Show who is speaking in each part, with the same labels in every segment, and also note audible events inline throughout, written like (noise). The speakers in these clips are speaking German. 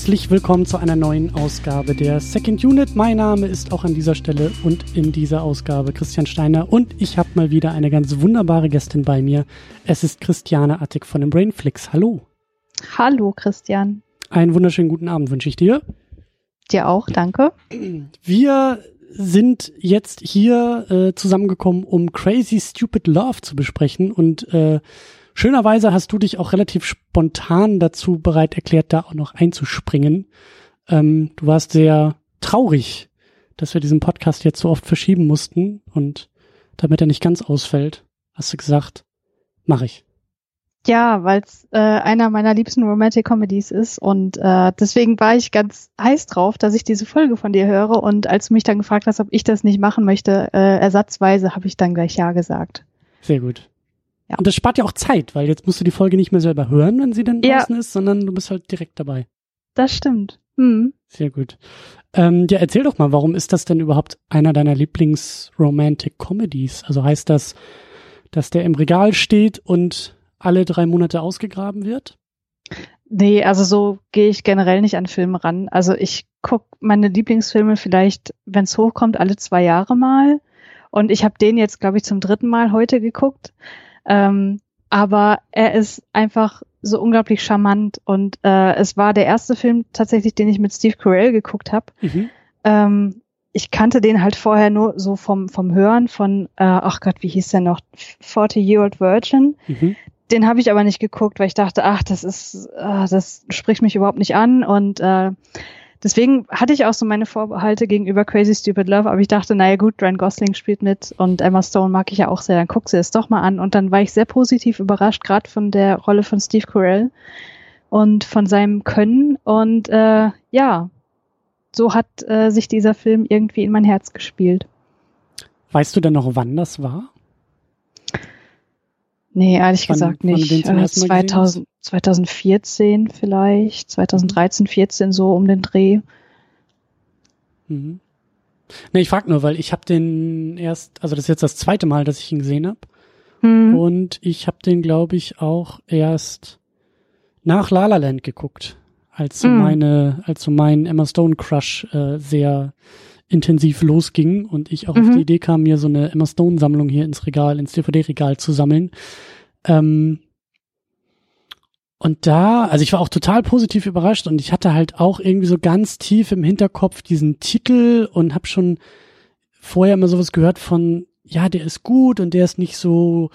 Speaker 1: Herzlich willkommen zu einer neuen Ausgabe der Second Unit. Mein Name ist auch an dieser Stelle und in dieser Ausgabe Christian Steiner und ich habe mal wieder eine ganz wunderbare Gästin bei mir. Es ist Christiane Attig von den Brainflix. Hallo.
Speaker 2: Hallo Christian.
Speaker 1: Einen wunderschönen guten Abend wünsche ich dir.
Speaker 2: Dir auch, danke.
Speaker 1: Wir sind jetzt hier äh, zusammengekommen, um Crazy Stupid Love zu besprechen und äh, Schönerweise hast du dich auch relativ spontan dazu bereit erklärt, da auch noch einzuspringen. Ähm, du warst sehr traurig, dass wir diesen Podcast jetzt so oft verschieben mussten und damit er nicht ganz ausfällt, hast du gesagt, mache ich.
Speaker 2: Ja, weil es äh, einer meiner liebsten Romantic Comedies ist und äh, deswegen war ich ganz heiß drauf, dass ich diese Folge von dir höre und als du mich dann gefragt hast, ob ich das nicht machen möchte, äh, ersatzweise, habe ich dann gleich ja gesagt.
Speaker 1: Sehr gut. Ja. Und das spart ja auch Zeit, weil jetzt musst du die Folge nicht mehr selber hören, wenn sie dann draußen ja. ist, sondern du bist halt direkt dabei.
Speaker 2: Das stimmt. Hm.
Speaker 1: Sehr gut. Ähm, ja, erzähl doch mal, warum ist das denn überhaupt einer deiner Lieblings-Romantic-Comedies? Also heißt das, dass der im Regal steht und alle drei Monate ausgegraben wird?
Speaker 2: Nee, also so gehe ich generell nicht an Filme ran. Also ich guck meine Lieblingsfilme vielleicht, wenn es hochkommt, alle zwei Jahre mal. Und ich habe den jetzt, glaube ich, zum dritten Mal heute geguckt. Ähm, aber er ist einfach so unglaublich charmant und äh, es war der erste Film tatsächlich, den ich mit Steve Carell geguckt habe. Mhm. Ähm, ich kannte den halt vorher nur so vom vom Hören von, äh, ach Gott, wie hieß der noch? 40 Year Old Virgin. Mhm. Den habe ich aber nicht geguckt, weil ich dachte, ach, das ist, äh, das spricht mich überhaupt nicht an und äh, deswegen hatte ich auch so meine Vorbehalte gegenüber Crazy Stupid Love, aber ich dachte, naja gut, Ryan Gosling spielt mit und Emma Stone mag ich ja auch sehr, dann guck sie es doch mal an. Und dann war ich sehr positiv überrascht, gerade von der Rolle von Steve Carell und von seinem Können. Und äh, ja, so hat äh, sich dieser Film irgendwie in mein Herz gespielt.
Speaker 1: Weißt du denn noch, wann das war?
Speaker 2: Nee, ehrlich wann, gesagt nicht. Äh, 2000, 2014 vielleicht, 2013, 14 so um den Dreh.
Speaker 1: Mhm. Nee, ich frag nur, weil ich habe den erst, also das ist jetzt das zweite Mal, dass ich ihn gesehen habe. Mhm. Und ich habe den, glaube ich, auch erst nach La La Land geguckt, als so mhm. meine, als so mein Emma Stone Crush äh, sehr intensiv losging und ich auch mhm. auf die Idee kam, mir so eine Emma Stone Sammlung hier ins Regal, ins DVD-Regal zu sammeln. Ähm, und da, also ich war auch total positiv überrascht und ich hatte halt auch irgendwie so ganz tief im Hinterkopf diesen Titel und habe schon vorher immer sowas gehört von, ja, der ist gut und der ist nicht so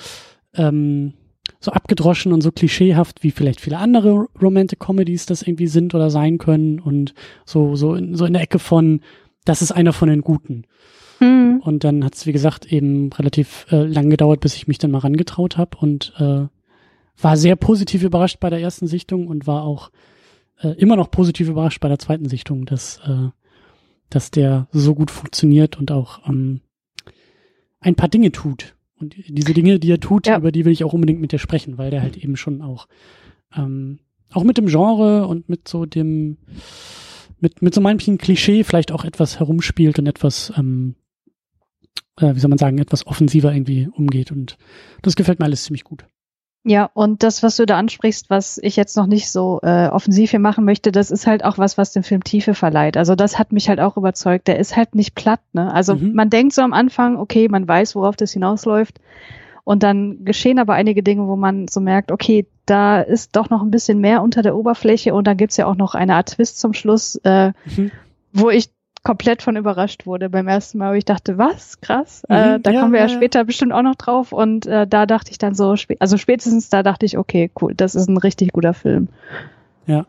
Speaker 1: ähm, so abgedroschen und so klischeehaft wie vielleicht viele andere Romantic Comedies das irgendwie sind oder sein können und so so in, so in der Ecke von, das ist einer von den Guten. Mhm. Und dann hat es wie gesagt eben relativ äh, lang gedauert, bis ich mich dann mal rangetraut habe und äh, war sehr positiv überrascht bei der ersten Sichtung und war auch äh, immer noch positiv überrascht bei der zweiten Sichtung, dass, äh, dass der so gut funktioniert und auch ähm, ein paar Dinge tut. Und diese Dinge, die er tut, ja. über die will ich auch unbedingt mit dir sprechen, weil der halt eben schon auch ähm, auch mit dem Genre und mit so dem mit mit so manchem Klischee vielleicht auch etwas herumspielt und etwas ähm, äh, wie soll man sagen etwas offensiver irgendwie umgeht und das gefällt mir alles ziemlich gut.
Speaker 2: Ja, und das, was du da ansprichst, was ich jetzt noch nicht so äh, offensiv hier machen möchte, das ist halt auch was, was dem Film Tiefe verleiht. Also das hat mich halt auch überzeugt. Der ist halt nicht platt, ne? Also mhm. man denkt so am Anfang, okay, man weiß, worauf das hinausläuft. Und dann geschehen aber einige Dinge, wo man so merkt, okay, da ist doch noch ein bisschen mehr unter der Oberfläche und dann gibt's ja auch noch eine Art Twist zum Schluss, äh, mhm. wo ich komplett von überrascht wurde beim ersten Mal, wo ich dachte, was, krass, mhm, äh, da ja, kommen wir ja, ja, später bestimmt auch noch drauf und äh, da dachte ich dann so, also spätestens da dachte ich, okay, cool, das ist ein richtig guter Film.
Speaker 1: Ja,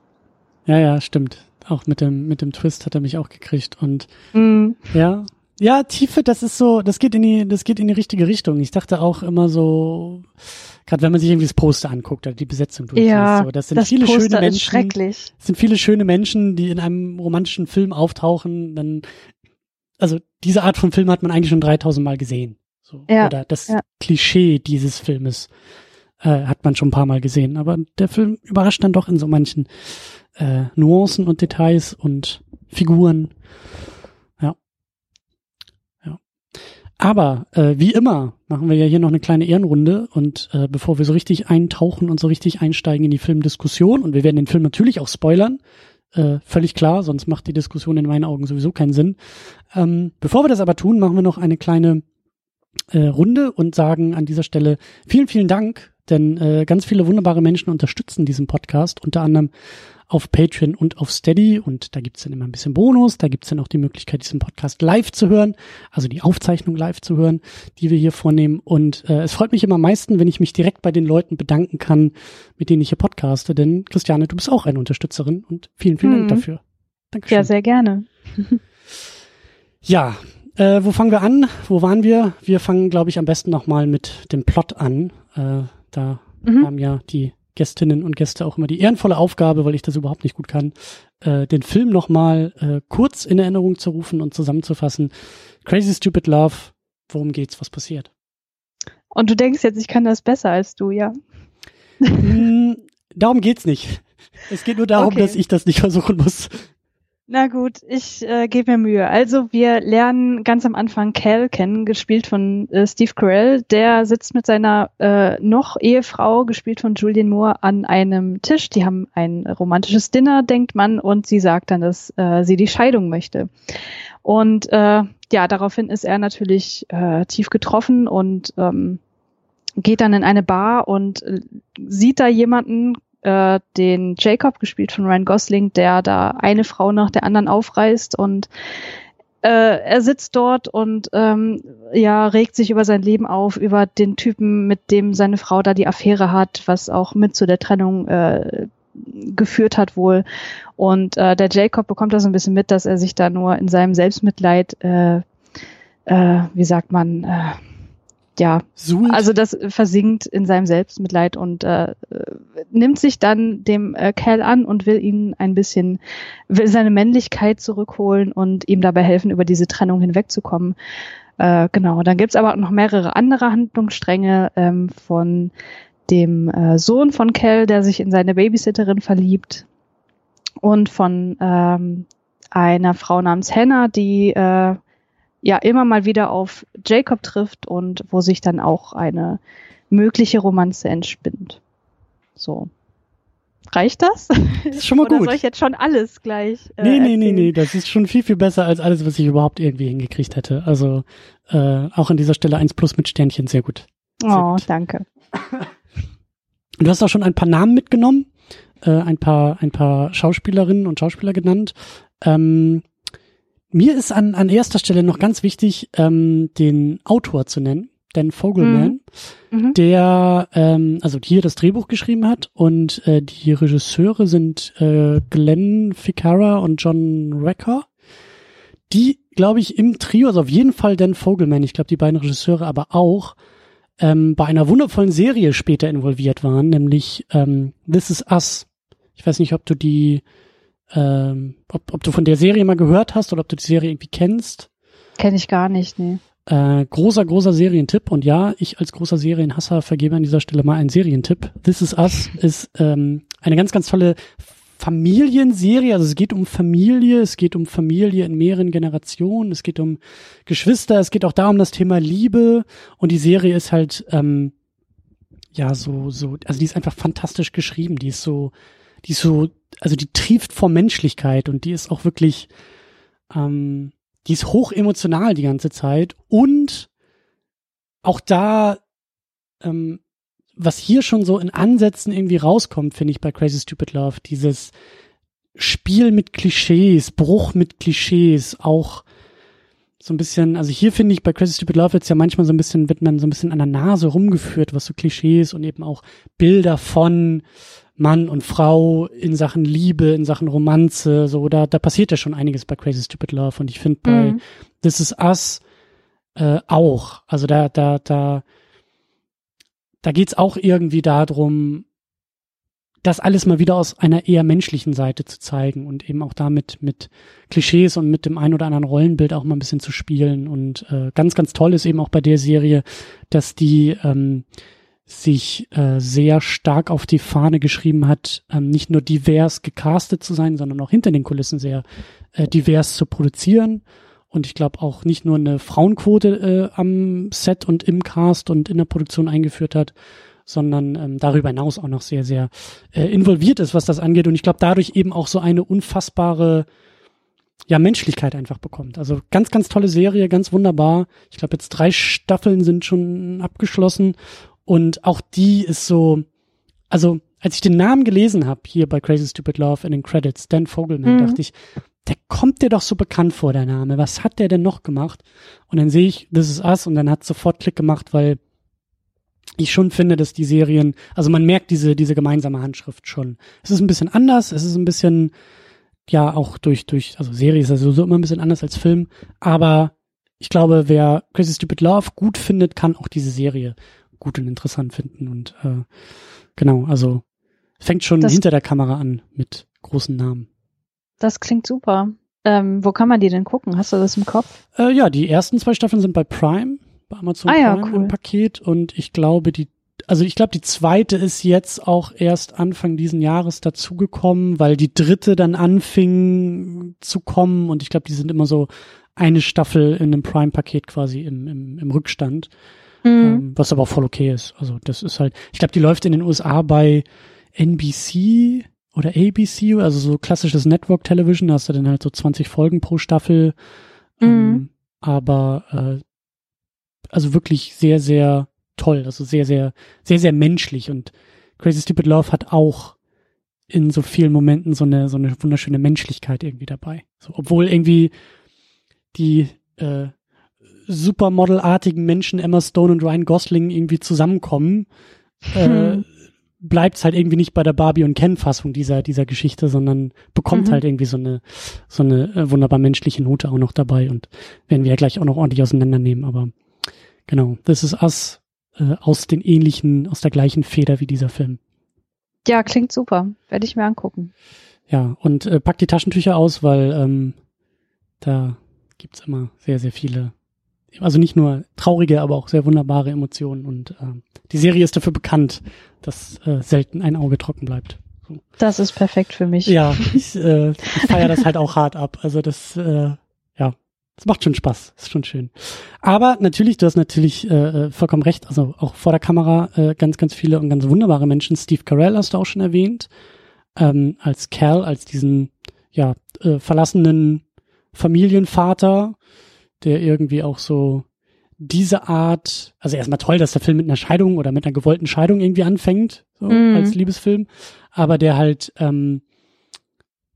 Speaker 1: ja, ja, stimmt. Auch mit dem mit dem Twist hat er mich auch gekriegt und mhm. ja, ja, Tiefe, das ist so, das geht in die, das geht in die richtige Richtung. Ich dachte auch immer so, gerade wenn man sich irgendwie das Poster anguckt oder die Besetzung
Speaker 2: durchliest, ja,
Speaker 1: so, das sind das viele Poster schöne Menschen. Ist schrecklich. Das sind viele schöne Menschen, die in einem romantischen Film auftauchen, dann, also diese Art von Film hat man eigentlich schon 3000 Mal gesehen. So. Ja, oder das ja. Klischee dieses Filmes äh, hat man schon ein paar Mal gesehen. Aber der Film überrascht dann doch in so manchen äh, Nuancen und Details und Figuren. Aber äh, wie immer machen wir ja hier noch eine kleine Ehrenrunde und äh, bevor wir so richtig eintauchen und so richtig einsteigen in die Filmdiskussion und wir werden den Film natürlich auch spoilern, äh, völlig klar, sonst macht die Diskussion in meinen Augen sowieso keinen Sinn. Ähm, bevor wir das aber tun, machen wir noch eine kleine äh, Runde und sagen an dieser Stelle vielen, vielen Dank, denn äh, ganz viele wunderbare Menschen unterstützen diesen Podcast, unter anderem auf Patreon und auf Steady. Und da gibt's dann immer ein bisschen Bonus. Da gibt's dann auch die Möglichkeit, diesen Podcast live zu hören, also die Aufzeichnung live zu hören, die wir hier vornehmen. Und äh, es freut mich immer am meisten, wenn ich mich direkt bei den Leuten bedanken kann, mit denen ich hier podcaste. Denn Christiane, du bist auch eine Unterstützerin und vielen, vielen mhm. Dank dafür.
Speaker 2: Dankeschön. Ja, sehr gerne.
Speaker 1: ja, äh, wo fangen wir an? Wo waren wir? Wir fangen, glaube ich, am besten nochmal mit dem Plot an. Äh, da mhm. haben ja die Gästinnen und Gäste auch immer die ehrenvolle Aufgabe, weil ich das überhaupt nicht gut kann, äh, den Film nochmal äh, kurz in Erinnerung zu rufen und zusammenzufassen. Crazy Stupid Love, worum geht's, was passiert?
Speaker 2: Und du denkst jetzt, ich kann das besser als du, ja?
Speaker 1: Mm, darum geht's nicht. Es geht nur darum, okay. dass ich das nicht versuchen muss.
Speaker 2: Na gut, ich äh, gebe mir Mühe. Also wir lernen ganz am Anfang Cal kennen, gespielt von äh, Steve Carell. Der sitzt mit seiner äh, noch Ehefrau, gespielt von Julian Moore, an einem Tisch. Die haben ein romantisches Dinner, denkt man, und sie sagt dann, dass äh, sie die Scheidung möchte. Und äh, ja, daraufhin ist er natürlich äh, tief getroffen und ähm, geht dann in eine Bar und äh, sieht da jemanden äh, den Jacob, gespielt von Ryan Gosling, der da eine Frau nach der anderen aufreißt und äh, er sitzt dort und ähm, ja, regt sich über sein Leben auf, über den Typen, mit dem seine Frau da die Affäre hat, was auch mit zu der Trennung äh, geführt hat wohl. Und äh, der Jacob bekommt da so ein bisschen mit, dass er sich da nur in seinem Selbstmitleid, äh, äh, wie sagt man, äh, ja, Suhlt. also das versinkt in seinem Selbstmitleid und äh, nimmt sich dann dem äh, Kerl an und will ihn ein bisschen, will seine Männlichkeit zurückholen und ihm dabei helfen, über diese Trennung hinwegzukommen. Äh, genau, dann gibt's aber auch noch mehrere andere Handlungsstränge ähm, von dem äh, Sohn von Kel, der sich in seine Babysitterin verliebt und von ähm, einer Frau namens Hannah, die äh, ja immer mal wieder auf Jacob trifft und wo sich dann auch eine mögliche Romanze entspinnt. So. Reicht das?
Speaker 1: das ist schon mal
Speaker 2: Oder
Speaker 1: gut.
Speaker 2: soll ich jetzt schon alles gleich?
Speaker 1: Äh, nee, nee, nee, nee, das ist schon viel, viel besser als alles, was ich überhaupt irgendwie hingekriegt hätte. Also äh, auch an dieser Stelle eins plus mit Sternchen, sehr gut. Sehr
Speaker 2: oh, gut. danke. (laughs)
Speaker 1: Du hast auch schon ein paar Namen mitgenommen, äh, ein paar, ein paar Schauspielerinnen und Schauspieler genannt. Ähm, mir ist an, an erster Stelle noch ganz wichtig, ähm, den Autor zu nennen, Dan Fogelman, mhm. mhm. der ähm, also hier das Drehbuch geschrieben hat und äh, die Regisseure sind äh, Glenn Ficarra und John Recker, die, glaube ich, im Trio, also auf jeden Fall Dan Fogelman, ich glaube die beiden Regisseure aber auch, ähm, bei einer wundervollen Serie später involviert waren, nämlich ähm, This Is Us. Ich weiß nicht, ob du die ähm, ob, ob du von der Serie mal gehört hast oder ob du die Serie irgendwie kennst.
Speaker 2: Kenne ich gar nicht, nee.
Speaker 1: Äh, großer, großer Serientipp. Und ja, ich als großer Serienhasser vergebe an dieser Stelle mal einen Serientipp. This Is Us (laughs) ist ähm, eine ganz, ganz tolle Familienserie. Also es geht um Familie, es geht um Familie in mehreren Generationen, es geht um Geschwister, es geht auch da um das Thema Liebe. Und die Serie ist halt, ähm, ja, so, so, also die ist einfach fantastisch geschrieben. Die ist so, die ist so, also die trieft vor Menschlichkeit und die ist auch wirklich, ähm, die ist hoch emotional die ganze Zeit und auch da, ähm, was hier schon so in Ansätzen irgendwie rauskommt, finde ich bei Crazy Stupid Love, dieses Spiel mit Klischees, Bruch mit Klischees, auch so ein bisschen, also hier finde ich bei Crazy Stupid Love jetzt ja manchmal so ein bisschen, wird man so ein bisschen an der Nase rumgeführt, was so Klischees und eben auch Bilder von Mann und Frau in Sachen Liebe, in Sachen Romanze, so, da, da passiert ja schon einiges bei Crazy Stupid Love und ich finde bei mhm. This Is Us äh, auch. Also da, da, da, da geht's auch irgendwie darum, das alles mal wieder aus einer eher menschlichen Seite zu zeigen und eben auch damit mit Klischees und mit dem ein oder anderen Rollenbild auch mal ein bisschen zu spielen. Und äh, ganz, ganz toll ist eben auch bei der Serie, dass die ähm, sich äh, sehr stark auf die Fahne geschrieben hat, ähm, nicht nur divers gecastet zu sein, sondern auch hinter den Kulissen sehr äh, divers zu produzieren. Und ich glaube auch nicht nur eine Frauenquote äh, am Set und im Cast und in der Produktion eingeführt hat, sondern ähm, darüber hinaus auch noch sehr, sehr äh, involviert ist, was das angeht. Und ich glaube, dadurch eben auch so eine unfassbare ja, Menschlichkeit einfach bekommt. Also ganz, ganz tolle Serie, ganz wunderbar. Ich glaube, jetzt drei Staffeln sind schon abgeschlossen. Und auch die ist so, also als ich den Namen gelesen habe, hier bei Crazy Stupid Love in den Credits, Dan Fogelman, mhm. dachte ich, der kommt dir doch so bekannt vor, der Name. Was hat der denn noch gemacht? Und dann sehe ich, This is Us und dann hat sofort Klick gemacht, weil ich schon finde, dass die Serien, also man merkt diese, diese gemeinsame Handschrift schon. Es ist ein bisschen anders, es ist ein bisschen, ja, auch durch, durch, also Serie ist ja sowieso immer ein bisschen anders als Film, aber ich glaube, wer Crazy Stupid Love gut findet, kann auch diese Serie gut und interessant finden und äh, genau, also fängt schon das, hinter der Kamera an mit großen Namen.
Speaker 2: Das klingt super. Ähm, wo kann man die denn gucken? Hast du das im Kopf?
Speaker 1: Äh, ja, die ersten zwei Staffeln sind bei Prime, bei Amazon ah, Prime ja, cool. im Paket und ich glaube, die also ich glaube, die zweite ist jetzt auch erst Anfang diesen Jahres dazugekommen, weil die dritte dann anfing zu kommen und ich glaube, die sind immer so eine Staffel in einem Prime-Paket quasi im, im, im Rückstand, mhm. ähm, was aber auch voll okay ist. Also das ist halt, ich glaube, die läuft in den USA bei NBC oder ABC, also so klassisches Network Television, da hast du dann halt so 20 Folgen pro Staffel. Mhm. Ähm, aber äh, also wirklich sehr, sehr toll, also sehr, sehr, sehr, sehr menschlich und Crazy Stupid Love hat auch in so vielen Momenten so eine, so eine wunderschöne Menschlichkeit irgendwie dabei. So, obwohl irgendwie die äh, Supermodel-artigen Menschen Emma Stone und Ryan Gosling irgendwie zusammenkommen, äh, hm. äh, bleibt es halt irgendwie nicht bei der Barbie und Ken-Fassung dieser, dieser Geschichte, sondern bekommt mhm. halt irgendwie so eine, so eine äh, wunderbar menschliche Note auch noch dabei und werden wir ja gleich auch noch ordentlich auseinandernehmen, aber genau, This is Us äh, aus den ähnlichen, aus der gleichen Feder wie dieser Film.
Speaker 2: Ja, klingt super. Werde ich mir angucken.
Speaker 1: Ja, und äh, pack die Taschentücher aus, weil ähm, da gibt's immer sehr, sehr viele also nicht nur traurige, aber auch sehr wunderbare Emotionen. Und äh, die Serie ist dafür bekannt, dass äh, selten ein Auge trocken bleibt.
Speaker 2: So. Das ist perfekt für mich.
Speaker 1: Ja, ich, äh, ich feiere das halt auch hart ab. Also das, äh, ja, das macht schon Spaß, ist schon schön. Aber natürlich, du hast natürlich äh, äh, vollkommen recht. Also auch vor der Kamera äh, ganz, ganz viele und ganz wunderbare Menschen. Steve Carell hast du auch schon erwähnt, ähm, als Cal, als diesen ja äh, verlassenen Familienvater der irgendwie auch so diese Art, also erstmal toll, dass der Film mit einer Scheidung oder mit einer gewollten Scheidung irgendwie anfängt, so mm. als Liebesfilm, aber der halt, ähm,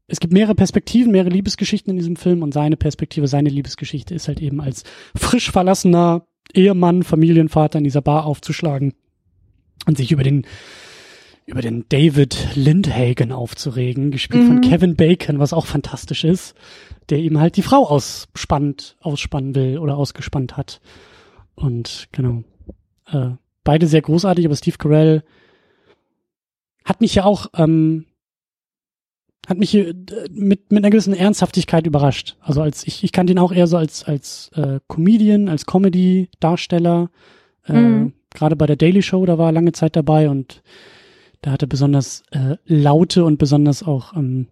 Speaker 1: es gibt mehrere Perspektiven, mehrere Liebesgeschichten in diesem Film und seine Perspektive, seine Liebesgeschichte ist halt eben als frisch verlassener Ehemann, Familienvater in dieser Bar aufzuschlagen und sich über den über den David Lindhagen aufzuregen, gespielt mhm. von Kevin Bacon, was auch fantastisch ist der ihm halt die Frau ausspannt, ausspannen will oder ausgespannt hat. Und genau. Äh, beide sehr großartig, aber Steve Carell hat mich ja auch, ähm, hat mich äh, mit, mit einer gewissen Ernsthaftigkeit überrascht. Also als ich, ich kannte ihn auch eher so als, als äh, Comedian, als Comedy-Darsteller. Äh, mhm. Gerade bei der Daily Show, da war er lange Zeit dabei und da hatte besonders äh, laute und besonders auch ähm,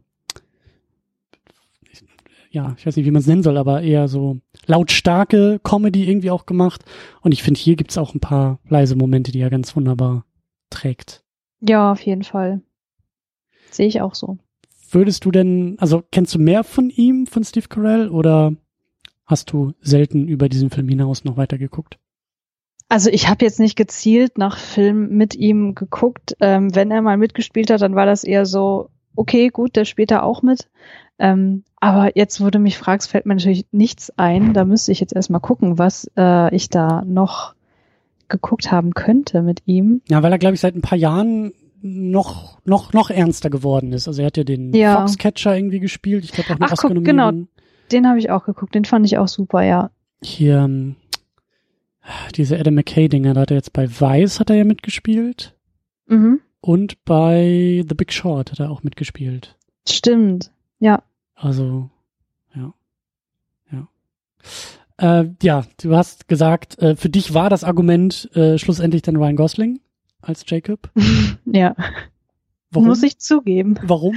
Speaker 1: ja, ich weiß nicht, wie man es nennen soll, aber eher so lautstarke Comedy irgendwie auch gemacht. Und ich finde, hier gibt's auch ein paar leise Momente, die er ganz wunderbar trägt.
Speaker 2: Ja, auf jeden Fall. Sehe ich auch so.
Speaker 1: Würdest du denn, also kennst du mehr von ihm, von Steve Carell, oder hast du selten über diesen Film hinaus noch weiter geguckt?
Speaker 2: Also ich habe jetzt nicht gezielt nach Filmen mit ihm geguckt. Ähm, wenn er mal mitgespielt hat, dann war das eher so, okay, gut, der spielt da auch mit. Ähm, aber jetzt, wo du mich fragst, fällt mir natürlich nichts ein. Da müsste ich jetzt erstmal gucken, was äh, ich da noch geguckt haben könnte mit ihm.
Speaker 1: Ja, weil er, glaube ich, seit ein paar Jahren noch, noch, noch ernster geworden ist. Also er hat ja den ja. Foxcatcher irgendwie gespielt. Ich glaube auch eine
Speaker 2: Ach, guck, genau. Den habe ich auch geguckt. Den fand ich auch super, ja.
Speaker 1: Hier, ähm, diese Adam McKay-Dinger, da hat er jetzt bei Vice hat er ja mitgespielt. Mhm. Und bei The Big Short hat er auch mitgespielt.
Speaker 2: Stimmt, ja.
Speaker 1: Also, ja. Ja. Äh, ja, du hast gesagt, äh, für dich war das Argument äh, schlussendlich dann Ryan Gosling als Jacob. (laughs)
Speaker 2: ja. Warum? Muss ich zugeben.
Speaker 1: Warum?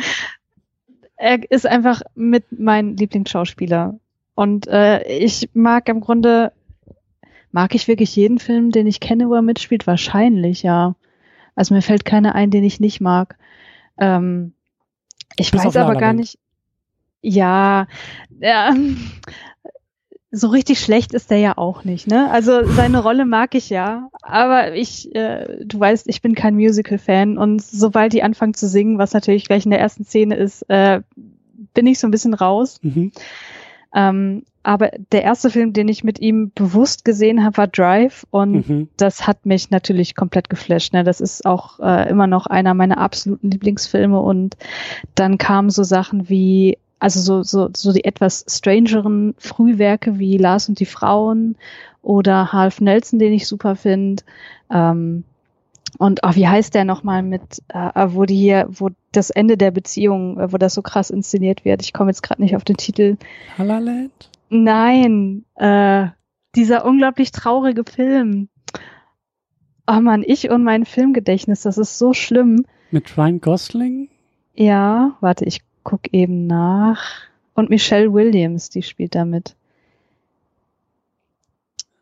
Speaker 2: Er ist einfach mit mein Lieblingsschauspieler. Und äh, ich mag im Grunde, mag ich wirklich jeden Film, den ich kenne, wo er mitspielt? Wahrscheinlich, ja. Also mir fällt keiner ein, den ich nicht mag. Ähm, ich Bis weiß aber gar nicht. Ja, ja, so richtig schlecht ist der ja auch nicht, ne? Also seine Rolle mag ich ja, aber ich, äh, du weißt, ich bin kein Musical-Fan und sobald die anfangen zu singen, was natürlich gleich in der ersten Szene ist, äh, bin ich so ein bisschen raus. Mhm. Ähm, aber der erste Film, den ich mit ihm bewusst gesehen habe, war Drive und mhm. das hat mich natürlich komplett geflasht. Ne? Das ist auch äh, immer noch einer meiner absoluten Lieblingsfilme und dann kamen so Sachen wie also so, so, so die etwas strangeren Frühwerke wie Lars und die Frauen oder Half Nelson, den ich super finde. Ähm, und auch wie heißt der nochmal mit, äh, wo die hier, wo das Ende der Beziehung, äh, wo das so krass inszeniert wird. Ich komme jetzt gerade nicht auf den Titel.
Speaker 1: La Land?
Speaker 2: Nein, äh, dieser unglaublich traurige Film. Oh man, ich und mein Filmgedächtnis, das ist so schlimm.
Speaker 1: Mit Ryan Gosling?
Speaker 2: Ja, warte, ich guck eben nach. Und Michelle Williams, die spielt damit.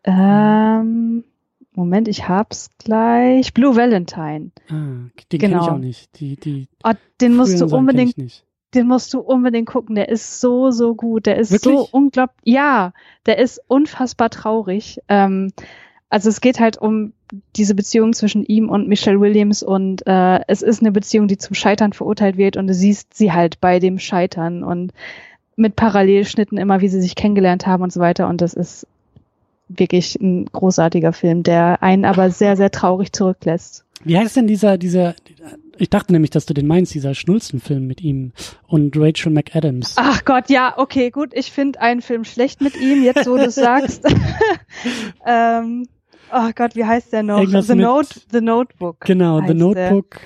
Speaker 2: Ähm, Moment, ich hab's gleich. Blue Valentine.
Speaker 1: Ah, den genau. kenne ich auch nicht. Die, die
Speaker 2: oh, den musst du unbedingt, den musst du unbedingt gucken. Der ist so, so gut. Der ist Wirklich? so unglaublich, ja, der ist unfassbar traurig. Ähm, also es geht halt um diese Beziehung zwischen ihm und Michelle Williams und äh, es ist eine Beziehung, die zum Scheitern verurteilt wird und du siehst sie halt bei dem Scheitern und mit Parallelschnitten immer, wie sie sich kennengelernt haben und so weiter und das ist wirklich ein großartiger Film, der einen aber sehr, sehr traurig zurücklässt.
Speaker 1: Wie heißt denn dieser, dieser, ich dachte nämlich, dass du den meinst, dieser Schnulzenfilm mit ihm und Rachel McAdams.
Speaker 2: Ach Gott, ja, okay, gut, ich finde einen Film schlecht mit ihm, jetzt wo du es (laughs) sagst. (laughs) ähm, oh Gott, wie heißt der noch?
Speaker 1: Irgendwas
Speaker 2: The, Note, The Notebook.
Speaker 1: Genau, The Notebook. Der.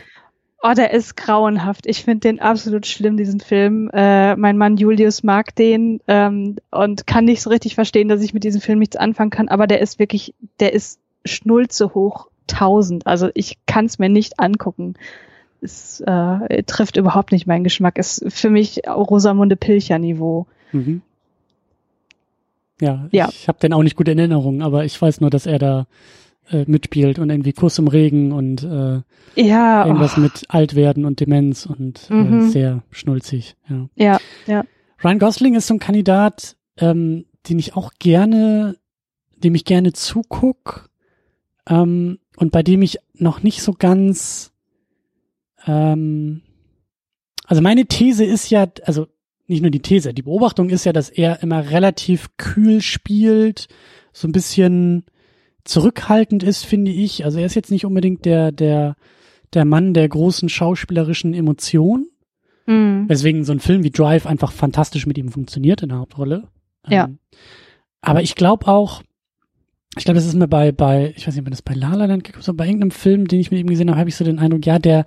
Speaker 2: Oh, der ist grauenhaft. Ich finde den absolut schlimm, diesen Film. Äh, mein Mann Julius mag den ähm, und kann nicht so richtig verstehen, dass ich mit diesem Film nichts anfangen kann, aber der ist wirklich, der ist schnulze hoch tausend. Also ich kann es mir nicht angucken. Es äh, trifft überhaupt nicht meinen Geschmack. Ist für mich Rosamunde Pilcher Niveau. Mhm.
Speaker 1: Ja, ja, ich habe den auch nicht gut in Erinnerung, aber ich weiß nur, dass er da äh, mitspielt und irgendwie Kuss im Regen und äh,
Speaker 2: ja,
Speaker 1: irgendwas oh. mit Altwerden und Demenz und äh, mhm. äh, sehr schnulzig. Ja.
Speaker 2: ja, ja.
Speaker 1: Ryan Gosling ist so ein Kandidat, ähm, den ich auch gerne, dem ich gerne zuguck ähm, und bei dem ich noch nicht so ganz ähm, also meine These ist ja, also nicht nur die These, die Beobachtung ist ja, dass er immer relativ kühl spielt, so ein bisschen zurückhaltend ist, finde ich. Also er ist jetzt nicht unbedingt der, der, der Mann der großen schauspielerischen Emotionen. Mhm. Weswegen so ein Film wie Drive einfach fantastisch mit ihm funktioniert in der Hauptrolle.
Speaker 2: Ja. Ähm,
Speaker 1: aber ich glaube auch, ich glaube, das ist mir bei, bei, ich weiß nicht, ob das bei La La Land so bei irgendeinem Film, den ich mit ihm gesehen habe, habe ich so den Eindruck, ja, der,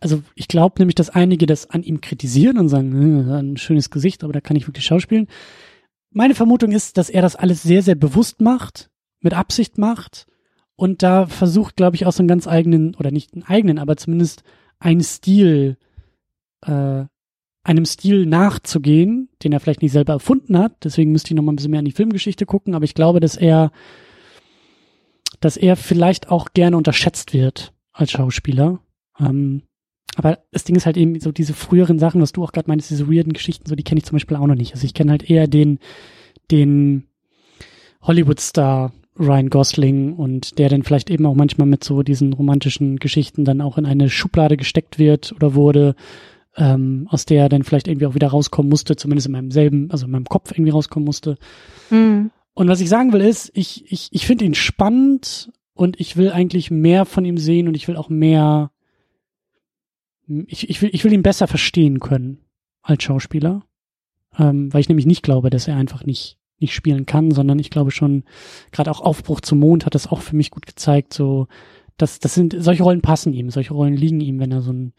Speaker 1: also ich glaube nämlich, dass einige das an ihm kritisieren und sagen, äh, ein schönes Gesicht, aber da kann ich wirklich schauspielen. Meine Vermutung ist, dass er das alles sehr, sehr bewusst macht mit Absicht macht und da versucht, glaube ich, auch so einen ganz eigenen, oder nicht einen eigenen, aber zumindest einen Stil, äh, einem Stil nachzugehen, den er vielleicht nicht selber erfunden hat. Deswegen müsste ich noch mal ein bisschen mehr an die Filmgeschichte gucken, aber ich glaube, dass er, dass er vielleicht auch gerne unterschätzt wird als Schauspieler. Ähm, aber das Ding ist halt eben so diese früheren Sachen, was du auch gerade meinst, diese weirden Geschichten, so die kenne ich zum Beispiel auch noch nicht. Also ich kenne halt eher den, den Hollywood-Star Ryan Gosling und der dann vielleicht eben auch manchmal mit so diesen romantischen Geschichten dann auch in eine Schublade gesteckt wird oder wurde, ähm, aus der er dann vielleicht irgendwie auch wieder rauskommen musste, zumindest in meinem selben, also in meinem Kopf irgendwie rauskommen musste. Mhm. Und was ich sagen will ist, ich, ich, ich finde ihn spannend und ich will eigentlich mehr von ihm sehen und ich will auch mehr, ich, ich, will, ich will ihn besser verstehen können als Schauspieler, ähm, weil ich nämlich nicht glaube, dass er einfach nicht nicht spielen kann, sondern ich glaube schon, gerade auch Aufbruch zum Mond hat das auch für mich gut gezeigt, so, dass das sind, solche Rollen passen ihm, solche Rollen liegen ihm, wenn er so ein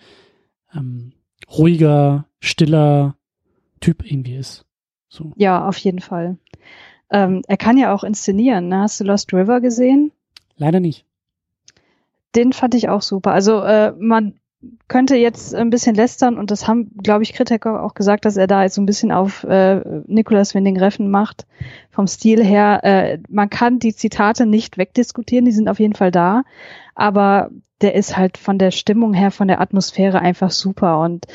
Speaker 1: ähm, ruhiger, stiller Typ irgendwie ist. So.
Speaker 2: Ja, auf jeden Fall. Ähm, er kann ja auch inszenieren. Ne? Hast du Lost River gesehen?
Speaker 1: Leider nicht.
Speaker 2: Den fand ich auch super. Also äh, man könnte jetzt ein bisschen lästern und das haben, glaube ich, Kritiker auch gesagt, dass er da jetzt so ein bisschen auf äh, Nicolas Winding Reffen macht vom Stil her. Äh, man kann die Zitate nicht wegdiskutieren, die sind auf jeden Fall da, aber der ist halt von der Stimmung her, von der Atmosphäre einfach super und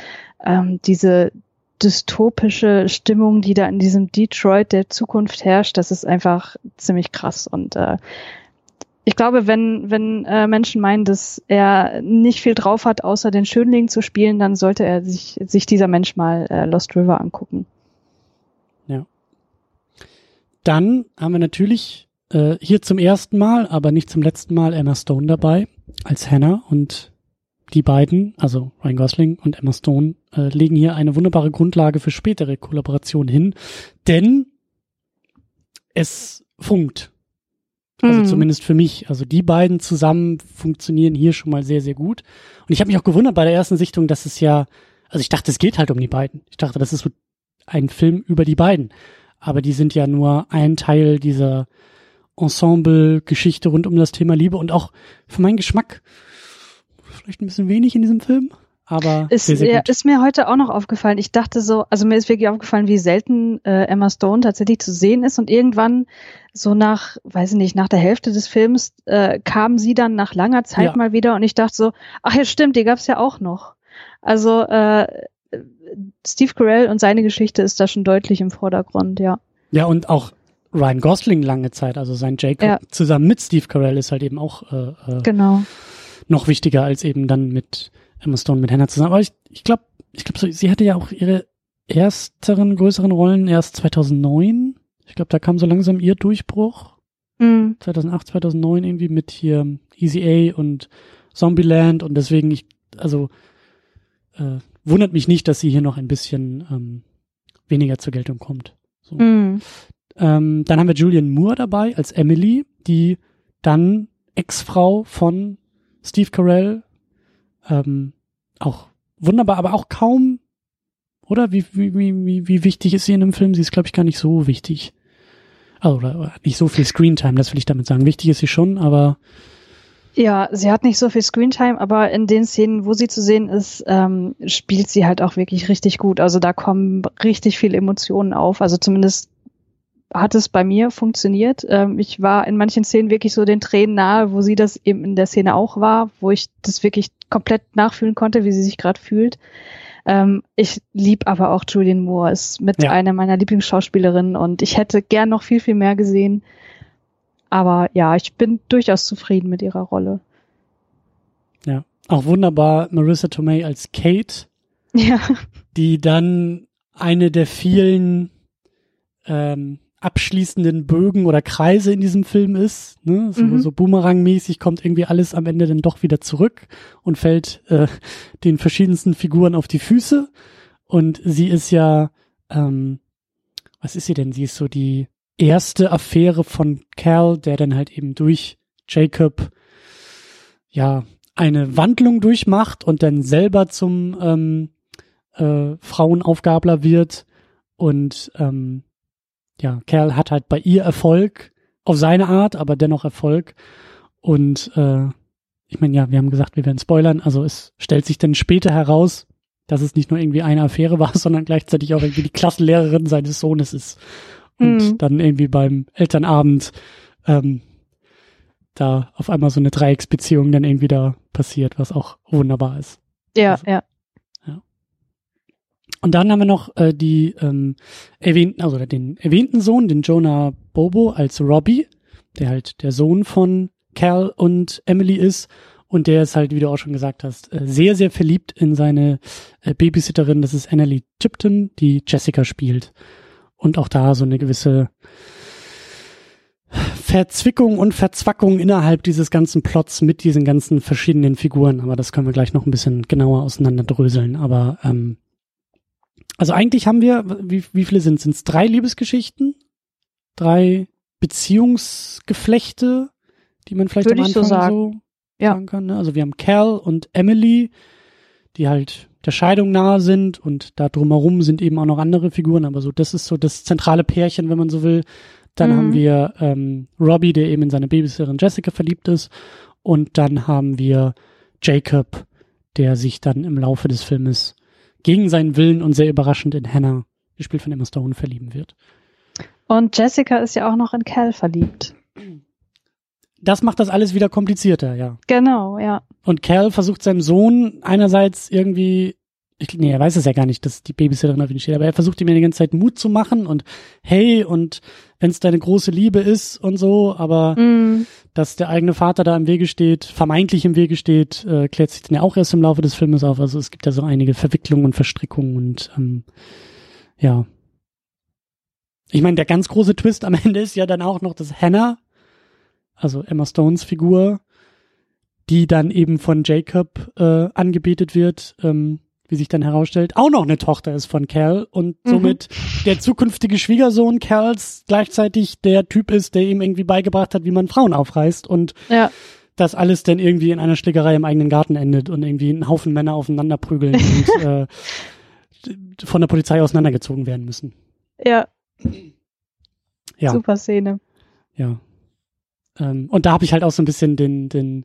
Speaker 2: ähm, diese dystopische Stimmung, die da in diesem Detroit der Zukunft herrscht, das ist einfach ziemlich krass und äh, ich glaube, wenn, wenn äh, Menschen meinen, dass er nicht viel drauf hat, außer den Schönling zu spielen, dann sollte er sich, sich dieser Mensch mal äh, Lost River angucken.
Speaker 1: Ja. Dann haben wir natürlich äh, hier zum ersten Mal, aber nicht zum letzten Mal Emma Stone dabei als Hannah und die beiden, also Ryan Gosling und Emma Stone, äh, legen hier eine wunderbare Grundlage für spätere Kollaborationen hin, denn es funkt also mhm. zumindest für mich. Also die beiden zusammen funktionieren hier schon mal sehr, sehr gut. Und ich habe mich auch gewundert bei der ersten Sichtung, dass es ja, also ich dachte, es geht halt um die beiden. Ich dachte, das ist so ein Film über die beiden. Aber die sind ja nur ein Teil dieser Ensemble-Geschichte rund um das Thema Liebe und auch für meinen Geschmack vielleicht ein bisschen wenig in diesem Film aber
Speaker 2: ist,
Speaker 1: sehr, sehr
Speaker 2: ist mir heute auch noch aufgefallen. Ich dachte so, also mir ist wirklich aufgefallen, wie selten äh, Emma Stone tatsächlich zu sehen ist und irgendwann so nach, weiß ich nicht, nach der Hälfte des Films äh, kam sie dann nach langer Zeit ja. mal wieder und ich dachte so, ach ja, stimmt, die gab's ja auch noch. Also äh, Steve Carell und seine Geschichte ist da schon deutlich im Vordergrund, ja.
Speaker 1: Ja, und auch Ryan Gosling lange Zeit, also sein Jacob ja. zusammen mit Steve Carell ist halt eben auch äh,
Speaker 2: äh, genau.
Speaker 1: noch wichtiger als eben dann mit Emma Stone mit Hannah zusammen. Aber ich, ich glaube, ich glaube, so, sie hatte ja auch ihre ersteren größeren Rollen erst 2009. Ich glaube, da kam so langsam ihr Durchbruch. Mhm. 2008, 2009 irgendwie mit hier Easy A und Zombieland und deswegen ich, also äh, wundert mich nicht, dass sie hier noch ein bisschen ähm, weniger zur Geltung kommt. So. Mhm. Ähm, dann haben wir Julian Moore dabei als Emily, die dann Ex-Frau von Steve Carell ähm, auch wunderbar, aber auch kaum, oder? Wie, wie, wie, wie wichtig ist sie in einem Film? Sie ist, glaube ich, gar nicht so wichtig. Also, oder nicht so viel Screentime, das will ich damit sagen. Wichtig ist sie schon, aber.
Speaker 2: Ja, sie hat nicht so viel Screentime, aber in den Szenen, wo sie zu sehen ist, ähm, spielt sie halt auch wirklich richtig gut. Also da kommen richtig viele Emotionen auf. Also zumindest hat es bei mir funktioniert. Ähm, ich war in manchen Szenen wirklich so den Tränen nahe, wo sie das eben in der Szene auch war, wo ich das wirklich komplett nachfühlen konnte, wie sie sich gerade fühlt. Ähm, ich lieb aber auch Julian Moore, ist mit ja. einer meiner Lieblingsschauspielerinnen und ich hätte gern noch viel, viel mehr gesehen. Aber ja, ich bin durchaus zufrieden mit ihrer Rolle.
Speaker 1: Ja, auch wunderbar Marissa Tomei als Kate. (laughs)
Speaker 2: Ja.
Speaker 1: Die dann eine der vielen ähm, abschließenden Bögen oder Kreise in diesem Film ist. Ne? So, mhm. so Boomerang-mäßig kommt irgendwie alles am Ende dann doch wieder zurück und fällt äh, den verschiedensten Figuren auf die Füße. Und sie ist ja, ähm, was ist sie denn? Sie ist so die erste Affäre von Cal, der dann halt eben durch Jacob ja eine Wandlung durchmacht und dann selber zum ähm, äh, Frauenaufgabler wird und ähm, ja, Kerl hat halt bei ihr Erfolg auf seine Art, aber dennoch Erfolg. Und äh, ich meine, ja, wir haben gesagt, wir werden spoilern. Also es stellt sich dann später heraus, dass es nicht nur irgendwie eine Affäre war, (laughs) sondern gleichzeitig auch irgendwie die Klassenlehrerin seines Sohnes ist. Und mhm. dann irgendwie beim Elternabend ähm, da auf einmal so eine Dreiecksbeziehung dann irgendwie da passiert, was auch wunderbar ist.
Speaker 2: Ja, also, ja.
Speaker 1: Und dann haben wir noch äh, die ähm, erwähnten, also den erwähnten Sohn, den Jonah Bobo als Robbie, der halt der Sohn von Cal und Emily ist. Und der ist halt, wie du auch schon gesagt hast, äh, sehr, sehr verliebt in seine äh, Babysitterin. Das ist Annalie Tipton, die Jessica spielt. Und auch da so eine gewisse Verzwickung und Verzwackung innerhalb dieses ganzen Plots mit diesen ganzen verschiedenen Figuren. Aber das können wir gleich noch ein bisschen genauer auseinanderdröseln. Aber ähm, also eigentlich haben wir, wie, wie viele sind es? drei Liebesgeschichten? Drei Beziehungsgeflechte, die man vielleicht
Speaker 2: Würde am Anfang so, sagen. so
Speaker 1: ja. sagen kann. Ne? Also wir haben Cal und Emily, die halt der Scheidung nahe sind und da drumherum sind eben auch noch andere Figuren, aber so, das ist so das zentrale Pärchen, wenn man so will. Dann mhm. haben wir ähm, Robbie, der eben in seine Babysitterin Jessica verliebt ist. Und dann haben wir Jacob, der sich dann im Laufe des Filmes gegen seinen Willen und sehr überraschend in Hannah, gespielt von Emma Stone, verlieben wird.
Speaker 2: Und Jessica ist ja auch noch in Cal verliebt.
Speaker 1: Das macht das alles wieder komplizierter, ja.
Speaker 2: Genau, ja.
Speaker 1: Und Cal versucht seinem Sohn einerseits irgendwie ich, nee, er weiß es ja gar nicht, dass die Babysitterin auf ihn steht, aber er versucht ihm ja die ganze Zeit Mut zu machen und hey, und wenn es deine große Liebe ist und so, aber mm. dass der eigene Vater da im Wege steht, vermeintlich im Wege steht, äh, klärt sich dann ja auch erst im Laufe des Filmes auf. Also es gibt ja so einige Verwicklungen und Verstrickungen und ähm, ja. Ich meine, der ganz große Twist am (laughs) Ende ist ja dann auch noch, dass Hannah, also Emma Stones Figur, die dann eben von Jacob äh, angebetet wird, ähm, wie sich dann herausstellt, auch noch eine Tochter ist von Cal und mhm. somit der zukünftige Schwiegersohn Cals gleichzeitig der Typ ist, der ihm irgendwie beigebracht hat, wie man Frauen aufreißt und ja. das alles dann irgendwie in einer Schlägerei im eigenen Garten endet und irgendwie ein Haufen Männer aufeinander prügeln (laughs) und äh, von der Polizei auseinandergezogen werden müssen.
Speaker 2: Ja. ja. Super Szene.
Speaker 1: Ja. Ähm, und da habe ich halt auch so ein bisschen den, den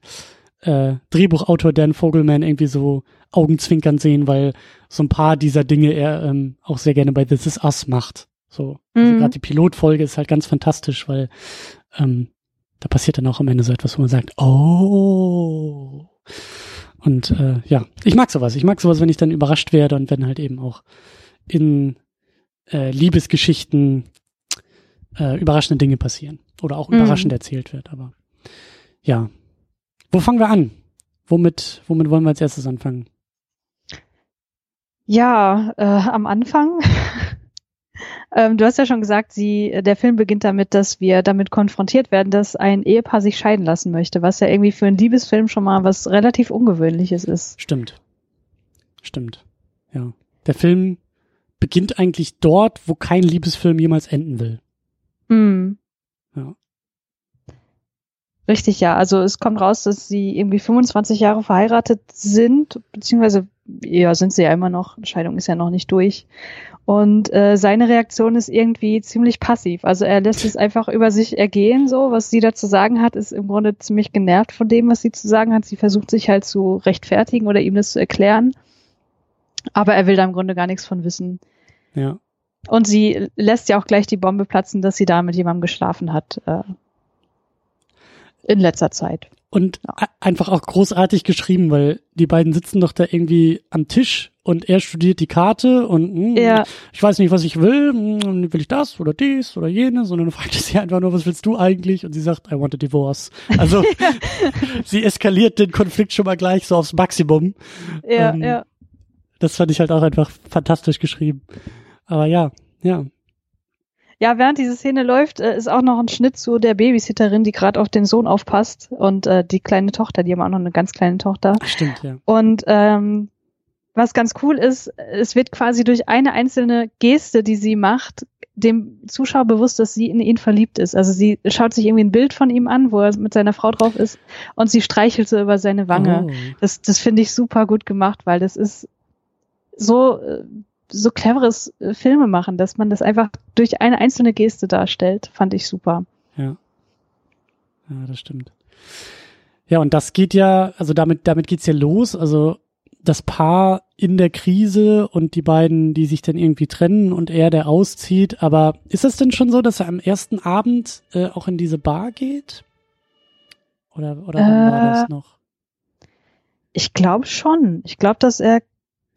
Speaker 1: äh, Drehbuchautor Dan Vogelman irgendwie so Augenzwinkern sehen, weil so ein paar dieser Dinge er ähm, auch sehr gerne bei This Is Us macht. So, also mhm. gerade die Pilotfolge ist halt ganz fantastisch, weil ähm, da passiert dann auch am Ende so etwas, wo man sagt, oh. Und äh, ja, ich mag sowas. Ich mag sowas, wenn ich dann überrascht werde und wenn halt eben auch in äh, Liebesgeschichten äh, überraschende Dinge passieren oder auch mhm. überraschend erzählt wird. Aber ja, wo fangen wir an? Womit, womit wollen wir als erstes anfangen?
Speaker 2: Ja, äh, am Anfang. (laughs) ähm, du hast ja schon gesagt, sie, der Film beginnt damit, dass wir damit konfrontiert werden, dass ein Ehepaar sich scheiden lassen möchte, was ja irgendwie für einen Liebesfilm schon mal was relativ Ungewöhnliches ist.
Speaker 1: Stimmt. Stimmt. Ja. Der Film beginnt eigentlich dort, wo kein Liebesfilm jemals enden will.
Speaker 2: Mm. Ja. Richtig, ja. Also es kommt raus, dass sie irgendwie 25 Jahre verheiratet sind, beziehungsweise ja, sind sie ja immer noch. Scheidung ist ja noch nicht durch. Und äh, seine Reaktion ist irgendwie ziemlich passiv. Also er lässt es einfach über sich ergehen, so. Was sie da zu sagen hat, ist im Grunde ziemlich genervt von dem, was sie zu sagen hat. Sie versucht sich halt zu rechtfertigen oder ihm das zu erklären. Aber er will da im Grunde gar nichts von wissen.
Speaker 1: Ja.
Speaker 2: Und sie lässt ja auch gleich die Bombe platzen, dass sie da mit jemandem geschlafen hat. In letzter Zeit.
Speaker 1: Und ja. einfach auch großartig geschrieben, weil die beiden sitzen doch da irgendwie am Tisch und er studiert die Karte und mh, hm, ja. ich weiß nicht, was ich will. Mh, hm, will ich das oder dies oder jenes? Und dann (laughs) fragt er sie einfach nur, was willst du eigentlich? Und sie sagt, I want a divorce. Also (laughs) sie eskaliert den Konflikt schon mal gleich so aufs Maximum.
Speaker 2: Ja, ähm, ja.
Speaker 1: Das fand ich halt auch einfach fantastisch geschrieben. Aber ja, ja.
Speaker 2: Ja, während diese Szene läuft, äh, ist auch noch ein Schnitt zu der Babysitterin, die gerade auf den Sohn aufpasst und äh, die kleine Tochter, die haben auch noch eine ganz kleine Tochter.
Speaker 1: Stimmt, ja.
Speaker 2: Und ähm, was ganz cool ist, es wird quasi durch eine einzelne Geste, die sie macht, dem Zuschauer bewusst, dass sie in ihn verliebt ist. Also sie schaut sich irgendwie ein Bild von ihm an, wo er mit seiner Frau drauf ist und sie streichelt so über seine Wange. Oh. Das, das finde ich super gut gemacht, weil das ist so äh, so cleveres äh, Filme machen, dass man das einfach durch eine einzelne Geste darstellt, fand ich super.
Speaker 1: Ja. Ja, das stimmt. Ja, und das geht ja, also damit, damit geht's ja los. Also das Paar in der Krise und die beiden, die sich dann irgendwie trennen und er, der auszieht. Aber ist es denn schon so, dass er am ersten Abend äh, auch in diese Bar geht? Oder, oder wann äh, war das äh, noch?
Speaker 2: Ich glaube schon. Ich glaube, dass er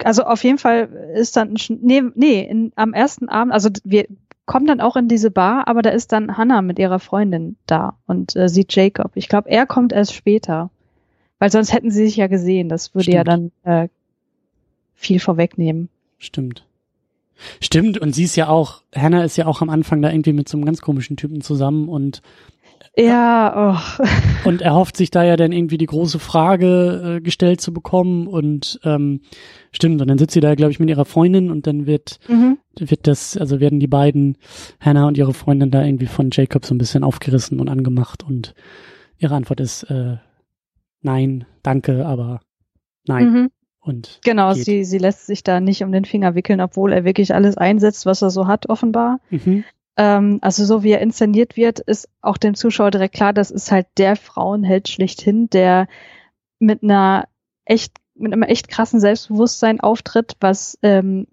Speaker 2: also auf jeden Fall ist dann, nee, nee, in, am ersten Abend, also wir kommen dann auch in diese Bar, aber da ist dann Hannah mit ihrer Freundin da und äh, sieht Jacob. Ich glaube, er kommt erst später, weil sonst hätten sie sich ja gesehen. Das würde Stimmt. ja dann äh, viel vorwegnehmen.
Speaker 1: Stimmt. Stimmt, und sie ist ja auch, Hannah ist ja auch am Anfang da irgendwie mit so einem ganz komischen Typen zusammen und
Speaker 2: ja, oh. (laughs)
Speaker 1: Und er hofft sich da ja dann irgendwie die große Frage äh, gestellt zu bekommen und ähm, stimmt, und dann sitzt sie da, glaube ich, mit ihrer Freundin und dann wird, mhm. wird das, also werden die beiden, Hannah und ihre Freundin da irgendwie von Jacob so ein bisschen aufgerissen und angemacht und ihre Antwort ist äh, nein, danke, aber nein. Mhm. Und
Speaker 2: genau, sie, sie lässt sich da nicht um den Finger wickeln, obwohl er wirklich alles einsetzt, was er so hat, offenbar. Mhm. Ähm, also so wie er inszeniert wird, ist auch dem Zuschauer direkt klar, das ist halt der Frauenheld schlechthin, der mit einer echt mit einem echt krassen Selbstbewusstsein auftritt, was ähm,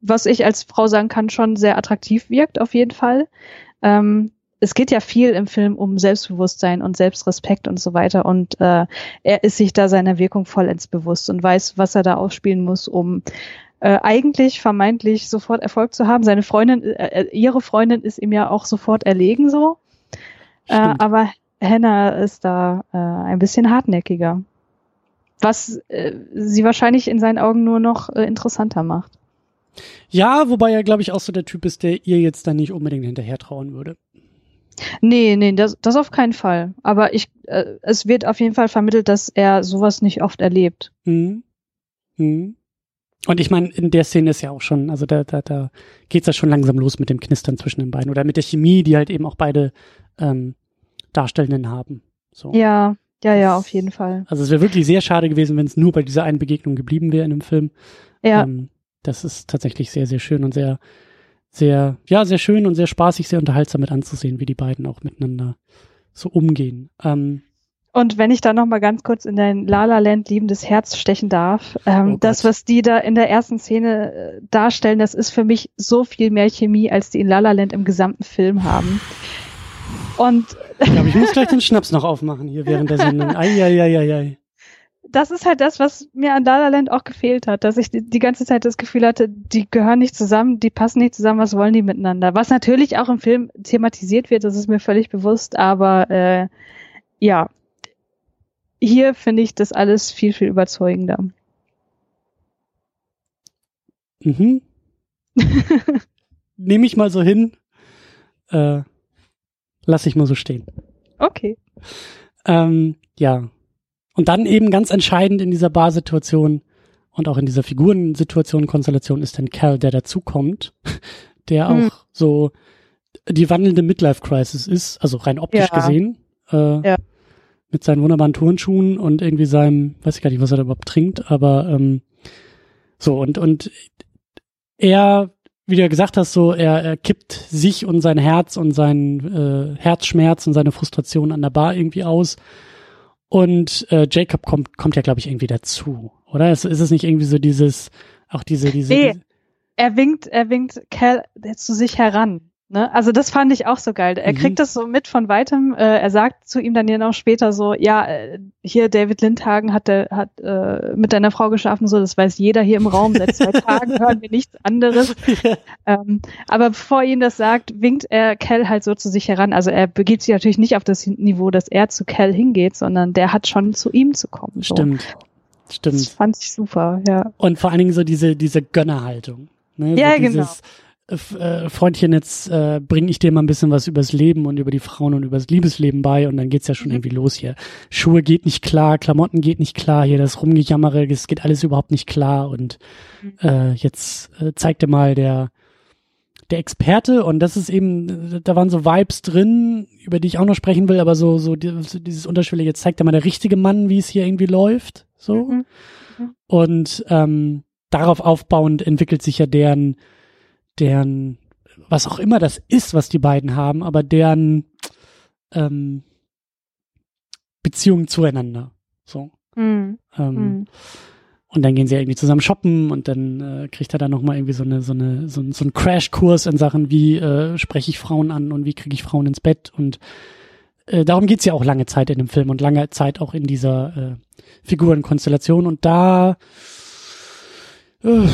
Speaker 2: was ich als Frau sagen kann, schon sehr attraktiv wirkt, auf jeden Fall. Ähm, es geht ja viel im Film um Selbstbewusstsein und Selbstrespekt und so weiter. Und äh, er ist sich da seiner Wirkung vollends bewusst und weiß, was er da aufspielen muss, um äh, eigentlich vermeintlich sofort Erfolg zu haben. Seine Freundin, äh, äh ihre Freundin ist ihm ja auch sofort erlegen so. Äh, aber Hannah ist da äh, ein bisschen hartnäckiger. Was äh, sie wahrscheinlich in seinen Augen nur noch äh, interessanter macht.
Speaker 1: Ja, wobei er, glaube ich, auch so der Typ ist, der ihr jetzt dann nicht unbedingt hinterher trauen würde.
Speaker 2: Nee, nee, das, das auf keinen Fall. Aber ich, äh, es wird auf jeden Fall vermittelt, dass er sowas nicht oft erlebt.
Speaker 1: Mhm. Mhm. Und ich meine, in der Szene ist ja auch schon, also da, da, da geht's ja schon langsam los mit dem Knistern zwischen den beiden oder mit der Chemie, die halt eben auch beide ähm, Darstellenden haben. So.
Speaker 2: Ja, ja, ja, auf jeden Fall.
Speaker 1: Also es wäre wirklich sehr schade gewesen, wenn es nur bei dieser einen Begegnung geblieben wäre in dem Film.
Speaker 2: Ja. Ähm,
Speaker 1: das ist tatsächlich sehr, sehr schön und sehr, sehr, ja, sehr schön und sehr spaßig, sehr unterhaltsam mit anzusehen, wie die beiden auch miteinander so umgehen. Ähm,
Speaker 2: und wenn ich da noch mal ganz kurz in dein La La Land liebendes Herz stechen darf, ähm, oh das, was die da in der ersten Szene äh, darstellen, das ist für mich so viel mehr Chemie, als die in La La Land im gesamten Film haben. Und
Speaker 1: ich glaube, ich muss gleich den Schnaps noch aufmachen hier während der Sendung. Eieieiei
Speaker 2: das ist halt das, was mir an La La Land auch gefehlt hat, dass ich die, die, ganze Zeit das Gefühl hatte, die gehören nicht zusammen, die passen nicht zusammen, was wollen die miteinander? Was natürlich auch im Film thematisiert wird, das ist mir völlig bewusst, aber äh, ja, hier finde ich das alles viel, viel überzeugender.
Speaker 1: Mhm. (laughs) Nehme ich mal so hin. Äh, lass ich mal so stehen.
Speaker 2: Okay.
Speaker 1: Ähm, ja, und dann eben ganz entscheidend in dieser Barsituation und auch in dieser Figurensituation, Konstellation ist dann Cal, der dazukommt, (laughs) der hm. auch so die wandelnde Midlife-Crisis ist, also rein optisch ja. gesehen. Äh, ja. Mit seinen wunderbaren Turnschuhen und irgendwie seinem, weiß ich gar nicht, was er da überhaupt trinkt, aber ähm, so und und er, wie du gesagt hast, so er, er kippt sich und sein Herz und sein äh, Herzschmerz und seine Frustration an der Bar irgendwie aus und äh, Jacob kommt, kommt ja, glaube ich, irgendwie dazu, oder? Ist, ist es nicht irgendwie so dieses, auch diese, diese.
Speaker 2: Nee, er winkt, er winkt Cal zu sich heran. Ne? Also das fand ich auch so geil. Er mhm. kriegt das so mit von weitem. Äh, er sagt zu ihm dann ja noch später so, ja, äh, hier David Lindhagen hat, der, hat äh, mit deiner Frau geschaffen, so das weiß jeder hier im Raum. Seit zwei (laughs) Tagen hören wir nichts anderes. (laughs) ähm, aber bevor er ihm das sagt, winkt er Cal halt so zu sich heran. Also er begibt sich natürlich nicht auf das Niveau, dass er zu Cal hingeht, sondern der hat schon zu ihm zu kommen.
Speaker 1: So. Stimmt. Stimmt. Das
Speaker 2: fand ich super, ja.
Speaker 1: Und vor allen Dingen so diese, diese Gönnerhaltung. Ne?
Speaker 2: Ja,
Speaker 1: so
Speaker 2: dieses, genau
Speaker 1: äh, Freundchen, jetzt äh, bringe ich dir mal ein bisschen was übers Leben und über die Frauen und übers Liebesleben bei und dann geht's ja schon mhm. irgendwie los hier. Schuhe geht nicht klar, Klamotten geht nicht klar, hier das Rumgejammere, es geht alles überhaupt nicht klar und mhm. äh, jetzt äh, zeigt dir mal der der Experte und das ist eben, da waren so Vibes drin, über die ich auch noch sprechen will, aber so so dieses Unterschwellige, jetzt zeigt er mal der richtige Mann, wie es hier irgendwie läuft, so mhm. mhm. und ähm, darauf aufbauend entwickelt sich ja deren deren, was auch immer das ist, was die beiden haben, aber deren ähm, Beziehung zueinander. So. Mhm. Ähm, mhm. Und dann gehen sie ja irgendwie zusammen shoppen und dann äh, kriegt er dann nochmal irgendwie so eine, so eine, so, so einen Crashkurs in Sachen, wie äh, spreche ich Frauen an und wie kriege ich Frauen ins Bett und äh, darum geht's ja auch lange Zeit in dem Film und lange Zeit auch in dieser äh, Figurenkonstellation und da äh,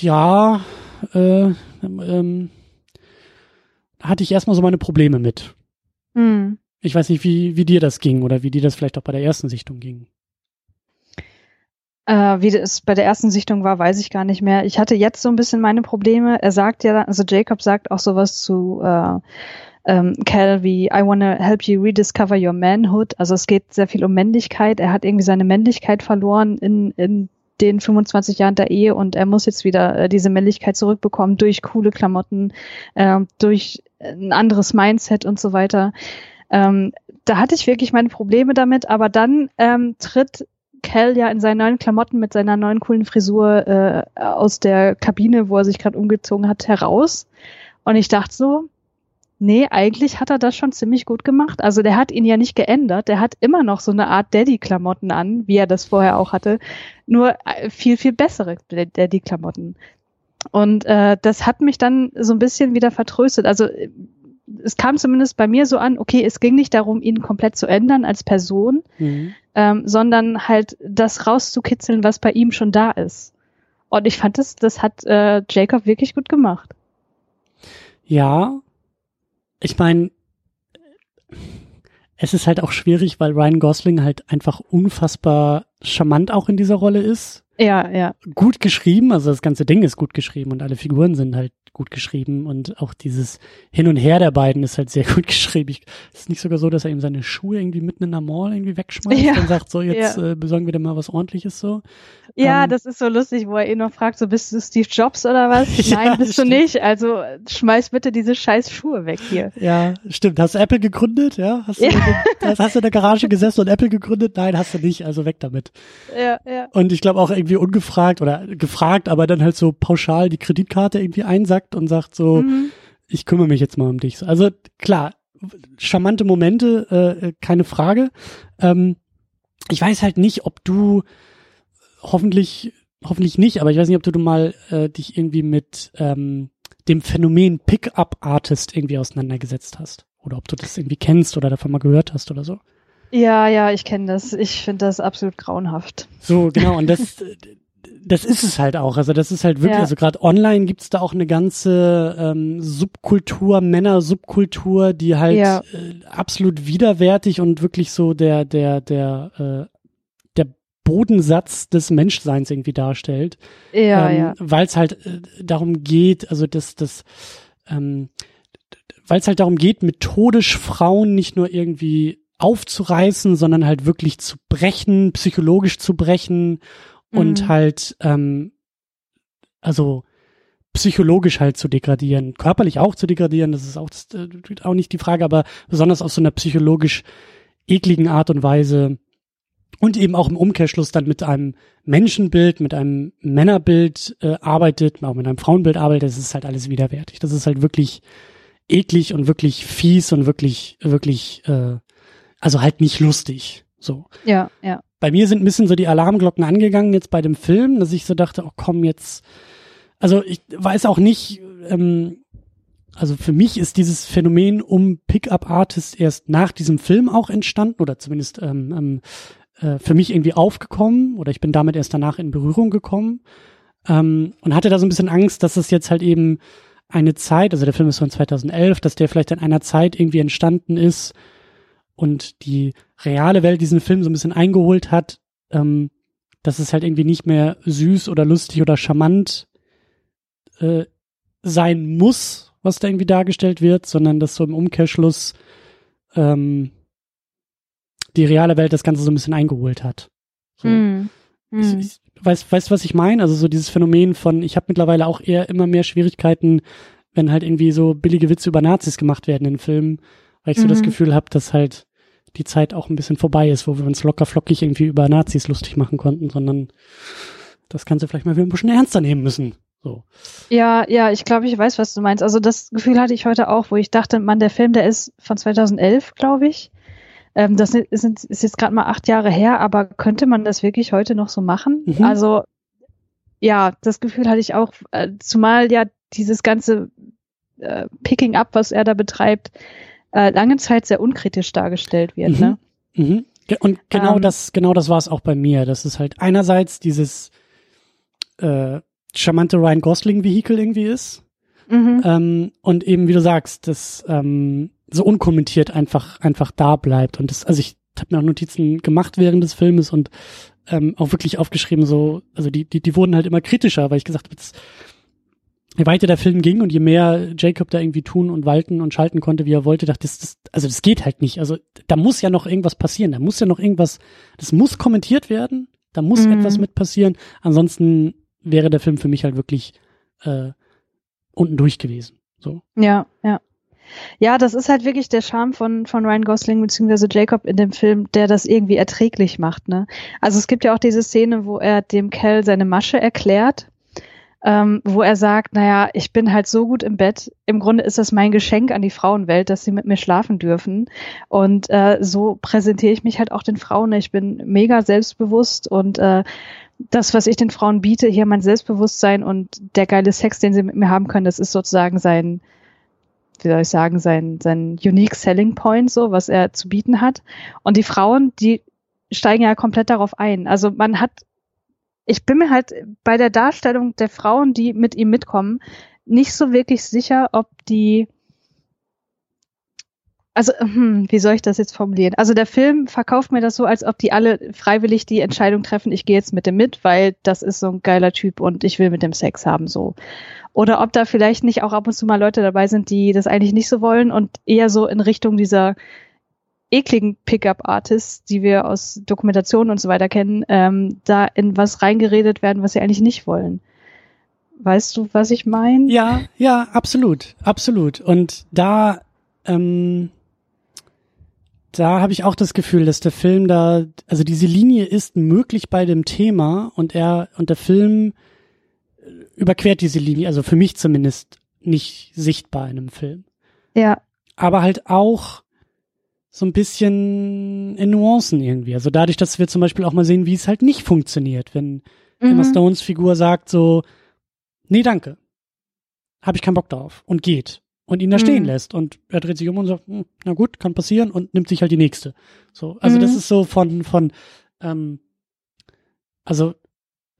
Speaker 1: ja, äh, ähm, hatte ich erstmal so meine Probleme mit. Mhm. Ich weiß nicht, wie, wie dir das ging oder wie dir das vielleicht auch bei der ersten Sichtung ging.
Speaker 2: Äh, wie das bei der ersten Sichtung war, weiß ich gar nicht mehr. Ich hatte jetzt so ein bisschen meine Probleme. Er sagt ja, also Jacob sagt auch sowas zu äh, ähm, Cal wie I wanna help you rediscover your manhood. Also es geht sehr viel um Männlichkeit. Er hat irgendwie seine Männlichkeit verloren in, in den 25 Jahren der Ehe und er muss jetzt wieder äh, diese Männlichkeit zurückbekommen durch coole Klamotten, äh, durch ein anderes Mindset und so weiter. Ähm, da hatte ich wirklich meine Probleme damit, aber dann ähm, tritt Cal ja in seinen neuen Klamotten mit seiner neuen coolen Frisur äh, aus der Kabine, wo er sich gerade umgezogen hat, heraus. Und ich dachte so, Nee, eigentlich hat er das schon ziemlich gut gemacht. Also der hat ihn ja nicht geändert. Der hat immer noch so eine Art Daddy-Klamotten an, wie er das vorher auch hatte. Nur äh, viel, viel bessere Daddy-Klamotten. Und äh, das hat mich dann so ein bisschen wieder vertröstet. Also es kam zumindest bei mir so an, okay, es ging nicht darum, ihn komplett zu ändern als Person, mhm. ähm, sondern halt das rauszukitzeln, was bei ihm schon da ist. Und ich fand das, das hat äh, Jacob wirklich gut gemacht.
Speaker 1: Ja, ich meine, es ist halt auch schwierig, weil Ryan Gosling halt einfach unfassbar charmant auch in dieser Rolle ist.
Speaker 2: Ja, ja.
Speaker 1: Gut geschrieben, also das ganze Ding ist gut geschrieben und alle Figuren sind halt gut geschrieben und auch dieses Hin und Her der beiden ist halt sehr (laughs) gut geschrieben. Ich, ist nicht sogar so, dass er ihm seine Schuhe irgendwie mitten in der Mall irgendwie wegschmeißt ja. und sagt, so jetzt ja. äh, besorgen wir dir mal was ordentliches so.
Speaker 2: Ja, ähm, das ist so lustig, wo er ihn noch fragt, so bist du Steve Jobs oder was? (laughs) Nein, ja, bist stimmt. du nicht. Also schmeiß bitte diese scheiß Schuhe weg hier.
Speaker 1: Ja, stimmt. Hast du Apple gegründet? Ja? Hast du, in, hast du in der Garage gesessen und Apple gegründet? Nein, hast du nicht. Also weg damit.
Speaker 2: Ja, ja.
Speaker 1: Und ich glaube auch irgendwie ungefragt oder gefragt, aber dann halt so pauschal die Kreditkarte irgendwie einsackt und sagt so, mhm. ich kümmere mich jetzt mal um dich. Also klar, charmante Momente, äh, keine Frage. Ähm, ich weiß halt nicht, ob du hoffentlich, hoffentlich nicht, aber ich weiß nicht, ob du, du mal äh, dich irgendwie mit ähm, dem Phänomen Pickup-Artist irgendwie auseinandergesetzt hast. Oder ob du das irgendwie kennst oder davon mal gehört hast oder so.
Speaker 2: Ja, ja, ich kenne das. Ich finde das absolut grauenhaft.
Speaker 1: So, genau. Und das, das ist es halt auch. Also das ist halt wirklich, ja. also gerade online gibt's da auch eine ganze ähm, Subkultur, Männer-Subkultur, die halt ja. äh, absolut widerwärtig und wirklich so der, der, der, äh, der Bodensatz des Menschseins irgendwie darstellt.
Speaker 2: Ja, ähm, ja.
Speaker 1: Weil es halt äh, darum geht, also das, das, ähm, weil es halt darum geht, methodisch Frauen nicht nur irgendwie aufzureißen, sondern halt wirklich zu brechen, psychologisch zu brechen und mhm. halt, ähm, also psychologisch halt zu degradieren, körperlich auch zu degradieren, das ist auch, das, äh, auch nicht die Frage, aber besonders auf so einer psychologisch ekligen Art und Weise und eben auch im Umkehrschluss dann mit einem Menschenbild, mit einem Männerbild äh, arbeitet, auch mit einem Frauenbild arbeitet, das ist halt alles widerwärtig. Das ist halt wirklich eklig und wirklich fies und wirklich, wirklich, äh, also halt nicht lustig. So.
Speaker 2: Ja, ja
Speaker 1: bei mir sind ein bisschen so die Alarmglocken angegangen jetzt bei dem Film, dass ich so dachte, oh komm jetzt, also ich weiß auch nicht, ähm, also für mich ist dieses Phänomen um Pickup Artist erst nach diesem Film auch entstanden oder zumindest ähm, ähm, äh, für mich irgendwie aufgekommen oder ich bin damit erst danach in Berührung gekommen ähm, und hatte da so ein bisschen Angst, dass es jetzt halt eben eine Zeit, also der Film ist von 2011, dass der vielleicht in einer Zeit irgendwie entstanden ist, und die reale Welt diesen Film so ein bisschen eingeholt hat, ähm, dass es halt irgendwie nicht mehr süß oder lustig oder charmant äh, sein muss, was da irgendwie dargestellt wird, sondern dass so im Umkehrschluss ähm, die reale Welt das Ganze so ein bisschen eingeholt hat. So. Mm. Mm. Ich, ich, weißt, weißt was ich meine? Also so dieses Phänomen von, ich habe mittlerweile auch eher immer mehr Schwierigkeiten, wenn halt irgendwie so billige Witze über Nazis gemacht werden in Filmen, weil ich so das mhm. Gefühl habe, dass halt die Zeit auch ein bisschen vorbei ist, wo wir uns locker flockig irgendwie über Nazis lustig machen konnten, sondern das Ganze vielleicht mal wieder ein bisschen ernster nehmen müssen. So.
Speaker 2: Ja, ja, ich glaube, ich weiß, was du meinst. Also das Gefühl hatte ich heute auch, wo ich dachte, man, der Film, der ist von 2011, glaube ich. Ähm, das ist, ist jetzt gerade mal acht Jahre her, aber könnte man das wirklich heute noch so machen? Mhm. Also ja, das Gefühl hatte ich auch, äh, zumal ja dieses ganze äh, Picking up, was er da betreibt, äh, lange Zeit sehr unkritisch dargestellt wird. Mhm. Ne?
Speaker 1: Mhm. Und genau ähm, das, genau das war es auch bei mir. Das ist halt einerseits dieses äh, charmante Ryan Gosling-Vehikel irgendwie ist. Mhm. Ähm, und eben, wie du sagst, das ähm, so unkommentiert einfach, einfach da bleibt. Und das, also ich habe mir auch Notizen gemacht während des Filmes und ähm, auch wirklich aufgeschrieben, so, also die, die, die wurden halt immer kritischer, weil ich gesagt habe, je weiter der Film ging und je mehr Jacob da irgendwie tun und walten und schalten konnte, wie er wollte, dachte ich, das, also das geht halt nicht. Also da muss ja noch irgendwas passieren. Da muss ja noch irgendwas, das muss kommentiert werden. Da muss mhm. etwas mit passieren. Ansonsten wäre der Film für mich halt wirklich äh, unten durch gewesen. So.
Speaker 2: Ja, ja. Ja, das ist halt wirklich der Charme von, von Ryan Gosling bzw. Jacob in dem Film, der das irgendwie erträglich macht. Ne? Also es gibt ja auch diese Szene, wo er dem Cal seine Masche erklärt ähm, wo er sagt, naja, ich bin halt so gut im Bett. Im Grunde ist das mein Geschenk an die Frauenwelt, dass sie mit mir schlafen dürfen. Und äh, so präsentiere ich mich halt auch den Frauen. Ich bin mega selbstbewusst und äh, das, was ich den Frauen biete, hier mein Selbstbewusstsein und der geile Sex, den sie mit mir haben können, das ist sozusagen sein, wie soll ich sagen, sein, sein unique selling point, so, was er zu bieten hat. Und die Frauen, die steigen ja komplett darauf ein. Also man hat ich bin mir halt bei der Darstellung der Frauen, die mit ihm mitkommen, nicht so wirklich sicher, ob die also, hm, wie soll ich das jetzt formulieren? Also der Film verkauft mir das so, als ob die alle freiwillig die Entscheidung treffen, ich gehe jetzt mit dem mit, weil das ist so ein geiler Typ und ich will mit dem Sex haben, so. Oder ob da vielleicht nicht auch ab und zu mal Leute dabei sind, die das eigentlich nicht so wollen und eher so in Richtung dieser ekligen Pickup-Artists, die wir aus Dokumentationen und so weiter kennen, ähm, da in was reingeredet werden, was sie eigentlich nicht wollen. Weißt du, was ich meine?
Speaker 1: Ja, ja, absolut, absolut. Und da, ähm, da habe ich auch das Gefühl, dass der Film da, also diese Linie ist möglich bei dem Thema und er und der Film überquert diese Linie, also für mich zumindest nicht sichtbar in einem Film.
Speaker 2: Ja.
Speaker 1: Aber halt auch so ein bisschen in Nuancen irgendwie. Also dadurch, dass wir zum Beispiel auch mal sehen, wie es halt nicht funktioniert, wenn mhm. Emma Stones Figur sagt so, nee, danke, habe ich keinen Bock drauf und geht und ihn da stehen mhm. lässt und er dreht sich um und sagt, hm, na gut, kann passieren und nimmt sich halt die nächste. So, also mhm. das ist so von von ähm, also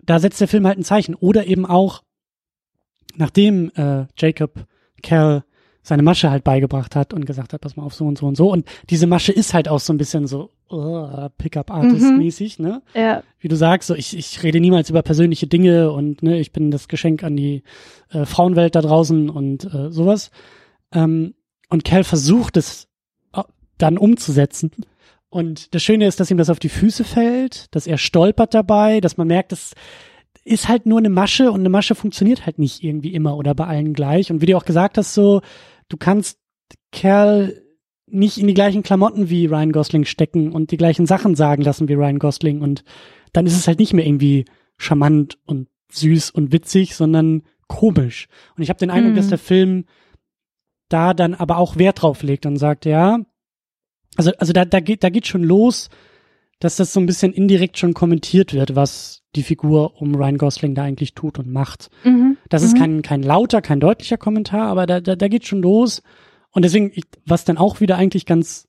Speaker 1: da setzt der Film halt ein Zeichen oder eben auch nachdem äh, Jacob Cal seine Masche halt beigebracht hat und gesagt hat, pass mal auf so und so und so. Und diese Masche ist halt auch so ein bisschen so uh, Pickup-Artist-mäßig, mhm. ne?
Speaker 2: Ja.
Speaker 1: Wie du sagst, so ich, ich rede niemals über persönliche Dinge und ne, ich bin das Geschenk an die äh, Frauenwelt da draußen und äh, sowas. Ähm, und Cal versucht es äh, dann umzusetzen. Und das Schöne ist, dass ihm das auf die Füße fällt, dass er stolpert dabei, dass man merkt, dass ist halt nur eine Masche und eine Masche funktioniert halt nicht irgendwie immer oder bei allen gleich. Und wie du auch gesagt hast, so, du kannst Kerl nicht in die gleichen Klamotten wie Ryan Gosling stecken und die gleichen Sachen sagen lassen wie Ryan Gosling und dann ist es halt nicht mehr irgendwie charmant und süß und witzig, sondern komisch. Und ich habe den Eindruck, mhm. dass der Film da dann aber auch Wert drauf legt und sagt, ja, also also da da geht da geht schon los, dass das so ein bisschen indirekt schon kommentiert wird, was die Figur um Ryan Gosling da eigentlich tut und macht. Mhm. Das ist mhm. kein, kein lauter, kein deutlicher Kommentar, aber da, da, da geht schon los. Und deswegen, ich, was dann auch wieder eigentlich ganz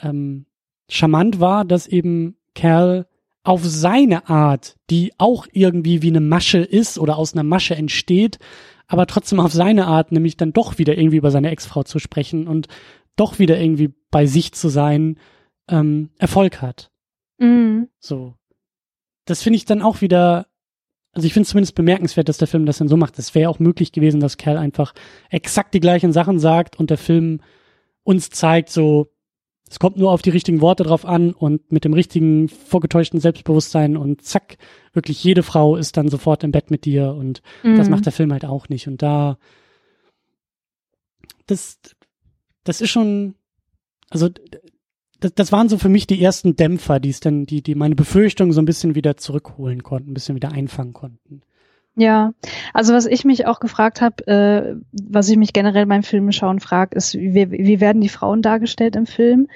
Speaker 1: ähm, charmant war, dass eben Kerl auf seine Art, die auch irgendwie wie eine Masche ist oder aus einer Masche entsteht, aber trotzdem auf seine Art, nämlich dann doch wieder irgendwie über seine Ex-Frau zu sprechen und doch wieder irgendwie bei sich zu sein, ähm, Erfolg hat. Mhm. So das finde ich dann auch wieder, also ich finde es zumindest bemerkenswert, dass der Film das dann so macht. Es wäre auch möglich gewesen, dass Kerl einfach exakt die gleichen Sachen sagt und der Film uns zeigt, so, es kommt nur auf die richtigen Worte drauf an und mit dem richtigen vorgetäuschten Selbstbewusstsein und zack, wirklich jede Frau ist dann sofort im Bett mit dir und mhm. das macht der Film halt auch nicht. Und da, das, das ist schon, also das, das waren so für mich die ersten Dämpfer, die es dann, die, die meine Befürchtungen so ein bisschen wieder zurückholen konnten, ein bisschen wieder einfangen konnten.
Speaker 2: Ja, also was ich mich auch gefragt habe, äh, was ich mich generell beim Filmschauen frage, ist, wie, wie werden die Frauen dargestellt im Film?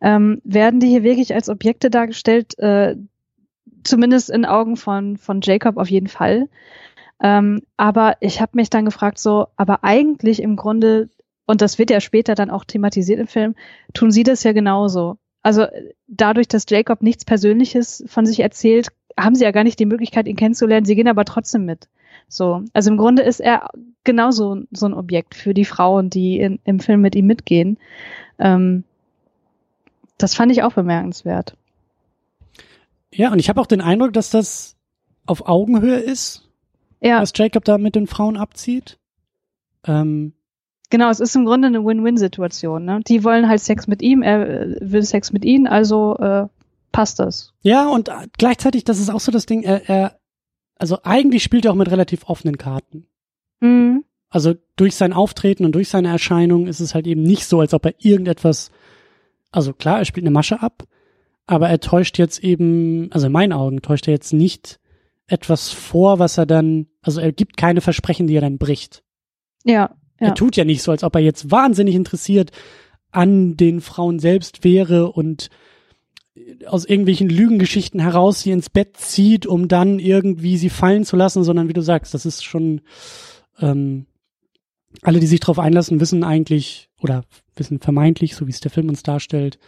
Speaker 2: Ähm, werden die hier wirklich als Objekte dargestellt? Äh, zumindest in Augen von, von Jacob auf jeden Fall. Ähm, aber ich habe mich dann gefragt, so, aber eigentlich im Grunde und das wird ja später dann auch thematisiert im Film, tun sie das ja genauso. Also dadurch, dass Jacob nichts Persönliches von sich erzählt, haben sie ja gar nicht die Möglichkeit, ihn kennenzulernen. Sie gehen aber trotzdem mit. So, also im Grunde ist er genauso so ein Objekt für die Frauen, die in, im Film mit ihm mitgehen. Ähm, das fand ich auch bemerkenswert.
Speaker 1: Ja, und ich habe auch den Eindruck, dass das auf Augenhöhe ist, ja. was Jacob da mit den Frauen abzieht. Ähm,
Speaker 2: Genau, es ist im Grunde eine Win-Win-Situation. Ne? Die wollen halt Sex mit ihm, er äh, will Sex mit ihnen, also äh, passt das.
Speaker 1: Ja, und gleichzeitig, das ist auch so das Ding, er, er also eigentlich spielt er auch mit relativ offenen Karten. Mhm. Also durch sein Auftreten und durch seine Erscheinung ist es halt eben nicht so, als ob er irgendetwas, also klar, er spielt eine Masche ab, aber er täuscht jetzt eben, also in meinen Augen täuscht er jetzt nicht etwas vor, was er dann, also er gibt keine Versprechen, die er dann bricht.
Speaker 2: Ja. Ja.
Speaker 1: Er tut ja nicht so, als ob er jetzt wahnsinnig interessiert an den Frauen selbst wäre und aus irgendwelchen Lügengeschichten heraus sie ins Bett zieht, um dann irgendwie sie fallen zu lassen, sondern wie du sagst, das ist schon ähm, alle, die sich darauf einlassen, wissen eigentlich oder wissen vermeintlich, so wie es der Film uns darstellt,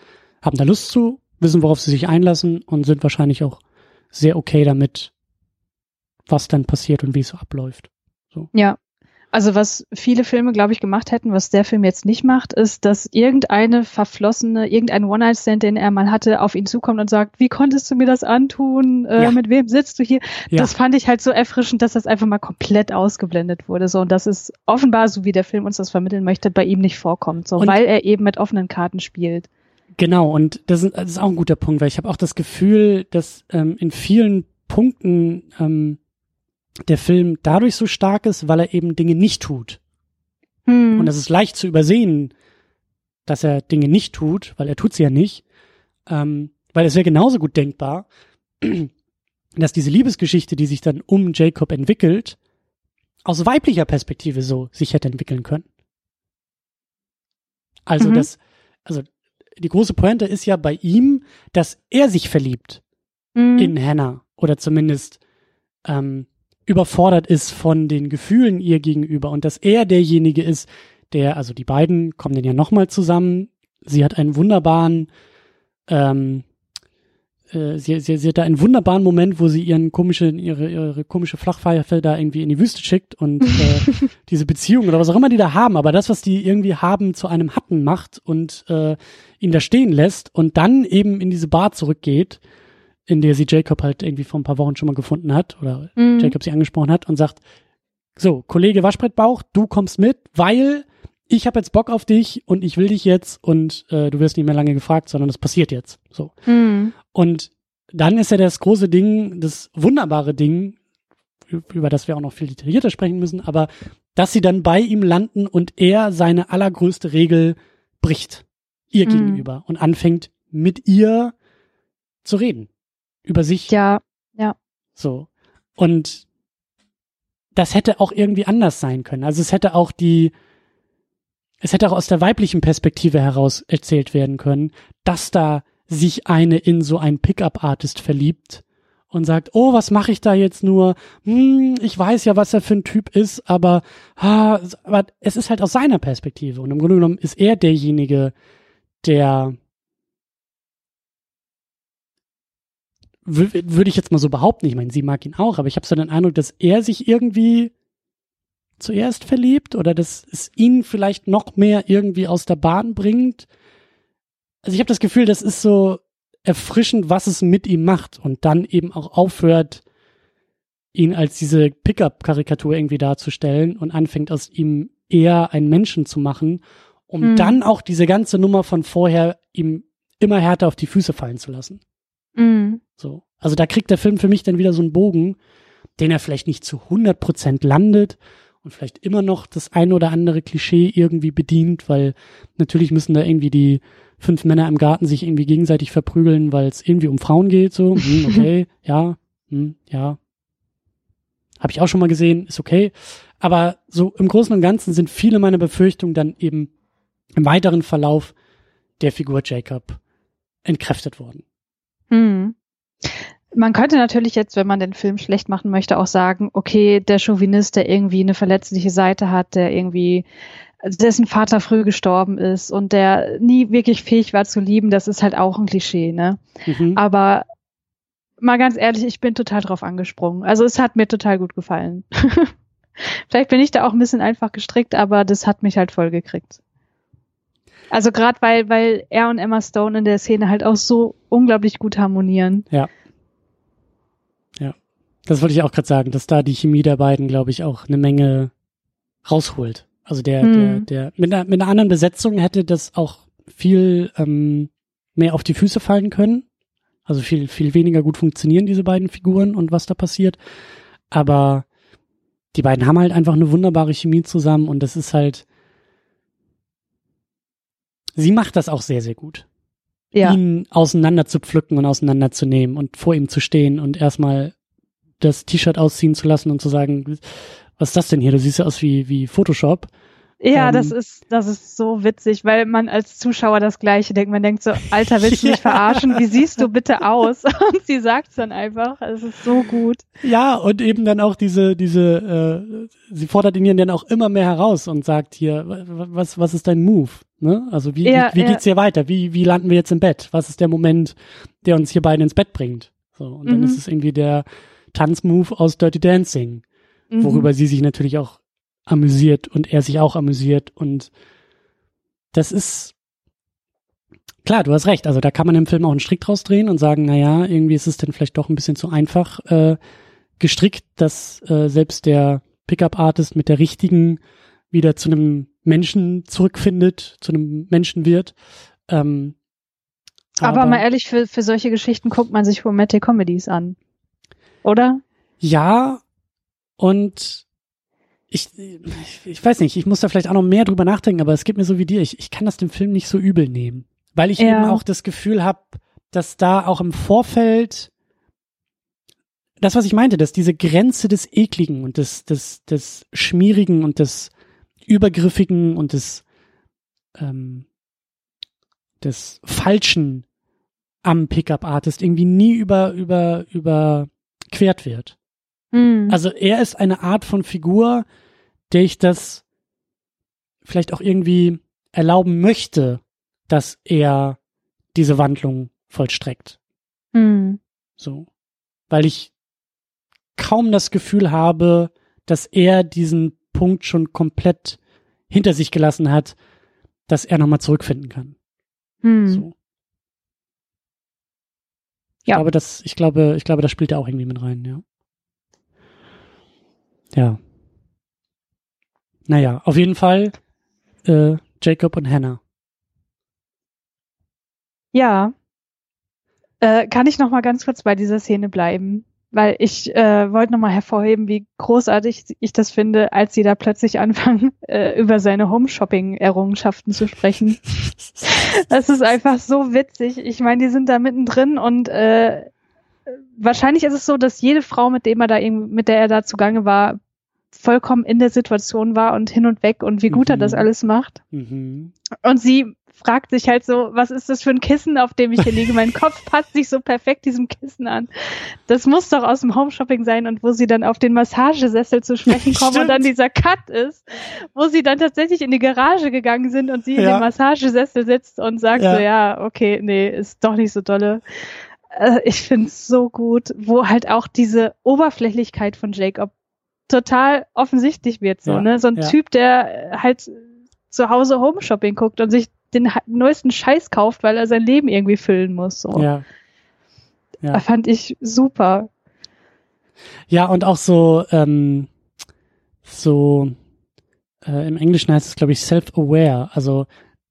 Speaker 1: haben da Lust zu, wissen, worauf sie sich einlassen und sind wahrscheinlich auch sehr okay damit, was dann passiert und wie es so abläuft. So.
Speaker 2: Ja, also was viele Filme, glaube ich, gemacht hätten, was der Film jetzt nicht macht, ist, dass irgendeine verflossene, irgendein One-Night-Stand, den er mal hatte, auf ihn zukommt und sagt, wie konntest du mir das antun? Äh, ja. Mit wem sitzt du hier? Ja. Das fand ich halt so erfrischend, dass das einfach mal komplett ausgeblendet wurde. So, und das ist offenbar, so wie der Film uns das vermitteln möchte, bei ihm nicht vorkommt. So, und weil er eben mit offenen Karten spielt.
Speaker 1: Genau, und das ist, das ist auch ein guter Punkt, weil ich habe auch das Gefühl, dass ähm, in vielen Punkten ähm, der Film dadurch so stark ist, weil er eben Dinge nicht tut. Hm. Und es ist leicht zu übersehen, dass er Dinge nicht tut, weil er tut sie ja nicht. Ähm, weil es wäre genauso gut denkbar, (clears throat) dass diese Liebesgeschichte, die sich dann um Jacob entwickelt, aus weiblicher Perspektive so sich hätte entwickeln können. Also mhm. das, also die große Pointe ist ja bei ihm, dass er sich verliebt mhm. in Hannah oder zumindest ähm, überfordert ist von den Gefühlen ihr gegenüber und dass er derjenige ist, der, also die beiden kommen dann ja nochmal zusammen. Sie hat einen wunderbaren, ähm, äh, sie, sie, sie hat da einen wunderbaren Moment, wo sie ihren komischen, ihre, ihre komische Flachpfeife da irgendwie in die Wüste schickt und äh, (laughs) diese Beziehung oder was auch immer die da haben, aber das, was die irgendwie haben, zu einem Hatten macht und äh, ihn da stehen lässt und dann eben in diese Bar zurückgeht in der sie Jacob halt irgendwie vor ein paar Wochen schon mal gefunden hat oder mhm. Jacob sie angesprochen hat und sagt, so, Kollege Waschbrettbauch, du kommst mit, weil ich habe jetzt Bock auf dich und ich will dich jetzt und äh, du wirst nicht mehr lange gefragt, sondern es passiert jetzt. So. Mhm. Und dann ist ja das große Ding, das wunderbare Ding, über das wir auch noch viel detaillierter sprechen müssen, aber dass sie dann bei ihm landen und er seine allergrößte Regel bricht ihr mhm. gegenüber und anfängt mit ihr zu reden über sich.
Speaker 2: Ja, ja.
Speaker 1: So. Und das hätte auch irgendwie anders sein können. Also es hätte auch die, es hätte auch aus der weiblichen Perspektive heraus erzählt werden können, dass da sich eine in so einen Pickup-Artist verliebt und sagt, oh, was mache ich da jetzt nur? Hm, ich weiß ja, was er für ein Typ ist, aber, ah, aber es ist halt aus seiner Perspektive. Und im Grunde genommen ist er derjenige, der würde ich jetzt mal so behaupten. Ich meine, sie mag ihn auch, aber ich habe so den Eindruck, dass er sich irgendwie zuerst verliebt oder dass es ihn vielleicht noch mehr irgendwie aus der Bahn bringt. Also ich habe das Gefühl, das ist so erfrischend, was es mit ihm macht und dann eben auch aufhört, ihn als diese Pickup-Karikatur irgendwie darzustellen und anfängt aus ihm eher einen Menschen zu machen, um mhm. dann auch diese ganze Nummer von vorher ihm immer härter auf die Füße fallen zu lassen. Mhm. So. Also da kriegt der Film für mich dann wieder so einen Bogen, den er vielleicht nicht zu 100 Prozent landet und vielleicht immer noch das ein oder andere Klischee irgendwie bedient, weil natürlich müssen da irgendwie die fünf Männer im Garten sich irgendwie gegenseitig verprügeln, weil es irgendwie um Frauen geht, so, hm, (laughs) okay, ja, hm, ja. Habe ich auch schon mal gesehen, ist okay. Aber so im Großen und Ganzen sind viele meiner Befürchtungen dann eben im weiteren Verlauf der Figur Jacob entkräftet worden.
Speaker 2: Mhm. Man könnte natürlich jetzt, wenn man den Film schlecht machen möchte, auch sagen, okay, der Chauvinist, der irgendwie eine verletzliche Seite hat, der irgendwie dessen Vater früh gestorben ist und der nie wirklich fähig war zu lieben, das ist halt auch ein Klischee, ne? Mhm. Aber mal ganz ehrlich, ich bin total drauf angesprungen. Also es hat mir total gut gefallen. (laughs) Vielleicht bin ich da auch ein bisschen einfach gestrickt, aber das hat mich halt voll gekriegt. Also gerade weil, weil er und Emma Stone in der Szene halt auch so unglaublich gut harmonieren.
Speaker 1: Ja. Ja. Das wollte ich auch gerade sagen, dass da die Chemie der beiden, glaube ich, auch eine Menge rausholt. Also der, hm. der, der, mit einer, mit einer anderen Besetzung hätte das auch viel ähm, mehr auf die Füße fallen können. Also viel, viel weniger gut funktionieren, diese beiden Figuren und was da passiert. Aber die beiden haben halt einfach eine wunderbare Chemie zusammen und das ist halt, sie macht das auch sehr, sehr gut. Ja. Ihn auseinander zu pflücken und auseinanderzunehmen und vor ihm zu stehen und erstmal das T-Shirt ausziehen zu lassen und zu sagen, was ist das denn hier? Du siehst ja aus wie, wie Photoshop.
Speaker 2: Ja, ähm, das ist, das ist so witzig, weil man als Zuschauer das Gleiche denkt. Man denkt so, Alter, willst du mich (laughs) verarschen? Wie siehst du bitte aus? (laughs) Und sie sagt's dann einfach. Es ist so gut.
Speaker 1: Ja, und eben dann auch diese, diese, äh, sie fordert ihn dann auch immer mehr heraus und sagt hier, was, was ist dein Move? Ne? Also wie, ja, wie, wie ja. geht's hier weiter? Wie, wie landen wir jetzt im Bett? Was ist der Moment, der uns hier beide ins Bett bringt? So, und mhm. dann ist es irgendwie der Tanzmove aus Dirty Dancing, mhm. worüber sie sich natürlich auch amüsiert und er sich auch amüsiert und das ist klar, du hast recht. Also da kann man im Film auch einen Strick draus drehen und sagen, na ja, irgendwie ist es dann vielleicht doch ein bisschen zu einfach äh, gestrickt, dass äh, selbst der Pickup-Artist mit der richtigen wieder zu einem Menschen zurückfindet, zu einem Menschen wird. Ähm,
Speaker 2: aber, aber mal ehrlich, für, für solche Geschichten guckt man sich Romantic Comedies an. Oder?
Speaker 1: Ja, und ich, ich weiß nicht, ich muss da vielleicht auch noch mehr drüber nachdenken, aber es geht mir so wie dir. Ich, ich kann das dem Film nicht so übel nehmen, weil ich ja. eben auch das Gefühl habe, dass da auch im Vorfeld das, was ich meinte, dass diese Grenze des Ekligen und des, des, des Schmierigen und des Übergriffigen und des, ähm, des Falschen am Pickup-Artist irgendwie nie über, über, überquert wird. Mhm. Also er ist eine Art von Figur, der ich das vielleicht auch irgendwie erlauben möchte, dass er diese Wandlung vollstreckt. Mhm. So. Weil ich kaum das Gefühl habe, dass er diesen Punkt schon komplett hinter sich gelassen hat, dass er nochmal zurückfinden kann. Mhm. So. Ja. Ich glaube, das, ich glaube, ich glaube, das spielt er auch irgendwie mit rein, ja. Ja. Naja, auf jeden Fall äh, Jacob und Hannah.
Speaker 2: Ja. Äh, kann ich noch mal ganz kurz bei dieser Szene bleiben? Weil ich äh, wollte noch mal hervorheben, wie großartig ich das finde, als sie da plötzlich anfangen, (laughs) äh, über seine Home-Shopping-Errungenschaften zu sprechen. (laughs) das ist einfach so witzig. Ich meine, die sind da mittendrin und äh, wahrscheinlich ist es so, dass jede Frau, mit dem er da mit der er da zugange war, vollkommen in der Situation war und hin und weg und wie gut mhm. er das mhm. alles macht. Mhm. Und sie fragt sich halt so, was ist das für ein Kissen, auf dem ich hier liege? Mein Kopf passt sich so perfekt diesem Kissen an. Das muss doch aus dem Homeshopping sein und wo sie dann auf den Massagesessel zu sprechen kommen Stimmt. und dann dieser Cut ist, wo sie dann tatsächlich in die Garage gegangen sind und sie ja. in den Massagesessel sitzt und sagt ja. so, ja, okay, nee, ist doch nicht so dolle. Äh, ich finde es so gut, wo halt auch diese Oberflächlichkeit von Jacob total offensichtlich wird, so, ja, ne? So ein ja. Typ, der halt zu Hause Home Shopping guckt und sich den neuesten Scheiß kauft, weil er sein Leben irgendwie füllen muss, so. Ja. ja. Fand ich super.
Speaker 1: Ja, und auch so, ähm, so, äh, im Englischen heißt es, glaube ich, self-aware. Also,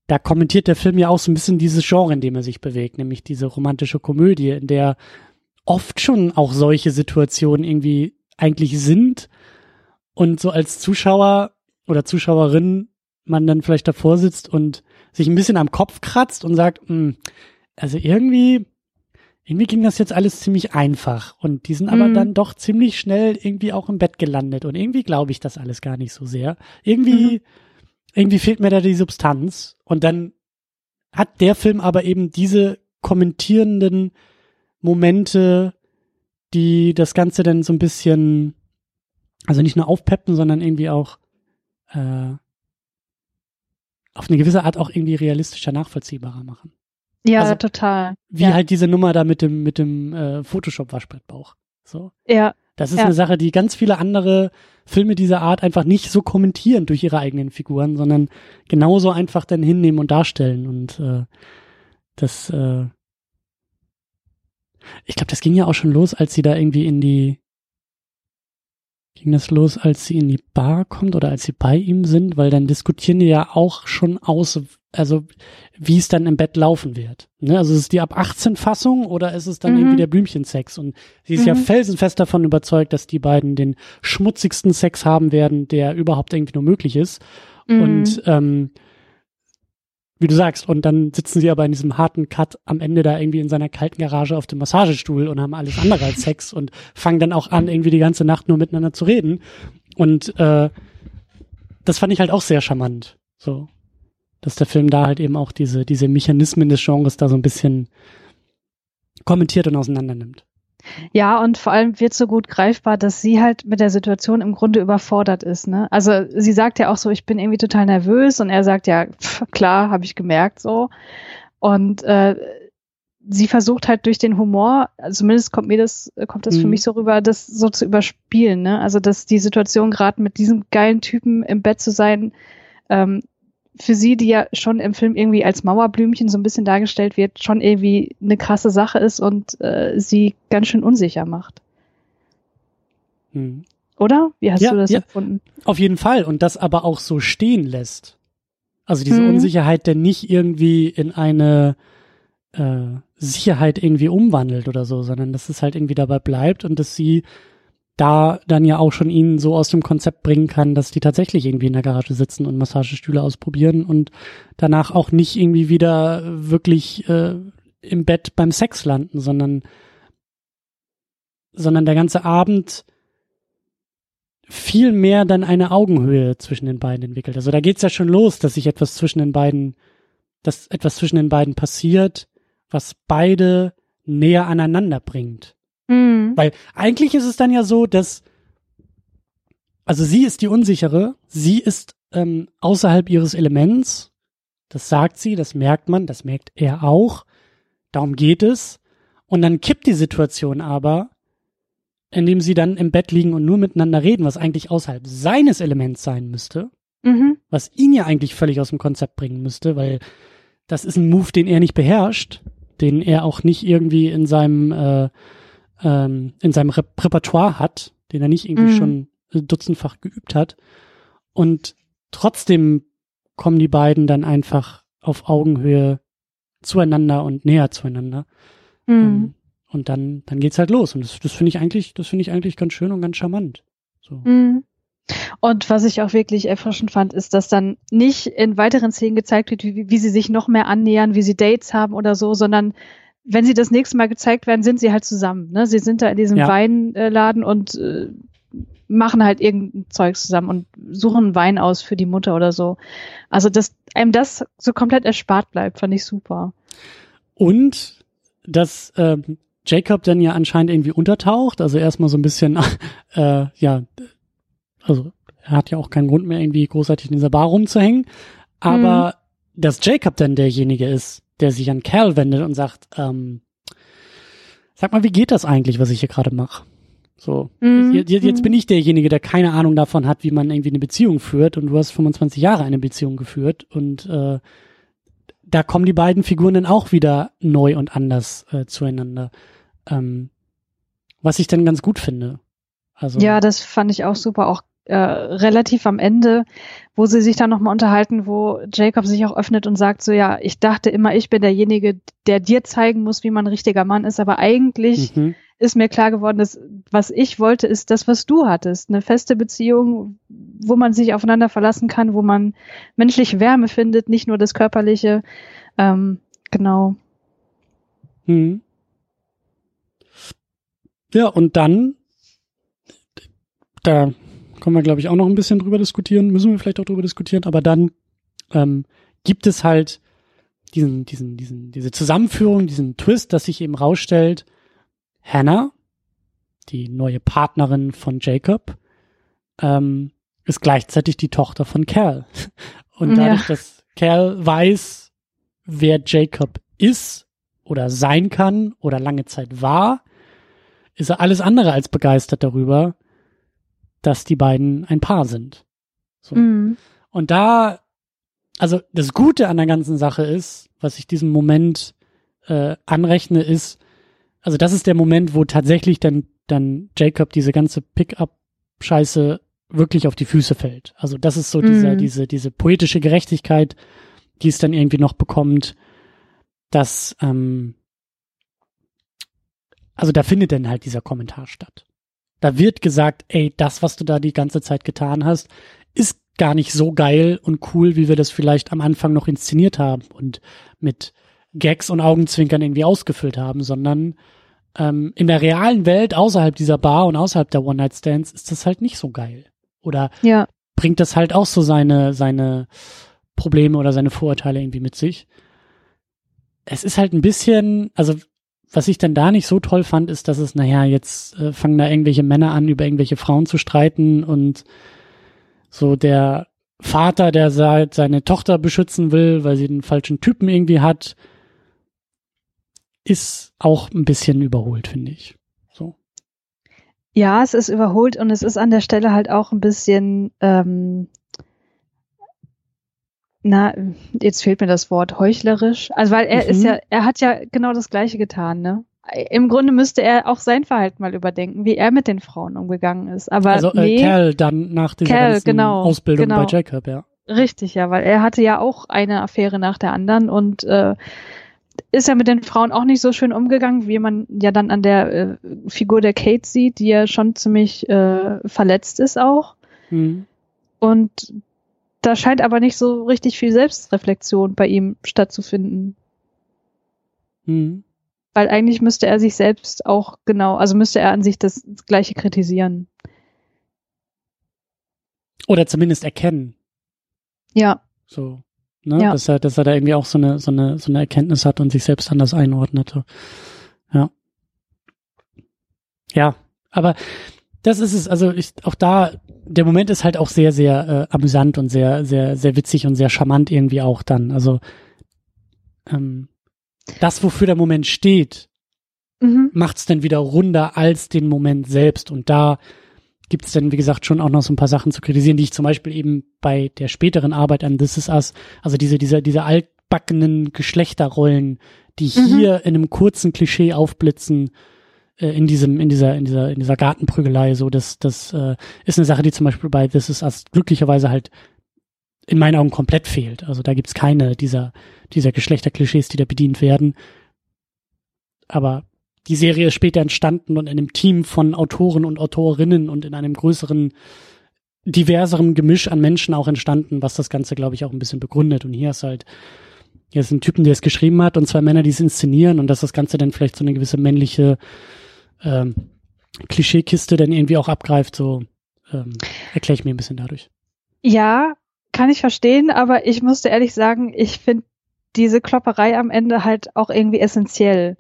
Speaker 1: da kommentiert der Film ja auch so ein bisschen dieses Genre, in dem er sich bewegt, nämlich diese romantische Komödie, in der oft schon auch solche Situationen irgendwie eigentlich sind und so als Zuschauer oder Zuschauerin man dann vielleicht davor sitzt und sich ein bisschen am Kopf kratzt und sagt, hm, also irgendwie, irgendwie ging das jetzt alles ziemlich einfach und die sind aber mhm. dann doch ziemlich schnell irgendwie auch im Bett gelandet und irgendwie glaube ich das alles gar nicht so sehr. Irgendwie, mhm. irgendwie fehlt mir da die Substanz und dann hat der Film aber eben diese kommentierenden Momente, die das Ganze dann so ein bisschen, also nicht nur aufpeppen, sondern irgendwie auch äh, auf eine gewisse Art auch irgendwie realistischer nachvollziehbarer machen.
Speaker 2: Ja, also, total.
Speaker 1: Wie
Speaker 2: ja.
Speaker 1: halt diese Nummer da mit dem mit dem äh, Photoshop Waschbrettbauch. So.
Speaker 2: Ja.
Speaker 1: Das ist
Speaker 2: ja.
Speaker 1: eine Sache, die ganz viele andere Filme dieser Art einfach nicht so kommentieren durch ihre eigenen Figuren, sondern genauso einfach dann hinnehmen und darstellen und äh, das äh, ich glaube, das ging ja auch schon los, als sie da irgendwie in die ging das los, als sie in die Bar kommt oder als sie bei ihm sind, weil dann diskutieren die ja auch schon aus, also wie es dann im Bett laufen wird. Ne? Also ist es die ab 18 Fassung oder ist es dann mhm. irgendwie der Blümchensex? Und sie ist mhm. ja felsenfest davon überzeugt, dass die beiden den schmutzigsten Sex haben werden, der überhaupt irgendwie nur möglich ist. Mhm. Und ähm, wie du sagst, und dann sitzen sie aber in diesem harten Cut am Ende da irgendwie in seiner kalten Garage auf dem Massagestuhl und haben alles andere als Sex (laughs) und fangen dann auch an, irgendwie die ganze Nacht nur miteinander zu reden. Und äh, das fand ich halt auch sehr charmant. So, dass der Film da halt eben auch diese, diese Mechanismen des Genres da so ein bisschen kommentiert und auseinander nimmt.
Speaker 2: Ja, und vor allem wird so gut greifbar, dass sie halt mit der Situation im Grunde überfordert ist. Ne? Also sie sagt ja auch so, ich bin irgendwie total nervös und er sagt ja, pff, klar, habe ich gemerkt so. Und äh, sie versucht halt durch den Humor, also zumindest kommt mir das, kommt das mhm. für mich so rüber, das so zu überspielen. Ne? Also dass die Situation gerade mit diesem geilen Typen im Bett zu sein, ähm, für sie, die ja schon im Film irgendwie als Mauerblümchen so ein bisschen dargestellt wird, schon irgendwie eine krasse Sache ist und äh, sie ganz schön unsicher macht. Hm. Oder? Wie hast ja, du das ja, empfunden?
Speaker 1: Auf jeden Fall. Und das aber auch so stehen lässt. Also diese hm. Unsicherheit, der nicht irgendwie in eine äh, Sicherheit irgendwie umwandelt oder so, sondern dass es halt irgendwie dabei bleibt und dass sie da dann ja auch schon ihn so aus dem Konzept bringen kann, dass die tatsächlich irgendwie in der Garage sitzen und Massagestühle ausprobieren und danach auch nicht irgendwie wieder wirklich äh, im Bett beim Sex landen, sondern sondern der ganze Abend viel mehr dann eine Augenhöhe zwischen den beiden entwickelt. Also da geht's ja schon los, dass sich etwas zwischen den beiden, dass etwas zwischen den beiden passiert, was beide näher aneinander bringt. Mhm. Weil eigentlich ist es dann ja so, dass, also sie ist die Unsichere, sie ist ähm, außerhalb ihres Elements, das sagt sie, das merkt man, das merkt er auch, darum geht es. Und dann kippt die Situation aber, indem sie dann im Bett liegen und nur miteinander reden, was eigentlich außerhalb seines Elements sein müsste, mhm. was ihn ja eigentlich völlig aus dem Konzept bringen müsste, weil das ist ein Move, den er nicht beherrscht, den er auch nicht irgendwie in seinem äh, ähm, in seinem Re Repertoire hat, den er nicht irgendwie mhm. schon dutzendfach geübt hat. Und trotzdem kommen die beiden dann einfach auf Augenhöhe zueinander und näher zueinander. Mhm. Ähm, und dann, dann geht's halt los. Und das, das finde ich eigentlich, das finde ich eigentlich ganz schön und ganz charmant. So. Mhm.
Speaker 2: Und was ich auch wirklich erfrischend fand, ist, dass dann nicht in weiteren Szenen gezeigt wird, wie, wie sie sich noch mehr annähern, wie sie Dates haben oder so, sondern wenn sie das nächste Mal gezeigt werden, sind sie halt zusammen. Ne? Sie sind da in diesem ja. Weinladen und äh, machen halt irgendein Zeug zusammen und suchen Wein aus für die Mutter oder so. Also, dass einem das so komplett erspart bleibt, fand ich super.
Speaker 1: Und dass äh, Jacob dann ja anscheinend irgendwie untertaucht, also erstmal so ein bisschen, (laughs) äh, ja, also er hat ja auch keinen Grund mehr, irgendwie großartig in dieser Bar rumzuhängen, aber hm. dass Jacob dann derjenige ist, der sich an Cal wendet und sagt, ähm, sag mal, wie geht das eigentlich, was ich hier gerade mache? So, mhm. jetzt, jetzt bin ich derjenige, der keine Ahnung davon hat, wie man irgendwie eine Beziehung führt und du hast 25 Jahre eine Beziehung geführt und äh, da kommen die beiden Figuren dann auch wieder neu und anders äh, zueinander. Ähm, was ich dann ganz gut finde.
Speaker 2: Also, ja, das fand ich auch super. Auch äh, relativ am Ende, wo sie sich dann nochmal unterhalten, wo Jacob sich auch öffnet und sagt so, ja, ich dachte immer, ich bin derjenige, der dir zeigen muss, wie man ein richtiger Mann ist, aber eigentlich mhm. ist mir klar geworden, dass was ich wollte, ist das, was du hattest. Eine feste Beziehung, wo man sich aufeinander verlassen kann, wo man menschliche Wärme findet, nicht nur das Körperliche. Ähm, genau. Mhm.
Speaker 1: Ja, und dann, da können wir, glaube ich, auch noch ein bisschen drüber diskutieren, müssen wir vielleicht auch drüber diskutieren, aber dann ähm, gibt es halt diesen, diesen, diesen, diese Zusammenführung, diesen Twist, dass sich eben rausstellt, Hannah, die neue Partnerin von Jacob, ähm, ist gleichzeitig die Tochter von Cal. (laughs) Und dadurch, ja. dass Cal weiß, wer Jacob ist oder sein kann oder lange Zeit war, ist er alles andere als begeistert darüber, dass die beiden ein Paar sind. So. Mhm. Und da, also das Gute an der ganzen Sache ist, was ich diesem Moment äh, anrechne, ist, also das ist der Moment, wo tatsächlich dann, dann Jacob diese ganze Pickup-Scheiße wirklich auf die Füße fällt. Also das ist so mhm. diese, diese, diese poetische Gerechtigkeit, die es dann irgendwie noch bekommt, dass, ähm, also da findet dann halt dieser Kommentar statt. Da wird gesagt, ey, das, was du da die ganze Zeit getan hast, ist gar nicht so geil und cool, wie wir das vielleicht am Anfang noch inszeniert haben und mit Gags und Augenzwinkern irgendwie ausgefüllt haben, sondern ähm, in der realen Welt außerhalb dieser Bar und außerhalb der One-Night-Stands ist das halt nicht so geil. Oder
Speaker 2: ja.
Speaker 1: bringt das halt auch so seine, seine Probleme oder seine Vorurteile irgendwie mit sich. Es ist halt ein bisschen, also was ich dann da nicht so toll fand, ist, dass es, naja, jetzt äh, fangen da irgendwelche Männer an, über irgendwelche Frauen zu streiten und so der Vater, der seine Tochter beschützen will, weil sie den falschen Typen irgendwie hat, ist auch ein bisschen überholt, finde ich. So.
Speaker 2: Ja, es ist überholt und es ist an der Stelle halt auch ein bisschen, ähm, na, jetzt fehlt mir das Wort heuchlerisch. Also weil er mhm. ist ja, er hat ja genau das Gleiche getan, ne? Im Grunde müsste er auch sein Verhalten mal überdenken, wie er mit den Frauen umgegangen ist. Aber
Speaker 1: also äh,
Speaker 2: nee,
Speaker 1: Kerl dann nach dieser genau, Ausbildung genau. bei Jacob, ja.
Speaker 2: Richtig, ja, weil er hatte ja auch eine Affäre nach der anderen und äh, ist ja mit den Frauen auch nicht so schön umgegangen, wie man ja dann an der äh, Figur der Kate sieht, die ja schon ziemlich äh, verletzt ist auch. Mhm. Und da scheint aber nicht so richtig viel Selbstreflexion bei ihm stattzufinden. Mhm. Weil eigentlich müsste er sich selbst auch genau, also müsste er an sich das, Gleiche kritisieren.
Speaker 1: Oder zumindest erkennen.
Speaker 2: Ja.
Speaker 1: So. Ne? Ja. Dass er, dass er da irgendwie auch so eine, so eine, so eine Erkenntnis hat und sich selbst anders einordnet. Ja. Ja. Aber das ist es. Also ich, auch da, der Moment ist halt auch sehr, sehr äh, amüsant und sehr, sehr, sehr witzig und sehr charmant irgendwie auch dann. Also ähm, das, wofür der Moment steht, mhm. macht es dann wieder runder als den Moment selbst. Und da gibt es dann, wie gesagt, schon auch noch so ein paar Sachen zu kritisieren, die ich zum Beispiel eben bei der späteren Arbeit an This Is Us, also diese, diese, diese altbackenen Geschlechterrollen, die mhm. hier in einem kurzen Klischee aufblitzen, äh, in diesem, in dieser, in dieser, in dieser Gartenprügelei, so, das, das äh, ist eine Sache, die zum Beispiel bei This Is Us glücklicherweise halt in meinen Augen komplett fehlt. Also da gibt's keine dieser, dieser Geschlechterklischees, die da bedient werden. Aber die Serie ist später entstanden und in einem Team von Autoren und Autorinnen und in einem größeren, diverseren Gemisch an Menschen auch entstanden, was das Ganze, glaube ich, auch ein bisschen begründet. Und hier ist halt, hier ist ein Typen, der es geschrieben hat und zwei Männer, die es inszenieren und dass das Ganze dann vielleicht so eine gewisse männliche ähm, Klischeekiste dann irgendwie auch abgreift, so ähm, erkläre ich mir ein bisschen dadurch.
Speaker 2: Ja, kann ich verstehen, aber ich musste ehrlich sagen, ich finde diese Klopperei am Ende halt auch irgendwie essentiell.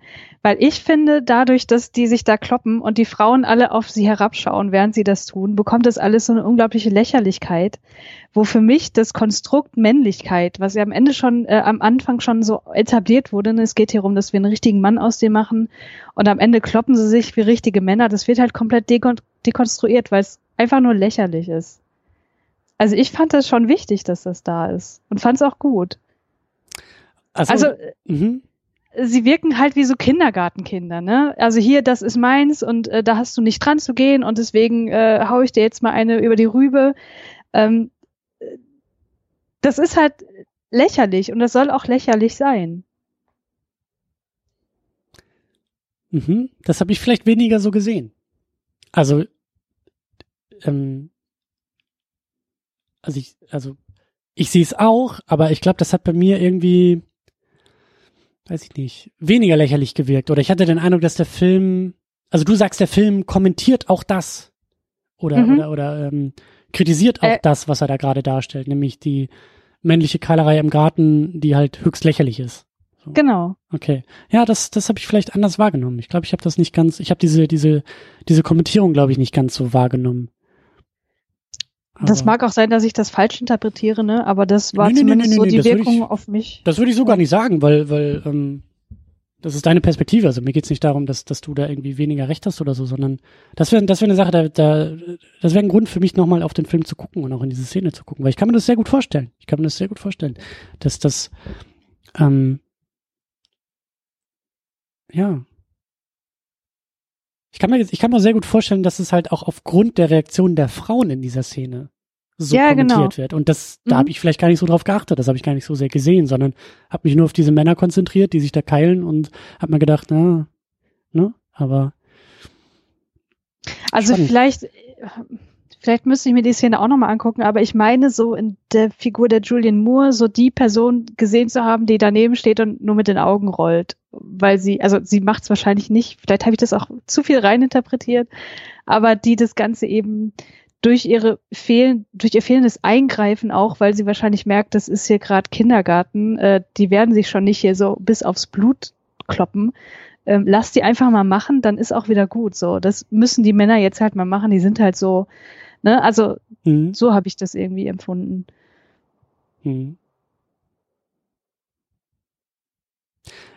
Speaker 2: Weil ich finde, dadurch, dass die sich da kloppen und die Frauen alle auf sie herabschauen, während sie das tun, bekommt das alles so eine unglaubliche Lächerlichkeit, wo für mich das Konstrukt Männlichkeit, was ja am Ende schon, äh, am Anfang schon so etabliert wurde, ne, es geht hier um, dass wir einen richtigen Mann aus dem machen und am Ende kloppen sie sich wie richtige Männer, das wird halt komplett dekon dekonstruiert, weil es einfach nur lächerlich ist. Also ich fand das schon wichtig, dass das da ist und fand es auch gut. Also, also mhm. Sie wirken halt wie so Kindergartenkinder, ne? Also hier, das ist meins und äh, da hast du nicht dran zu gehen und deswegen äh, hau ich dir jetzt mal eine über die Rübe. Ähm, das ist halt lächerlich und das soll auch lächerlich sein.
Speaker 1: Mhm. Das habe ich vielleicht weniger so gesehen. Also, ähm, also ich, also ich sehe es auch, aber ich glaube, das hat bei mir irgendwie weiß ich nicht, weniger lächerlich gewirkt. Oder ich hatte den Eindruck, dass der Film, also du sagst, der Film kommentiert auch das. Oder, mhm. oder, oder ähm, kritisiert auch äh. das, was er da gerade darstellt, nämlich die männliche Keilerei im Garten, die halt höchst lächerlich ist.
Speaker 2: So. Genau.
Speaker 1: Okay. Ja, das, das habe ich vielleicht anders wahrgenommen. Ich glaube, ich habe das nicht ganz, ich habe diese, diese, diese Kommentierung, glaube ich, nicht ganz so wahrgenommen.
Speaker 2: Das mag auch sein, dass ich das falsch interpretiere, ne? Aber das war nee, nee, zumindest nee, so die Wirkung
Speaker 1: ich,
Speaker 2: auf mich.
Speaker 1: Das würde ich so gar nicht sagen, weil, weil ähm, das ist deine Perspektive. Also mir geht's nicht darum, dass, dass du da irgendwie weniger Recht hast oder so, sondern das wäre das wäre eine Sache, da, da das wäre ein Grund für mich nochmal auf den Film zu gucken und auch in diese Szene zu gucken, weil ich kann mir das sehr gut vorstellen. Ich kann mir das sehr gut vorstellen, dass das ähm, ja, ich kann mir jetzt, ich kann mir sehr gut vorstellen, dass es halt auch aufgrund der Reaktion der Frauen in dieser Szene so ja, kommentiert genau. wird. Und das, da mhm. habe ich vielleicht gar nicht so drauf geachtet, das habe ich gar nicht so sehr gesehen, sondern habe mich nur auf diese Männer konzentriert, die sich da keilen und habe mir gedacht, na, ne, aber
Speaker 2: also spannend. vielleicht vielleicht müsste ich mir die Szene auch nochmal angucken, aber ich meine so in der Figur der Julian Moore so die Person gesehen zu haben, die daneben steht und nur mit den Augen rollt, weil sie, also sie macht es wahrscheinlich nicht, vielleicht habe ich das auch zu viel reininterpretiert, aber die das Ganze eben durch ihre fehlen, durch ihr fehlendes Eingreifen auch, weil sie wahrscheinlich merkt, das ist hier gerade Kindergarten, äh, die werden sich schon nicht hier so bis aufs Blut kloppen, ähm, lass die einfach mal machen, dann ist auch wieder gut. So, das müssen die Männer jetzt halt mal machen. Die sind halt so, ne, also mhm. so habe ich das irgendwie empfunden. Mhm.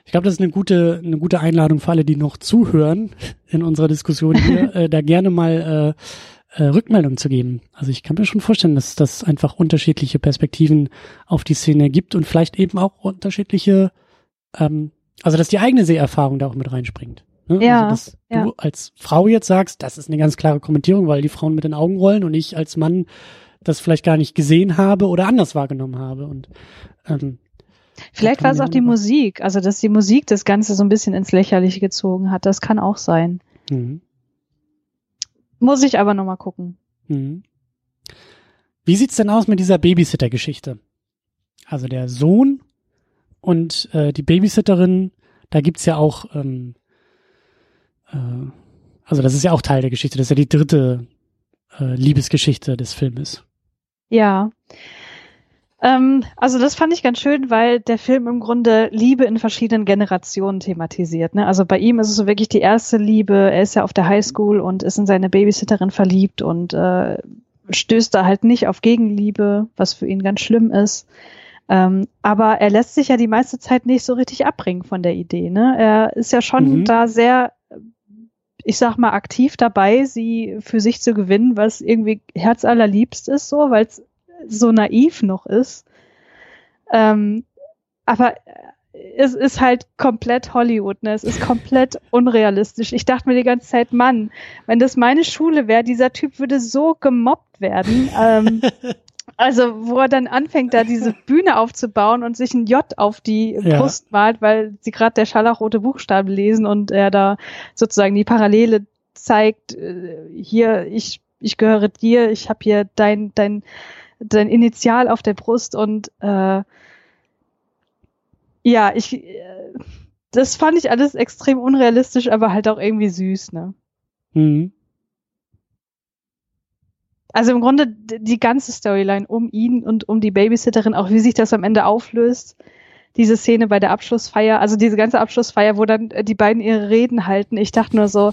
Speaker 1: Ich glaube, das ist eine gute, eine gute Einladung für alle, die noch zuhören (laughs) in unserer Diskussion hier, (laughs) äh, da gerne mal äh, äh, Rückmeldung zu geben. Also ich kann mir schon vorstellen, dass das einfach unterschiedliche Perspektiven auf die Szene gibt und vielleicht eben auch unterschiedliche ähm, also, dass die eigene Seherfahrung da auch mit reinspringt. Ne?
Speaker 2: Ja,
Speaker 1: also, dass
Speaker 2: ja.
Speaker 1: du als Frau jetzt sagst, das ist eine ganz klare Kommentierung, weil die Frauen mit den Augen rollen und ich als Mann das vielleicht gar nicht gesehen habe oder anders wahrgenommen habe. Und ähm,
Speaker 2: Vielleicht war es auch die Musik, also dass die Musik das Ganze so ein bisschen ins Lächerliche gezogen hat. Das kann auch sein. Mhm. Muss ich aber nochmal gucken.
Speaker 1: Mhm. Wie sieht's denn aus mit dieser Babysitter-Geschichte? Also der Sohn und äh, die Babysitterin, da gibt's ja auch, ähm, äh, also das ist ja auch Teil der Geschichte, das ist ja die dritte äh, Liebesgeschichte des Filmes.
Speaker 2: Ja. Ähm, also das fand ich ganz schön, weil der Film im Grunde Liebe in verschiedenen Generationen thematisiert. Ne? Also bei ihm ist es so wirklich die erste Liebe. Er ist ja auf der Highschool und ist in seine Babysitterin verliebt und äh, stößt da halt nicht auf Gegenliebe, was für ihn ganz schlimm ist. Ähm, aber er lässt sich ja die meiste Zeit nicht so richtig abbringen von der Idee. Ne? Er ist ja schon mhm. da sehr, ich sag mal, aktiv dabei, sie für sich zu gewinnen, was irgendwie herzallerliebst ist, so, weil es so naiv noch ist. Ähm, aber es ist halt komplett Hollywood, ne? Es ist komplett (laughs) unrealistisch. Ich dachte mir die ganze Zeit, Mann, wenn das meine Schule wäre, dieser Typ würde so gemobbt werden. Ähm, (laughs) Also, wo er dann anfängt, da diese (laughs) Bühne aufzubauen und sich ein J auf die ja. Brust malt, weil sie gerade der scharlachrote Buchstaben lesen und er da sozusagen die Parallele zeigt, äh, hier, ich, ich gehöre dir, ich habe hier dein, dein, dein Initial auf der Brust und äh, ja, ich äh, das fand ich alles extrem unrealistisch, aber halt auch irgendwie süß, ne? Mhm also im Grunde die ganze Storyline um ihn und um die Babysitterin, auch wie sich das am Ende auflöst. Diese Szene bei der Abschlussfeier, also diese ganze Abschlussfeier, wo dann die beiden ihre Reden halten. Ich dachte nur so,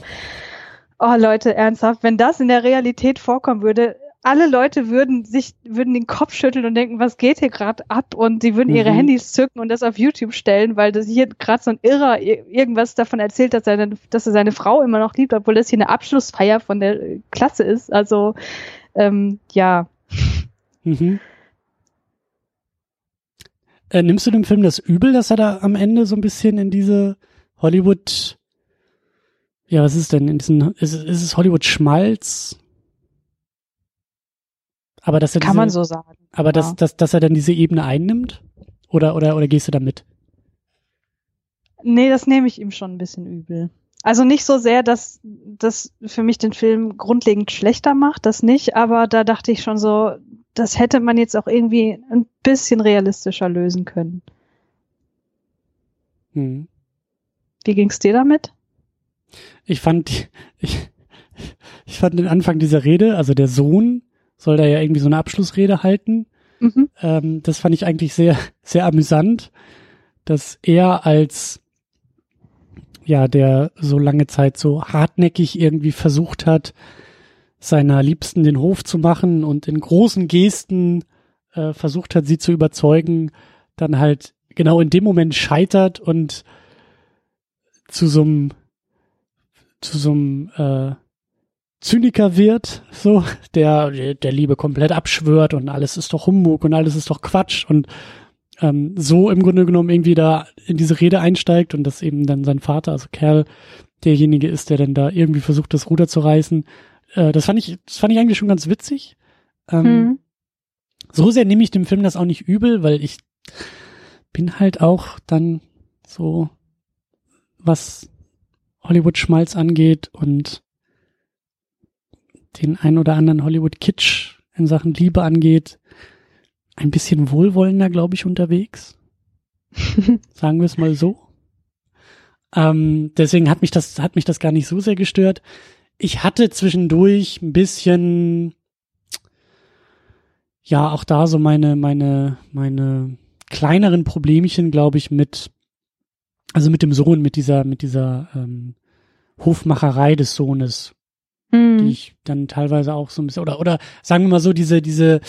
Speaker 2: oh Leute, ernsthaft, wenn das in der Realität vorkommen würde, alle Leute würden sich, würden den Kopf schütteln und denken, was geht hier gerade ab? Und sie würden ihre mhm. Handys zücken und das auf YouTube stellen, weil das hier gerade so ein Irrer irgendwas davon erzählt, dass er, dass er seine Frau immer noch liebt, obwohl das hier eine Abschlussfeier von der Klasse ist. Also ähm, ja. Mhm.
Speaker 1: Äh, nimmst du dem Film das übel, dass er da am Ende so ein bisschen in diese Hollywood, ja, was ist denn in diesen, ist, ist es Hollywood Schmalz? Aber dass er
Speaker 2: kann
Speaker 1: diese,
Speaker 2: man so sagen.
Speaker 1: Aber ja. dass, dass, dass er dann diese Ebene einnimmt? Oder, oder, oder gehst du da mit?
Speaker 2: Nee, das nehme ich ihm schon ein bisschen übel. Also nicht so sehr, dass das für mich den Film grundlegend schlechter macht, das nicht, aber da dachte ich schon so, das hätte man jetzt auch irgendwie ein bisschen realistischer lösen können. Hm. Wie ging's dir damit?
Speaker 1: Ich fand, (laughs) ich, ich fand den Anfang dieser Rede, also der Sohn soll da ja irgendwie so eine Abschlussrede halten. Mhm. Ähm, das fand ich eigentlich sehr, sehr amüsant, dass er als ja, der so lange Zeit so hartnäckig irgendwie versucht hat, seiner Liebsten den Hof zu machen und in großen Gesten äh, versucht hat, sie zu überzeugen, dann halt genau in dem Moment scheitert und zu so einem zu so einem äh, Zyniker wird, so, der der Liebe komplett abschwört und alles ist doch Humbug und alles ist doch Quatsch und ähm, so im Grunde genommen irgendwie da in diese Rede einsteigt und dass eben dann sein Vater, also Kerl, derjenige ist, der dann da irgendwie versucht, das Ruder zu reißen. Äh, das fand ich, das fand ich eigentlich schon ganz witzig. Ähm, hm. So sehr nehme ich dem Film das auch nicht übel, weil ich bin halt auch dann so, was Hollywood-Schmalz angeht und den ein oder anderen Hollywood-Kitsch in Sachen Liebe angeht, ein bisschen wohlwollender, glaube ich, unterwegs. (laughs) Sagen wir es mal so. Ähm, deswegen hat mich das, hat mich das gar nicht so sehr gestört. Ich hatte zwischendurch ein bisschen, ja, auch da so meine, meine, meine kleineren Problemchen, glaube ich, mit, also mit dem Sohn, mit dieser, mit dieser ähm, Hofmacherei des Sohnes, mhm. die ich dann teilweise auch so ein bisschen, oder, oder sagen wir mal so, diese, diese,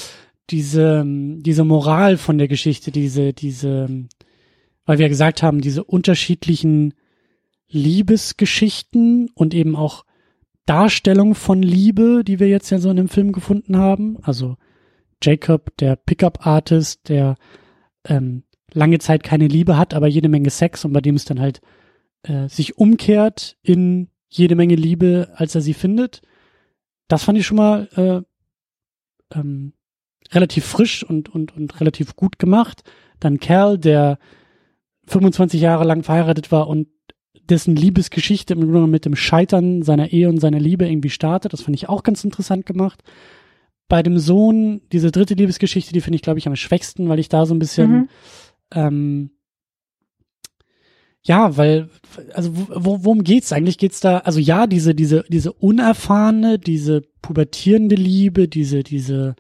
Speaker 1: diese, diese Moral von der Geschichte, diese, diese, weil wir gesagt haben, diese unterschiedlichen Liebesgeschichten und eben auch Darstellung von Liebe, die wir jetzt ja so in dem Film gefunden haben. Also Jacob, der Pickup-Artist, der ähm, lange Zeit keine Liebe hat, aber jede Menge Sex und bei dem es dann halt äh, sich umkehrt in jede Menge Liebe, als er sie findet. Das fand ich schon mal äh, ähm, relativ frisch und, und, und relativ gut gemacht. Dann Kerl, der 25 Jahre lang verheiratet war und dessen Liebesgeschichte mit dem Scheitern seiner Ehe und seiner Liebe irgendwie startet. Das fand ich auch ganz interessant gemacht. Bei dem Sohn, diese dritte Liebesgeschichte, die finde ich, glaube ich, am schwächsten, weil ich da so ein bisschen, mhm. ähm, ja, weil, also wo, worum geht's eigentlich? Geht's da, also ja, diese, diese, diese unerfahrene, diese pubertierende Liebe, diese, diese,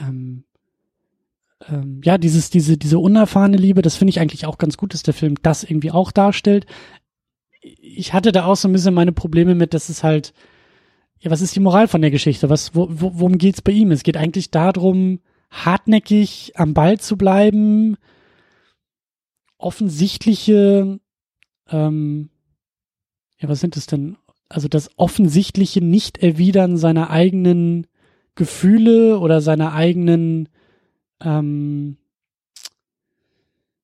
Speaker 1: ähm, ähm, ja, dieses, diese, diese unerfahrene Liebe, das finde ich eigentlich auch ganz gut, dass der Film das irgendwie auch darstellt. Ich hatte da auch so ein bisschen meine Probleme mit, dass es halt, ja, was ist die Moral von der Geschichte? Was, wo, wo, worum geht's bei ihm? Es geht eigentlich darum, hartnäckig am Ball zu bleiben, offensichtliche, ähm, ja, was sind es denn? Also das offensichtliche Nicht-Erwidern seiner eigenen Gefühle oder seiner eigenen ähm,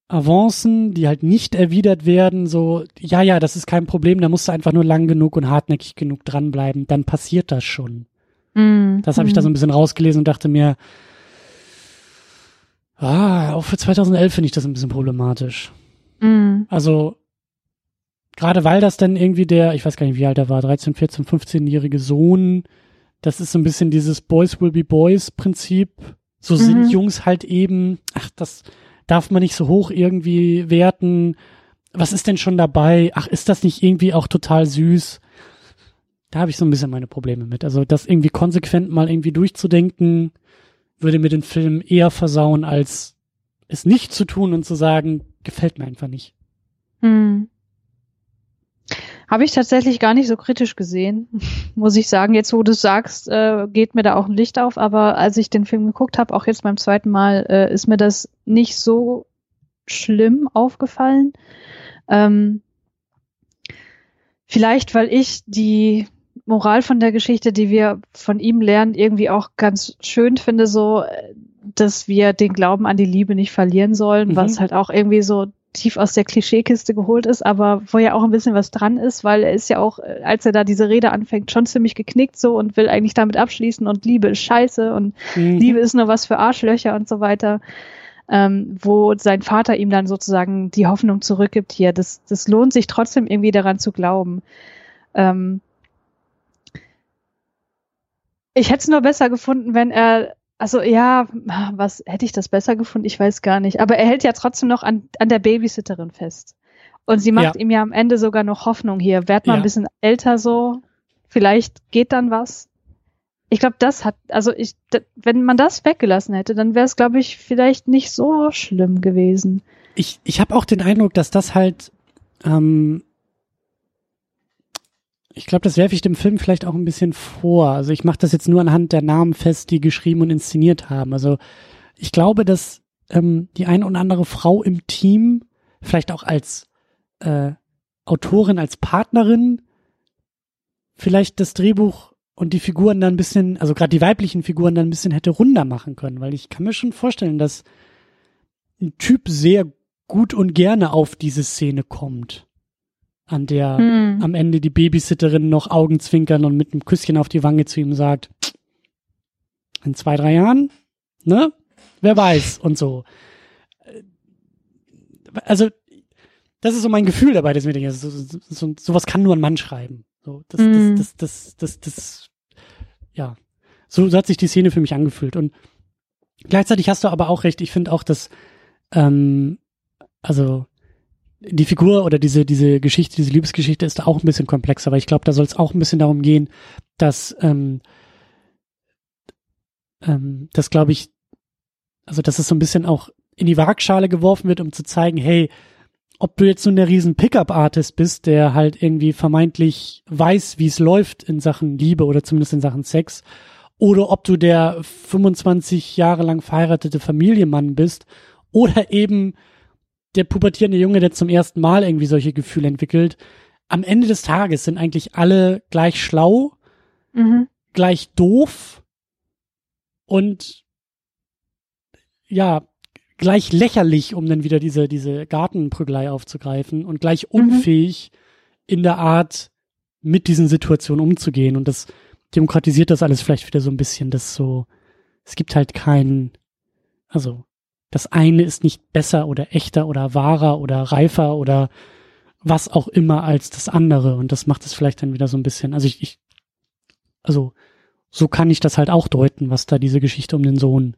Speaker 1: Avancen, die halt nicht erwidert werden, so, ja, ja, das ist kein Problem, da musst du einfach nur lang genug und hartnäckig genug dranbleiben, dann passiert das schon. Mm, das habe ich da so ein bisschen rausgelesen und dachte mir, ah, auch für 2011 finde ich das ein bisschen problematisch. Mm. Also, gerade weil das dann irgendwie der, ich weiß gar nicht, wie alt er war, 13, 14, 15-jährige Sohn, das ist so ein bisschen dieses Boys will be Boys Prinzip, so mhm. sind Jungs halt eben, ach, das darf man nicht so hoch irgendwie werten. Was ist denn schon dabei? Ach, ist das nicht irgendwie auch total süß? Da habe ich so ein bisschen meine Probleme mit. Also das irgendwie konsequent mal irgendwie durchzudenken, würde mir den Film eher versauen, als es nicht zu tun und zu sagen, gefällt mir einfach nicht. Hm.
Speaker 2: Habe ich tatsächlich gar nicht so kritisch gesehen, (laughs) muss ich sagen. Jetzt, wo du sagst, äh, geht mir da auch ein Licht auf. Aber als ich den Film geguckt habe, auch jetzt beim zweiten Mal, äh, ist mir das nicht so schlimm aufgefallen. Ähm, vielleicht, weil ich die Moral von der Geschichte, die wir von ihm lernen, irgendwie auch ganz schön finde, so, äh, dass wir den Glauben an die Liebe nicht verlieren sollen, mhm. was halt auch irgendwie so tief aus der Klischeekiste geholt ist, aber wo ja auch ein bisschen was dran ist, weil er ist ja auch, äh, als er da diese Rede anfängt, schon ziemlich geknickt so und will eigentlich damit abschließen und Liebe ist scheiße und mhm. Liebe ist nur was für Arschlöcher und so weiter. Ähm, wo sein Vater ihm dann sozusagen die Hoffnung zurückgibt hier. Das, das lohnt sich trotzdem irgendwie daran zu glauben. Ähm, ich hätte es nur besser gefunden, wenn er also ja, was hätte ich das besser gefunden? Ich weiß gar nicht. Aber er hält ja trotzdem noch an, an der Babysitterin fest. Und sie macht ja. ihm ja am Ende sogar noch Hoffnung hier. Werd mal ja. ein bisschen älter so. Vielleicht geht dann was. Ich glaube, das hat, also ich, wenn man das weggelassen hätte, dann wäre es, glaube ich, vielleicht nicht so schlimm gewesen.
Speaker 1: Ich, ich habe auch den Eindruck, dass das halt ähm, ich glaube, das werfe ich dem Film vielleicht auch ein bisschen vor. Also ich mache das jetzt nur anhand der Namen fest, die geschrieben und inszeniert haben. Also ich glaube, dass ähm, die eine oder andere Frau im Team, vielleicht auch als äh, Autorin, als Partnerin, vielleicht das Drehbuch und die Figuren dann ein bisschen, also gerade die weiblichen Figuren dann ein bisschen hätte runder machen können, weil ich kann mir schon vorstellen, dass ein Typ sehr gut und gerne auf diese Szene kommt an der mhm. am Ende die Babysitterin noch Augenzwinkern und mit einem Küsschen auf die Wange zu ihm sagt, in zwei, drei Jahren, ne? Wer weiß und so. Also, das ist so mein Gefühl dabei, dass mir denke, so, so, sowas kann nur ein Mann schreiben. So, das, mhm. das, das, das, das, das, ja, so, so hat sich die Szene für mich angefühlt. Und gleichzeitig hast du aber auch recht, ich finde auch, dass, ähm, also die Figur oder diese, diese Geschichte, diese Liebesgeschichte ist auch ein bisschen komplexer, weil ich glaube, da soll es auch ein bisschen darum gehen, dass, ähm, ähm, das glaube ich, also dass es so ein bisschen auch in die Waagschale geworfen wird, um zu zeigen, hey, ob du jetzt nun der riesen Pickup-Artist bist, der halt irgendwie vermeintlich weiß, wie es läuft in Sachen Liebe oder zumindest in Sachen Sex, oder ob du der 25 Jahre lang verheiratete Familienmann bist oder eben der pubertierende Junge, der zum ersten Mal irgendwie solche Gefühle entwickelt. Am Ende des Tages sind eigentlich alle gleich schlau, mhm. gleich doof und ja, gleich lächerlich, um dann wieder diese, diese Gartenprügelei aufzugreifen und gleich mhm. unfähig mhm. in der Art, mit diesen Situationen umzugehen. Und das demokratisiert das alles vielleicht wieder so ein bisschen, dass so, es gibt halt keinen, also das eine ist nicht besser oder echter oder wahrer oder reifer oder was auch immer als das andere. Und das macht es vielleicht dann wieder so ein bisschen, also ich, ich also so kann ich das halt auch deuten, was da diese Geschichte um den Sohn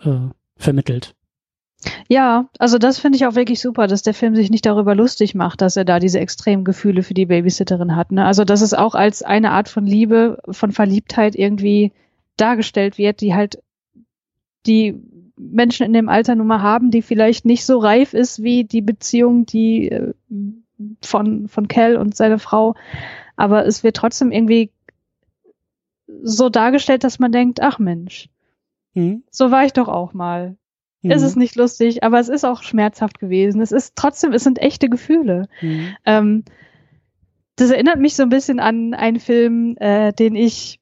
Speaker 1: äh, vermittelt.
Speaker 2: Ja, also das finde ich auch wirklich super, dass der Film sich nicht darüber lustig macht, dass er da diese extremen Gefühle für die Babysitterin hat. Ne? Also dass es auch als eine Art von Liebe, von Verliebtheit irgendwie dargestellt wird, die halt die Menschen in dem Alter nun mal haben, die vielleicht nicht so reif ist wie die Beziehung, die äh, von, von Cal und seiner Frau. Aber es wird trotzdem irgendwie so dargestellt, dass man denkt, ach Mensch, mhm. so war ich doch auch mal. Mhm. Es ist nicht lustig, aber es ist auch schmerzhaft gewesen. Es ist trotzdem, es sind echte Gefühle. Mhm. Ähm, das erinnert mich so ein bisschen an einen Film, äh, den ich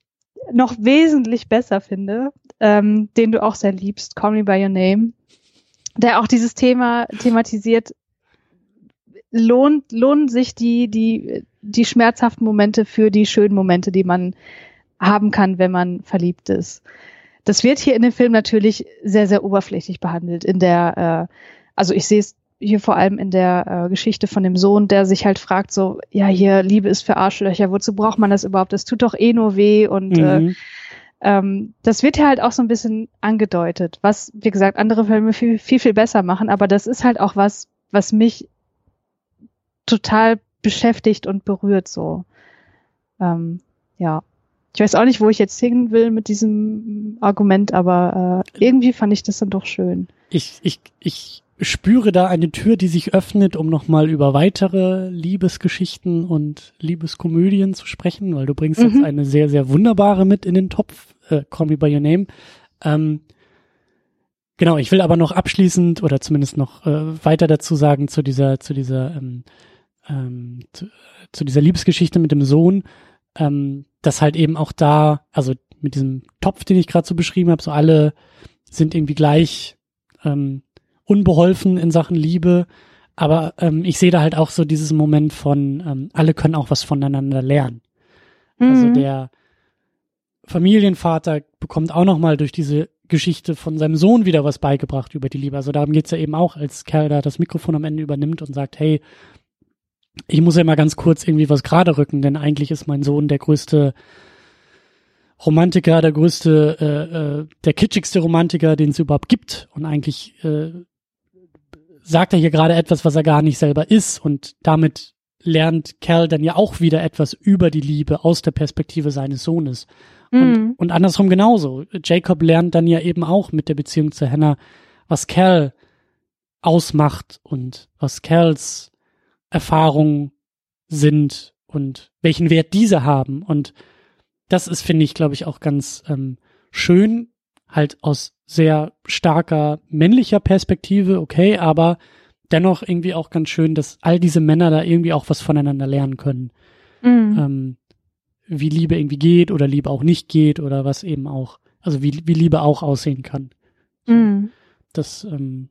Speaker 2: noch wesentlich besser finde, ähm, den du auch sehr liebst, Call Me by Your Name, der auch dieses Thema thematisiert. Lohnt, lohnen sich die, die, die schmerzhaften Momente für die schönen Momente, die man haben kann, wenn man verliebt ist. Das wird hier in dem Film natürlich sehr, sehr oberflächlich behandelt. In der, äh, also ich sehe es hier vor allem in der äh, Geschichte von dem Sohn, der sich halt fragt, so, ja, hier, Liebe ist für Arschlöcher, wozu braucht man das überhaupt? Das tut doch eh nur weh und äh, mhm. äh, ähm, das wird hier halt auch so ein bisschen angedeutet, was, wie gesagt, andere Filme viel, viel, viel besser machen, aber das ist halt auch was, was mich total beschäftigt und berührt so. Ähm, ja. Ich weiß auch nicht, wo ich jetzt hin will mit diesem Argument, aber äh, irgendwie fand ich das dann doch schön.
Speaker 1: Ich, ich, ich spüre da eine Tür, die sich öffnet, um nochmal über weitere Liebesgeschichten und Liebeskomödien zu sprechen, weil du bringst mhm. jetzt eine sehr, sehr wunderbare mit in den Topf, äh, Call Me By Your Name. Ähm, genau, ich will aber noch abschließend oder zumindest noch äh, weiter dazu sagen zu dieser, zu dieser, ähm, ähm, zu, zu dieser Liebesgeschichte mit dem Sohn, ähm, dass halt eben auch da, also mit diesem Topf, den ich gerade so beschrieben habe, so alle sind irgendwie gleich ähm, unbeholfen in Sachen Liebe. Aber ähm, ich sehe da halt auch so dieses Moment von, ähm, alle können auch was voneinander lernen. Also mhm. Also der Familienvater bekommt auch nochmal durch diese Geschichte von seinem Sohn wieder was beigebracht über die Liebe. Also darum geht's ja eben auch, als Kerl da das Mikrofon am Ende übernimmt und sagt, hey, ich muss ja mal ganz kurz irgendwie was gerade rücken, denn eigentlich ist mein Sohn der größte Romantiker, der größte, äh, äh, der kitschigste Romantiker, den es überhaupt gibt. Und eigentlich äh, sagt er hier gerade etwas, was er gar nicht selber ist. Und damit lernt Cal dann ja auch wieder etwas über die Liebe aus der Perspektive seines Sohnes. Mhm. Und, und andersrum genauso. Jacob lernt dann ja eben auch mit der Beziehung zu Hannah, was Cal ausmacht und was Cals Erfahrungen sind und welchen Wert diese haben. Und das ist, finde ich, glaube ich, auch ganz ähm, schön, halt aus sehr starker männlicher Perspektive, okay, aber dennoch irgendwie auch ganz schön, dass all diese Männer da irgendwie auch was voneinander lernen können. Mhm. Ähm, wie Liebe irgendwie geht oder Liebe auch nicht geht oder was eben auch, also wie, wie Liebe auch aussehen kann. So, mhm. Das, ähm,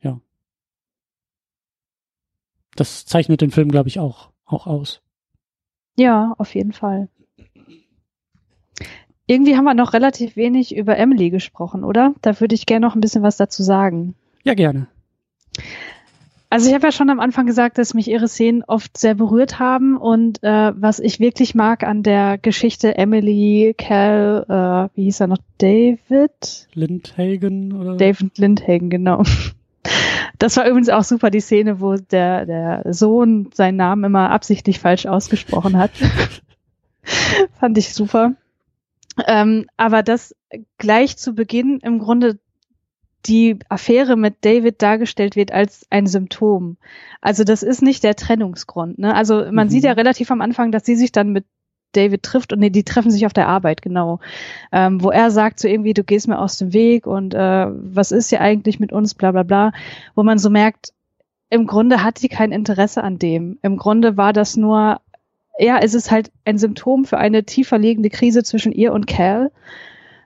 Speaker 1: ja. Das zeichnet den Film, glaube ich, auch, auch aus.
Speaker 2: Ja, auf jeden Fall. Irgendwie haben wir noch relativ wenig über Emily gesprochen, oder? Da würde ich gerne noch ein bisschen was dazu sagen.
Speaker 1: Ja, gerne.
Speaker 2: Also ich habe ja schon am Anfang gesagt, dass mich ihre Szenen oft sehr berührt haben und äh, was ich wirklich mag an der Geschichte Emily, Cal, äh, wie hieß er noch, David?
Speaker 1: Lindhagen oder?
Speaker 2: David Lindhagen, genau. Das war übrigens auch super, die Szene, wo der, der Sohn seinen Namen immer absichtlich falsch ausgesprochen hat. (laughs) Fand ich super. Ähm, aber dass gleich zu Beginn im Grunde die Affäre mit David dargestellt wird als ein Symptom. Also das ist nicht der Trennungsgrund. Ne? Also man mhm. sieht ja relativ am Anfang, dass sie sich dann mit David trifft und nee, die treffen sich auf der Arbeit, genau. Ähm, wo er sagt so irgendwie, du gehst mir aus dem Weg und äh, was ist hier eigentlich mit uns, bla bla bla, wo man so merkt, im Grunde hat sie kein Interesse an dem. Im Grunde war das nur, ja, es ist halt ein Symptom für eine tiefer liegende Krise zwischen ihr und Cal,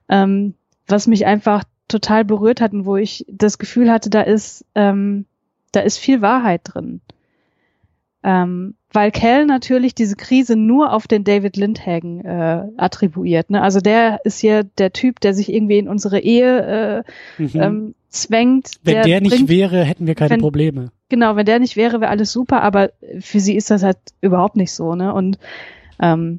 Speaker 2: ähm, was mich einfach total berührt hat und wo ich das Gefühl hatte, da ist, ähm, da ist viel Wahrheit drin. Ähm, weil Cal natürlich diese Krise nur auf den David Lindhagen äh, attribuiert. Ne? Also der ist hier der Typ, der sich irgendwie in unsere Ehe äh, mhm. ähm, zwängt.
Speaker 1: Wenn der, der nicht bringt, wäre, hätten wir keine wenn, Probleme.
Speaker 2: Genau, wenn der nicht wäre, wäre alles super, aber für sie ist das halt überhaupt nicht so. Ne? Und ähm,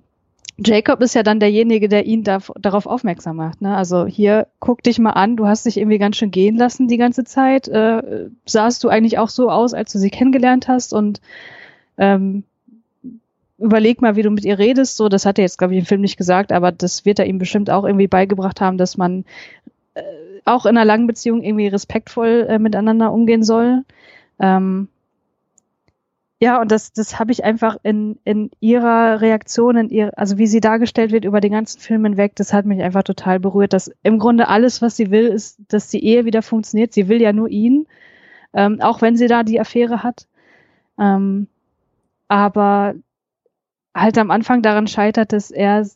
Speaker 2: Jacob ist ja dann derjenige, der ihn da, darauf aufmerksam macht. Ne? Also hier, guck dich mal an, du hast dich irgendwie ganz schön gehen lassen die ganze Zeit. Äh, sahst du eigentlich auch so aus, als du sie kennengelernt hast und ähm, überleg mal, wie du mit ihr redest. So, das hat er jetzt, glaube ich, im Film nicht gesagt, aber das wird er ihm bestimmt auch irgendwie beigebracht haben, dass man äh, auch in einer langen Beziehung irgendwie respektvoll äh, miteinander umgehen soll. Ähm, ja, und das, das habe ich einfach in, in ihrer Reaktion, in ihr, also wie sie dargestellt wird über den ganzen Film hinweg, das hat mich einfach total berührt. Dass im Grunde alles, was sie will, ist, dass die Ehe wieder funktioniert. Sie will ja nur ihn, ähm, auch wenn sie da die Affäre hat. Ähm, aber halt am Anfang daran scheitert, dass er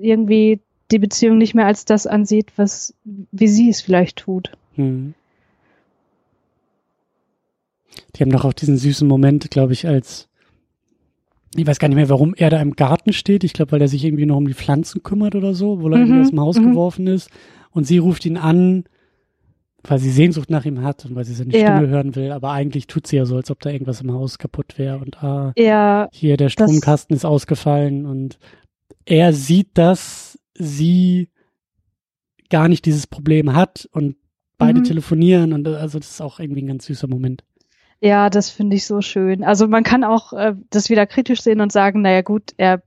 Speaker 2: irgendwie die Beziehung nicht mehr als das ansieht, was wie sie es vielleicht tut. Hm.
Speaker 1: Die haben doch auch diesen süßen Moment, glaube ich, als ich weiß gar nicht mehr, warum er da im Garten steht. Ich glaube, weil er sich irgendwie noch um die Pflanzen kümmert oder so, wo er mhm, aus dem Haus mhm. geworfen ist. Und sie ruft ihn an, weil sie Sehnsucht nach ihm hat und weil sie seine ja. Stimme hören will. Aber eigentlich tut sie ja so, als ob da irgendwas im Haus kaputt wäre. Und ah,
Speaker 2: ja,
Speaker 1: hier der Stromkasten ist ausgefallen. Und er sieht, dass sie gar nicht dieses Problem hat und beide mhm. telefonieren. Und also das ist auch irgendwie ein ganz süßer Moment.
Speaker 2: Ja, das finde ich so schön. Also man kann auch äh, das wieder kritisch sehen und sagen, naja gut, er,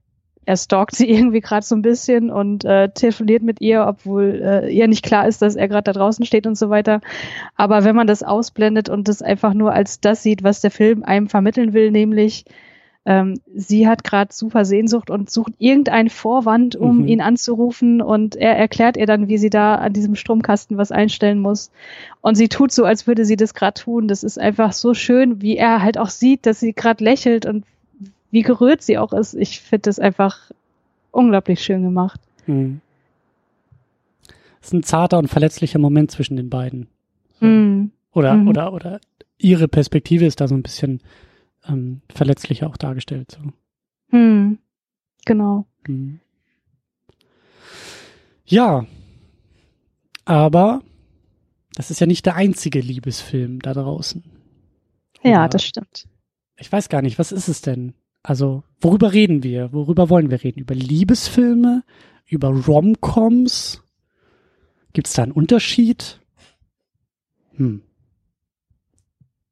Speaker 2: er stalkt sie (laughs) irgendwie gerade so ein bisschen und äh, telefoniert mit ihr, obwohl äh, ihr nicht klar ist, dass er gerade da draußen steht und so weiter. Aber wenn man das ausblendet und das einfach nur als das sieht, was der Film einem vermitteln will, nämlich ähm, sie hat gerade super Sehnsucht und sucht irgendeinen Vorwand, um mhm. ihn anzurufen und er erklärt ihr dann, wie sie da an diesem Stromkasten was einstellen muss. Und sie tut so, als würde sie das gerade tun. Das ist einfach so schön, wie er halt auch sieht, dass sie gerade lächelt und wie gerührt sie auch ist. Ich finde das einfach unglaublich schön gemacht. Mhm.
Speaker 1: Das ist ein zarter und verletzlicher Moment zwischen den beiden. Mhm. Oder, mhm. oder, oder ihre Perspektive ist da so ein bisschen ähm, verletzlicher auch dargestellt. So.
Speaker 2: Hm, genau. Hm.
Speaker 1: Ja, aber das ist ja nicht der einzige Liebesfilm da draußen.
Speaker 2: Oder, ja, das stimmt.
Speaker 1: Ich weiß gar nicht, was ist es denn? Also, worüber reden wir? Worüber wollen wir reden? Über Liebesfilme? Über Romcoms? Gibt es da einen Unterschied? Hm.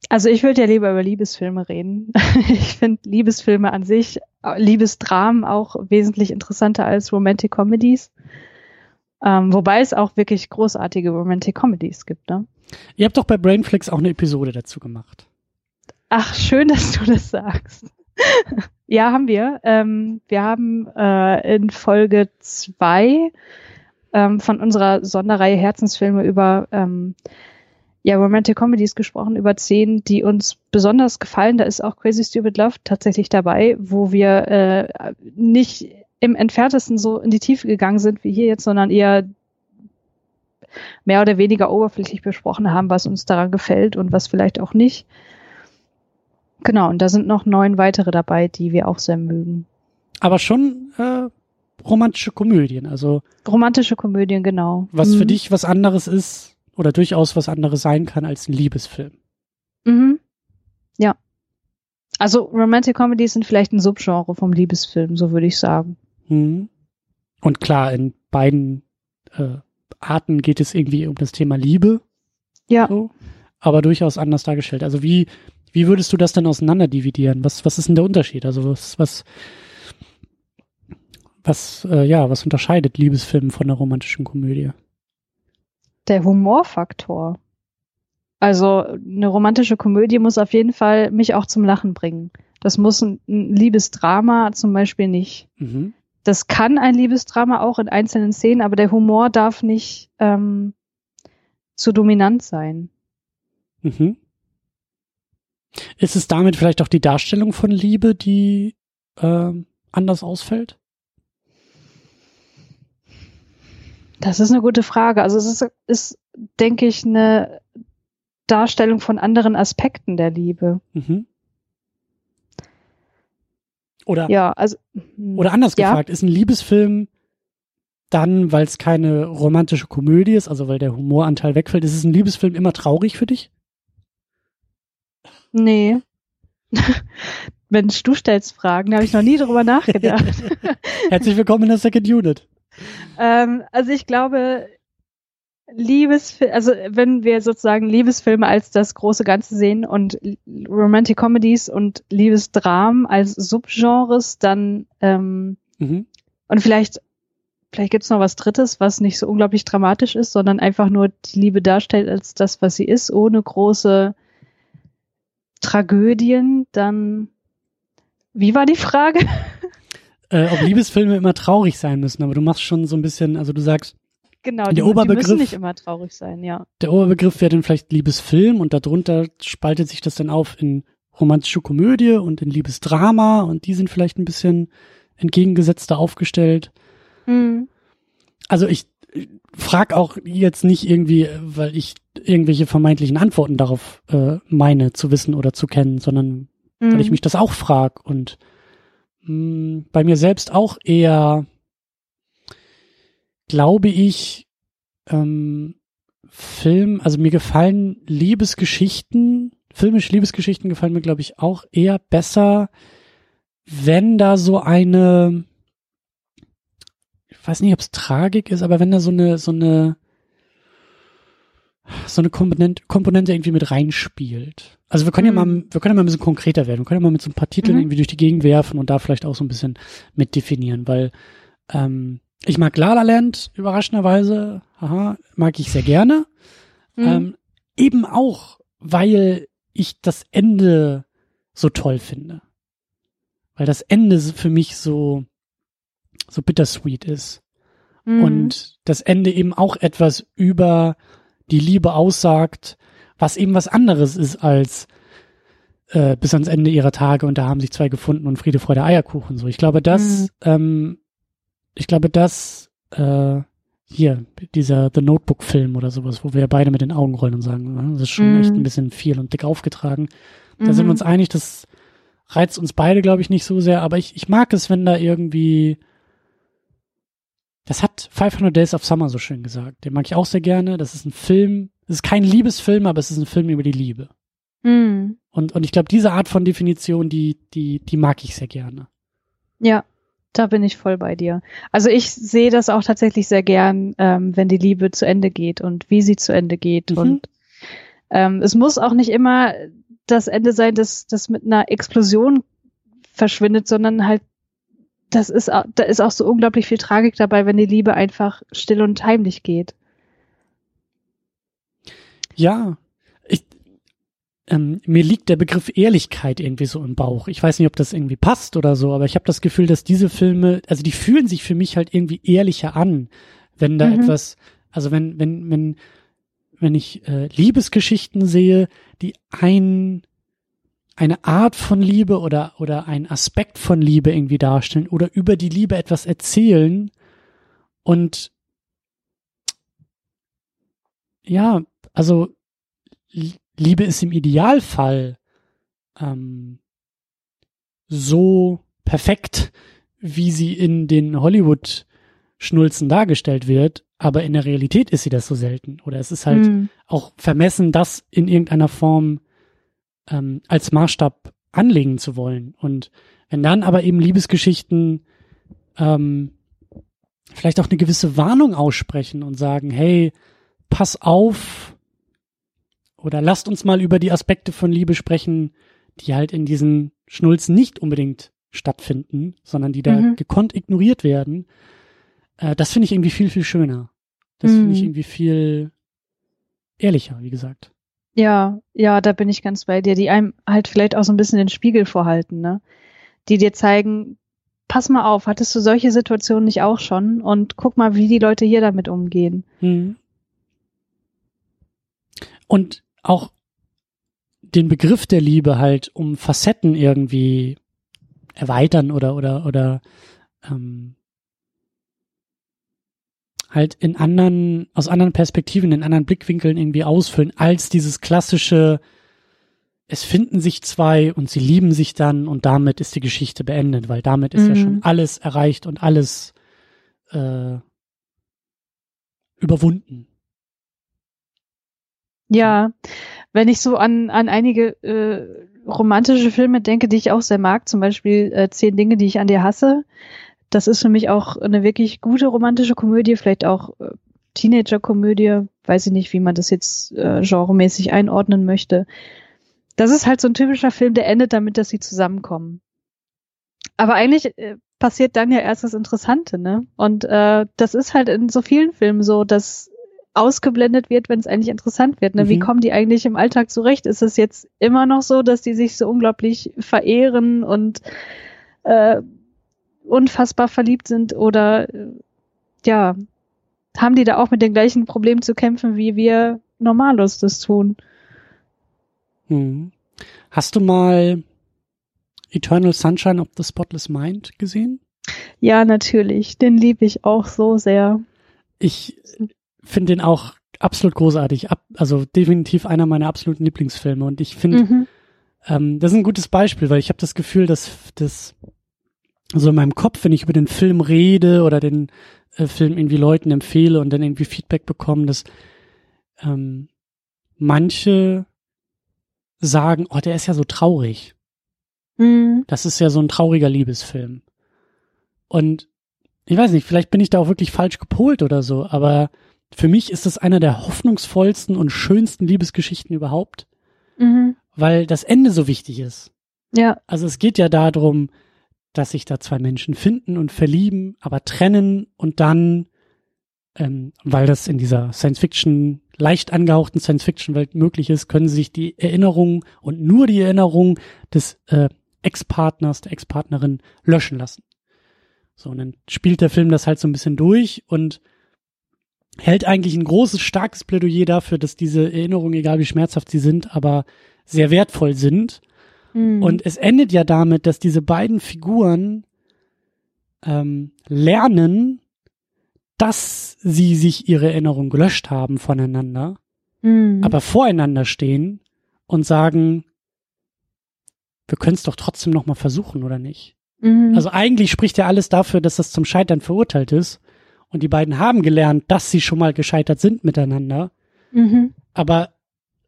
Speaker 2: Also ich würde ja lieber über Liebesfilme reden. (laughs) ich finde Liebesfilme an sich, Liebesdramen auch wesentlich interessanter als Romantic Comedies. Ähm, wobei es auch wirklich großartige Romantic Comedies gibt, ne?
Speaker 1: Ihr habt doch bei Brainflix auch eine Episode dazu gemacht.
Speaker 2: Ach, schön, dass du das sagst. Ja, haben wir. Ähm, wir haben äh, in Folge zwei ähm, von unserer Sonderreihe Herzensfilme über ähm, ja, Romantic Comedies gesprochen, über zehn, die uns besonders gefallen. Da ist auch Crazy Stupid Love tatsächlich dabei, wo wir äh, nicht im entferntesten so in die Tiefe gegangen sind wie hier jetzt, sondern eher mehr oder weniger oberflächlich besprochen haben, was uns daran gefällt und was vielleicht auch nicht. Genau, und da sind noch neun weitere dabei, die wir auch sehr mögen.
Speaker 1: Aber schon äh, romantische Komödien, also.
Speaker 2: Romantische Komödien, genau.
Speaker 1: Was mhm. für dich was anderes ist oder durchaus was anderes sein kann als ein Liebesfilm. Mhm.
Speaker 2: Ja. Also Romantic Comedies sind vielleicht ein Subgenre vom Liebesfilm, so würde ich sagen.
Speaker 1: Mhm. Und klar, in beiden äh, Arten geht es irgendwie um das Thema Liebe.
Speaker 2: Ja.
Speaker 1: So, aber durchaus anders dargestellt. Also wie, wie würdest du das denn auseinander dividieren? Was, was ist denn der Unterschied? Also was, was, was, äh, ja, was unterscheidet Liebesfilm von der romantischen Komödie?
Speaker 2: Der Humorfaktor. Also eine romantische Komödie muss auf jeden Fall mich auch zum Lachen bringen. Das muss ein, ein Liebesdrama zum Beispiel nicht.
Speaker 1: Mhm.
Speaker 2: Das kann ein Liebesdrama auch in einzelnen Szenen, aber der Humor darf nicht ähm, zu dominant sein.
Speaker 1: Mhm. Ist es damit vielleicht auch die Darstellung von Liebe, die äh, anders ausfällt?
Speaker 2: Das ist eine gute Frage. Also es ist, ist denke ich, eine Darstellung von anderen Aspekten der Liebe.
Speaker 1: Mhm. Oder,
Speaker 2: Ja, also.
Speaker 1: oder anders
Speaker 2: ja.
Speaker 1: gefragt, ist ein Liebesfilm dann, weil es keine romantische Komödie ist, also weil der Humoranteil wegfällt, ist es ein Liebesfilm immer traurig für dich?
Speaker 2: Nee. (laughs) Mensch, du stellst Fragen, da habe ich noch nie drüber nachgedacht. (laughs)
Speaker 1: Herzlich willkommen in der Second Unit.
Speaker 2: ähm, also ich glaube, Liebesfilme, also wenn wir sozusagen Liebesfilme als das große Ganze sehen und Romantic Comedies und Liebesdramen als Subgenres, dann ähm,
Speaker 1: Mhm.
Speaker 2: und vielleicht vielleicht gibt's noch was Drittes, was nicht so unglaublich dramatisch ist, sondern einfach nur die Liebe darstellt als das, was sie ist, ohne große Tragödien, dann wie war die Frage?
Speaker 1: Äh, ob Liebesfilme immer traurig sein müssen, aber du machst schon so ein bisschen, also du sagst,
Speaker 2: Genau,
Speaker 1: Der
Speaker 2: die, die
Speaker 1: Oberbegriff-
Speaker 2: müssen nicht immer traurig sein, ja.
Speaker 1: der Oberbegriff wäre dann vielleicht Liebesfilm und darunter spaltet sich das dann auf in romantische Komödie und in Liebesdrama und die sind vielleicht ein bisschen entgegengesetzter aufgestellt.
Speaker 2: Mhm.
Speaker 1: Also ich frag auch jetzt nicht irgendwie, weil ich irgendwelche vermeintlichen Antworten darauf äh, meine zu wissen oder zu kennen, sondern weil ich
Speaker 2: Mhm.
Speaker 1: mich das auch frag und mh, bei mir selbst auch eher glaube ich ähm, Film, also mir gefallen Liebesgeschichten, filmische Liebesgeschichten gefallen mir glaube ich auch eher besser, wenn da so eine weiß nicht, ob es Tragik ist, aber wenn da so eine so eine so eine Komponente, Komponente irgendwie mit reinspielt. Also wir können ja
Speaker 2: Mhm.
Speaker 1: mal, wir können ja mal ein bisschen konkreter werden. Wir können ja mal mit so ein paar Titeln
Speaker 2: Mhm.
Speaker 1: irgendwie durch die Gegend werfen und da vielleicht auch so ein bisschen mit definieren, weil ähm, ich mag La La Land überraschenderweise, haha, mag ich sehr gerne.
Speaker 2: Mhm.
Speaker 1: Ähm, eben auch, weil ich das Ende so toll finde. Weil das Ende für mich so, so bittersweet ist.
Speaker 2: Mhm.
Speaker 1: Und das Ende eben auch etwas über die Liebe aussagt, was eben was anderes ist als äh, bis ans Ende ihrer Tage und da haben sich zwei gefunden und Friede, Freude, Eierkuchen so. Ich glaube, das,
Speaker 2: Mhm.
Speaker 1: ähm, ich glaube, das äh, hier, dieser The Notebook-Film oder sowas, wo wir beide mit den Augen rollen und sagen, "Ah, das ist schon
Speaker 2: Mhm.
Speaker 1: echt ein bisschen viel und dick aufgetragen. Da sind wir
Speaker 2: Mhm.
Speaker 1: uns einig, das reizt uns beide, glaube ich, nicht so sehr, aber ich, ich mag es, wenn da irgendwie das hat 500 Days of Summer so schön gesagt. Den mag ich auch sehr gerne. Das ist ein Film. Es ist kein Liebesfilm, aber es ist ein Film über die Liebe.
Speaker 2: Mhm.
Speaker 1: Und, und ich glaube, diese Art von Definition, die, die, die mag ich sehr gerne.
Speaker 2: Ja, da bin ich voll bei dir. Also ich sehe das auch tatsächlich sehr gern, ähm, wenn die Liebe zu Ende geht und wie sie zu Ende geht.
Speaker 1: Mhm.
Speaker 2: Und ähm, es muss auch nicht immer das Ende sein, das, das mit einer Explosion verschwindet, sondern halt, das ist, da ist auch so unglaublich viel Tragik dabei, wenn die Liebe einfach still und heimlich geht.
Speaker 1: Ja, ich, ähm, mir liegt der Begriff Ehrlichkeit irgendwie so im Bauch. Ich weiß nicht, ob das irgendwie passt oder so, aber ich habe das Gefühl, dass diese Filme, also die fühlen sich für mich halt irgendwie ehrlicher an, wenn da
Speaker 2: Mhm.
Speaker 1: etwas, also wenn, wenn, wenn, wenn ich äh, Liebesgeschichten sehe, die ein, eine Art von Liebe oder, oder einen Aspekt von Liebe irgendwie darstellen oder über die Liebe etwas erzählen und ja, also Liebe ist im Idealfall ähm, so perfekt, wie sie in den Hollywood-Schnulzen dargestellt wird, aber in der Realität ist sie das so selten. Oder es ist halt
Speaker 2: Mhm.
Speaker 1: auch vermessen, das in irgendeiner Form ähm, als Maßstab anlegen zu wollen. Und wenn dann aber eben Liebesgeschichten ähm, vielleicht auch eine gewisse Warnung aussprechen und sagen, hey, pass auf oder lasst uns mal über die Aspekte von Liebe sprechen, die halt in diesen Schnulzen nicht unbedingt stattfinden, sondern die da mhm. gekonnt ignoriert werden. Äh, das finde ich irgendwie viel, viel schöner. Das mhm. finde ich irgendwie viel ehrlicher, wie gesagt.
Speaker 2: Ja, ja, da bin ich ganz bei dir, die einem halt vielleicht auch so ein bisschen den Spiegel vorhalten, ne? Die dir zeigen, pass mal auf, hattest du solche Situationen nicht auch schon? Und guck mal, wie die Leute hier damit umgehen. Mhm.
Speaker 1: Und auch den Begriff der Liebe halt um Facetten irgendwie erweitern oder oder oder ähm, halt in anderen, aus anderen Perspektiven, in anderen Blickwinkeln irgendwie ausfüllen, als dieses klassische, es finden sich zwei und sie lieben sich dann und damit ist die Geschichte beendet, weil damit ist mhm. ja schon alles erreicht und alles äh, überwunden.
Speaker 2: Ja, wenn ich so an, an einige äh, romantische Filme denke, die ich auch sehr mag, zum Beispiel äh, Zehn Dinge, die ich an dir hasse, das ist für mich auch eine wirklich gute romantische Komödie, vielleicht auch äh, Teenager-Komödie, weiß ich nicht, wie man das jetzt äh, genremäßig einordnen möchte. Das ist halt so ein typischer Film, der endet damit, dass sie zusammenkommen. Aber eigentlich äh, passiert dann ja erst das Interessante, ne? Und äh, das ist halt in so vielen Filmen so, dass ausgeblendet wird, wenn es eigentlich interessant wird. Ne? Mhm. Wie kommen die eigentlich im Alltag zurecht? Ist es jetzt immer noch so, dass die sich so unglaublich verehren und äh, unfassbar verliebt sind oder äh, ja, haben die da auch mit den gleichen Problemen zu kämpfen, wie wir normalos das tun.
Speaker 1: Hm. Hast du mal Eternal Sunshine of the Spotless Mind gesehen?
Speaker 2: Ja, natürlich. Den liebe ich auch so sehr.
Speaker 1: Ich finde den auch absolut großartig. Ab, also definitiv einer meiner absoluten Lieblingsfilme. Und ich finde, mhm. ähm, das ist ein gutes Beispiel, weil ich habe das Gefühl, dass das so in meinem Kopf, wenn ich über den Film rede oder den äh, Film irgendwie Leuten empfehle und dann irgendwie Feedback bekomme, dass ähm, manche sagen, oh, der ist ja so traurig. Mhm. Das ist ja so ein trauriger Liebesfilm. Und ich weiß nicht, vielleicht bin ich da auch wirklich falsch gepolt oder so, aber für mich ist das einer der hoffnungsvollsten und schönsten Liebesgeschichten überhaupt, mhm. weil das Ende so wichtig ist.
Speaker 2: Ja.
Speaker 1: Also es geht ja darum, dass sich da zwei Menschen finden und verlieben, aber trennen und dann, ähm, weil das in dieser Science-Fiction, leicht angehauchten Science-Fiction-Welt möglich ist, können sich die Erinnerung und nur die Erinnerung des äh, Ex-Partners, der Ex-Partnerin löschen lassen. So, und dann spielt der Film das halt so ein bisschen durch und hält eigentlich ein großes, starkes Plädoyer dafür, dass diese Erinnerungen, egal wie schmerzhaft sie sind, aber sehr wertvoll sind Mhm. Und es endet ja damit, dass diese beiden Figuren ähm, lernen, dass sie sich ihre Erinnerung gelöscht haben voneinander, mhm. aber voreinander stehen und sagen, wir können es doch trotzdem noch mal versuchen, oder nicht? Mhm. Also eigentlich spricht ja alles dafür, dass das zum Scheitern verurteilt ist. Und die beiden haben gelernt, dass sie schon mal gescheitert sind miteinander. Mhm. Aber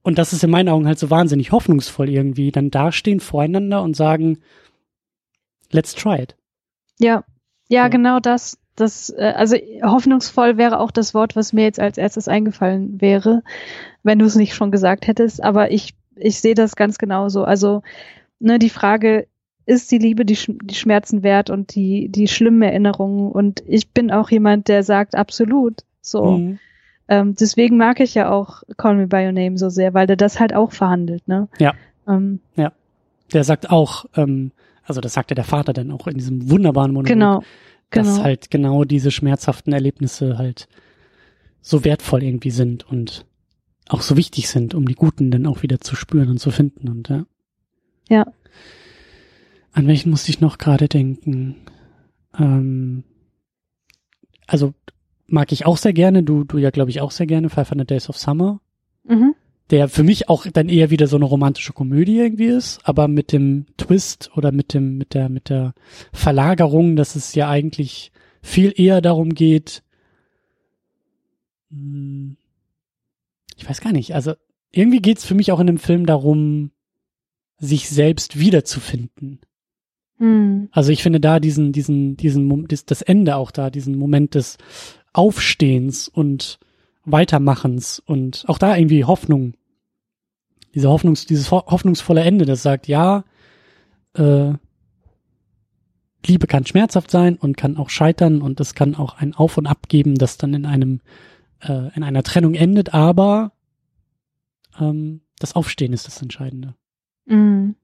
Speaker 1: und das ist in meinen Augen halt so wahnsinnig hoffnungsvoll irgendwie, dann dastehen voreinander und sagen, let's try it.
Speaker 2: Ja, ja, so. genau das. Das, äh, also hoffnungsvoll wäre auch das Wort, was mir jetzt als erstes eingefallen wäre, wenn du es nicht schon gesagt hättest. Aber ich, ich sehe das ganz genauso. Also, ne, die Frage, ist die Liebe die, die Schmerzen wert und die, die schlimmen Erinnerungen? Und ich bin auch jemand, der sagt, absolut. So. Mhm. Ähm, deswegen mag ich ja auch Call Me By Your Name so sehr, weil der das halt auch verhandelt, ne?
Speaker 1: Ja. Ähm, ja. Der sagt auch, ähm, also das sagte der Vater dann auch in diesem wunderbaren Monolog,
Speaker 2: genau,
Speaker 1: dass genau. halt genau diese schmerzhaften Erlebnisse halt so wertvoll irgendwie sind und auch so wichtig sind, um die guten dann auch wieder zu spüren und zu finden und ja.
Speaker 2: Ja.
Speaker 1: An welchen musste ich noch gerade denken? Ähm, also mag ich auch sehr gerne. Du, du ja, glaube ich, auch sehr gerne. 500 Days of Summer. Mhm. Der für mich auch dann eher wieder so eine romantische Komödie irgendwie ist, aber mit dem Twist oder mit dem, mit der, mit der Verlagerung, dass es ja eigentlich viel eher darum geht, hm, ich weiß gar nicht, also irgendwie geht's für mich auch in dem Film darum, sich selbst wiederzufinden.
Speaker 2: Mhm.
Speaker 1: Also ich finde da diesen, diesen, diesen, das Ende auch da, diesen Moment des Aufstehens und Weitermachens und auch da irgendwie Hoffnung. Diese Hoffnungs, dieses hoffnungsvolle Ende, das sagt, ja, äh, Liebe kann schmerzhaft sein und kann auch scheitern und es kann auch ein Auf und Ab geben, das dann in einem, äh, in einer Trennung endet, aber ähm, das Aufstehen ist das Entscheidende.
Speaker 2: Mhm.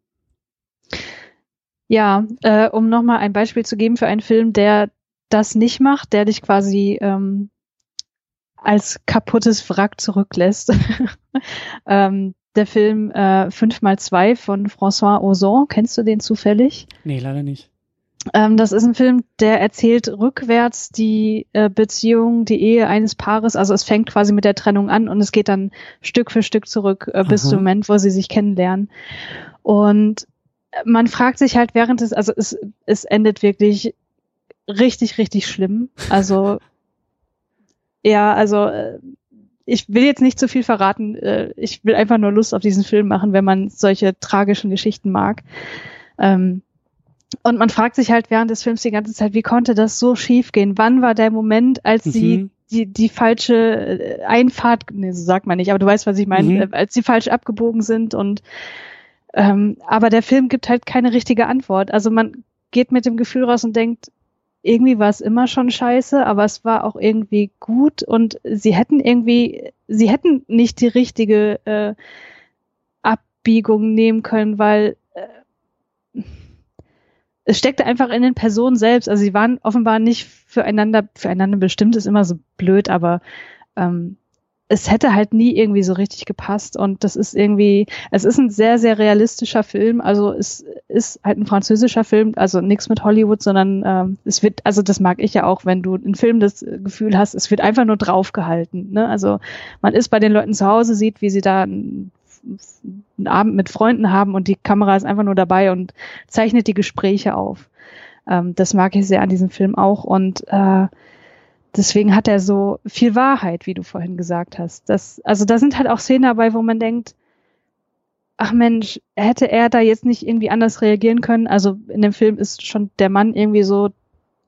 Speaker 2: Ja, äh, um nochmal ein Beispiel zu geben für einen Film, der das nicht macht, der dich quasi ähm, als kaputtes Wrack zurücklässt. (laughs) ähm, der Film äh, 5x2 von François Ozon, kennst du den zufällig?
Speaker 1: Nee, leider nicht.
Speaker 2: Ähm, das ist ein Film, der erzählt rückwärts die äh, Beziehung, die Ehe eines Paares. Also es fängt quasi mit der Trennung an und es geht dann Stück für Stück zurück äh, bis zum Moment, wo sie sich kennenlernen. Und man fragt sich halt während es, also es, es endet wirklich richtig, richtig schlimm. Also (laughs) ja, also äh, ich will jetzt nicht zu viel verraten. Äh, ich will einfach nur Lust auf diesen Film machen, wenn man solche tragischen Geschichten mag. Ähm, und man fragt sich halt während des Films die ganze Zeit, wie konnte das so schief gehen? Wann war der Moment, als mhm. sie die, die falsche äh, Einfahrt, nee, so sagt man nicht, aber du weißt, was ich meine, mhm. als sie falsch abgebogen sind und ähm, aber der Film gibt halt keine richtige Antwort. Also man geht mit dem Gefühl raus und denkt, irgendwie war es immer schon scheiße, aber es war auch irgendwie gut und sie hätten irgendwie, sie hätten nicht die richtige äh, Abbiegung nehmen können, weil äh, es steckte einfach in den Personen selbst. Also sie waren offenbar nicht füreinander, füreinander bestimmt, ist immer so blöd, aber ähm, es hätte halt nie irgendwie so richtig gepasst und das ist irgendwie, es ist ein sehr, sehr realistischer Film, also es ist halt ein französischer Film, also nichts mit Hollywood, sondern ähm, es wird, also das mag ich ja auch, wenn du im Film das Gefühl hast, es wird einfach nur draufgehalten, ne? also man ist bei den Leuten zu Hause, sieht, wie sie da einen, einen Abend mit Freunden haben und die Kamera ist einfach nur dabei und zeichnet die Gespräche auf. Ähm, das mag ich sehr an diesem Film auch und äh, deswegen hat er so viel Wahrheit, wie du vorhin gesagt hast. Das, also da sind halt auch Szenen dabei, wo man denkt, ach Mensch, hätte er da jetzt nicht irgendwie anders reagieren können? Also in dem Film ist schon der Mann irgendwie so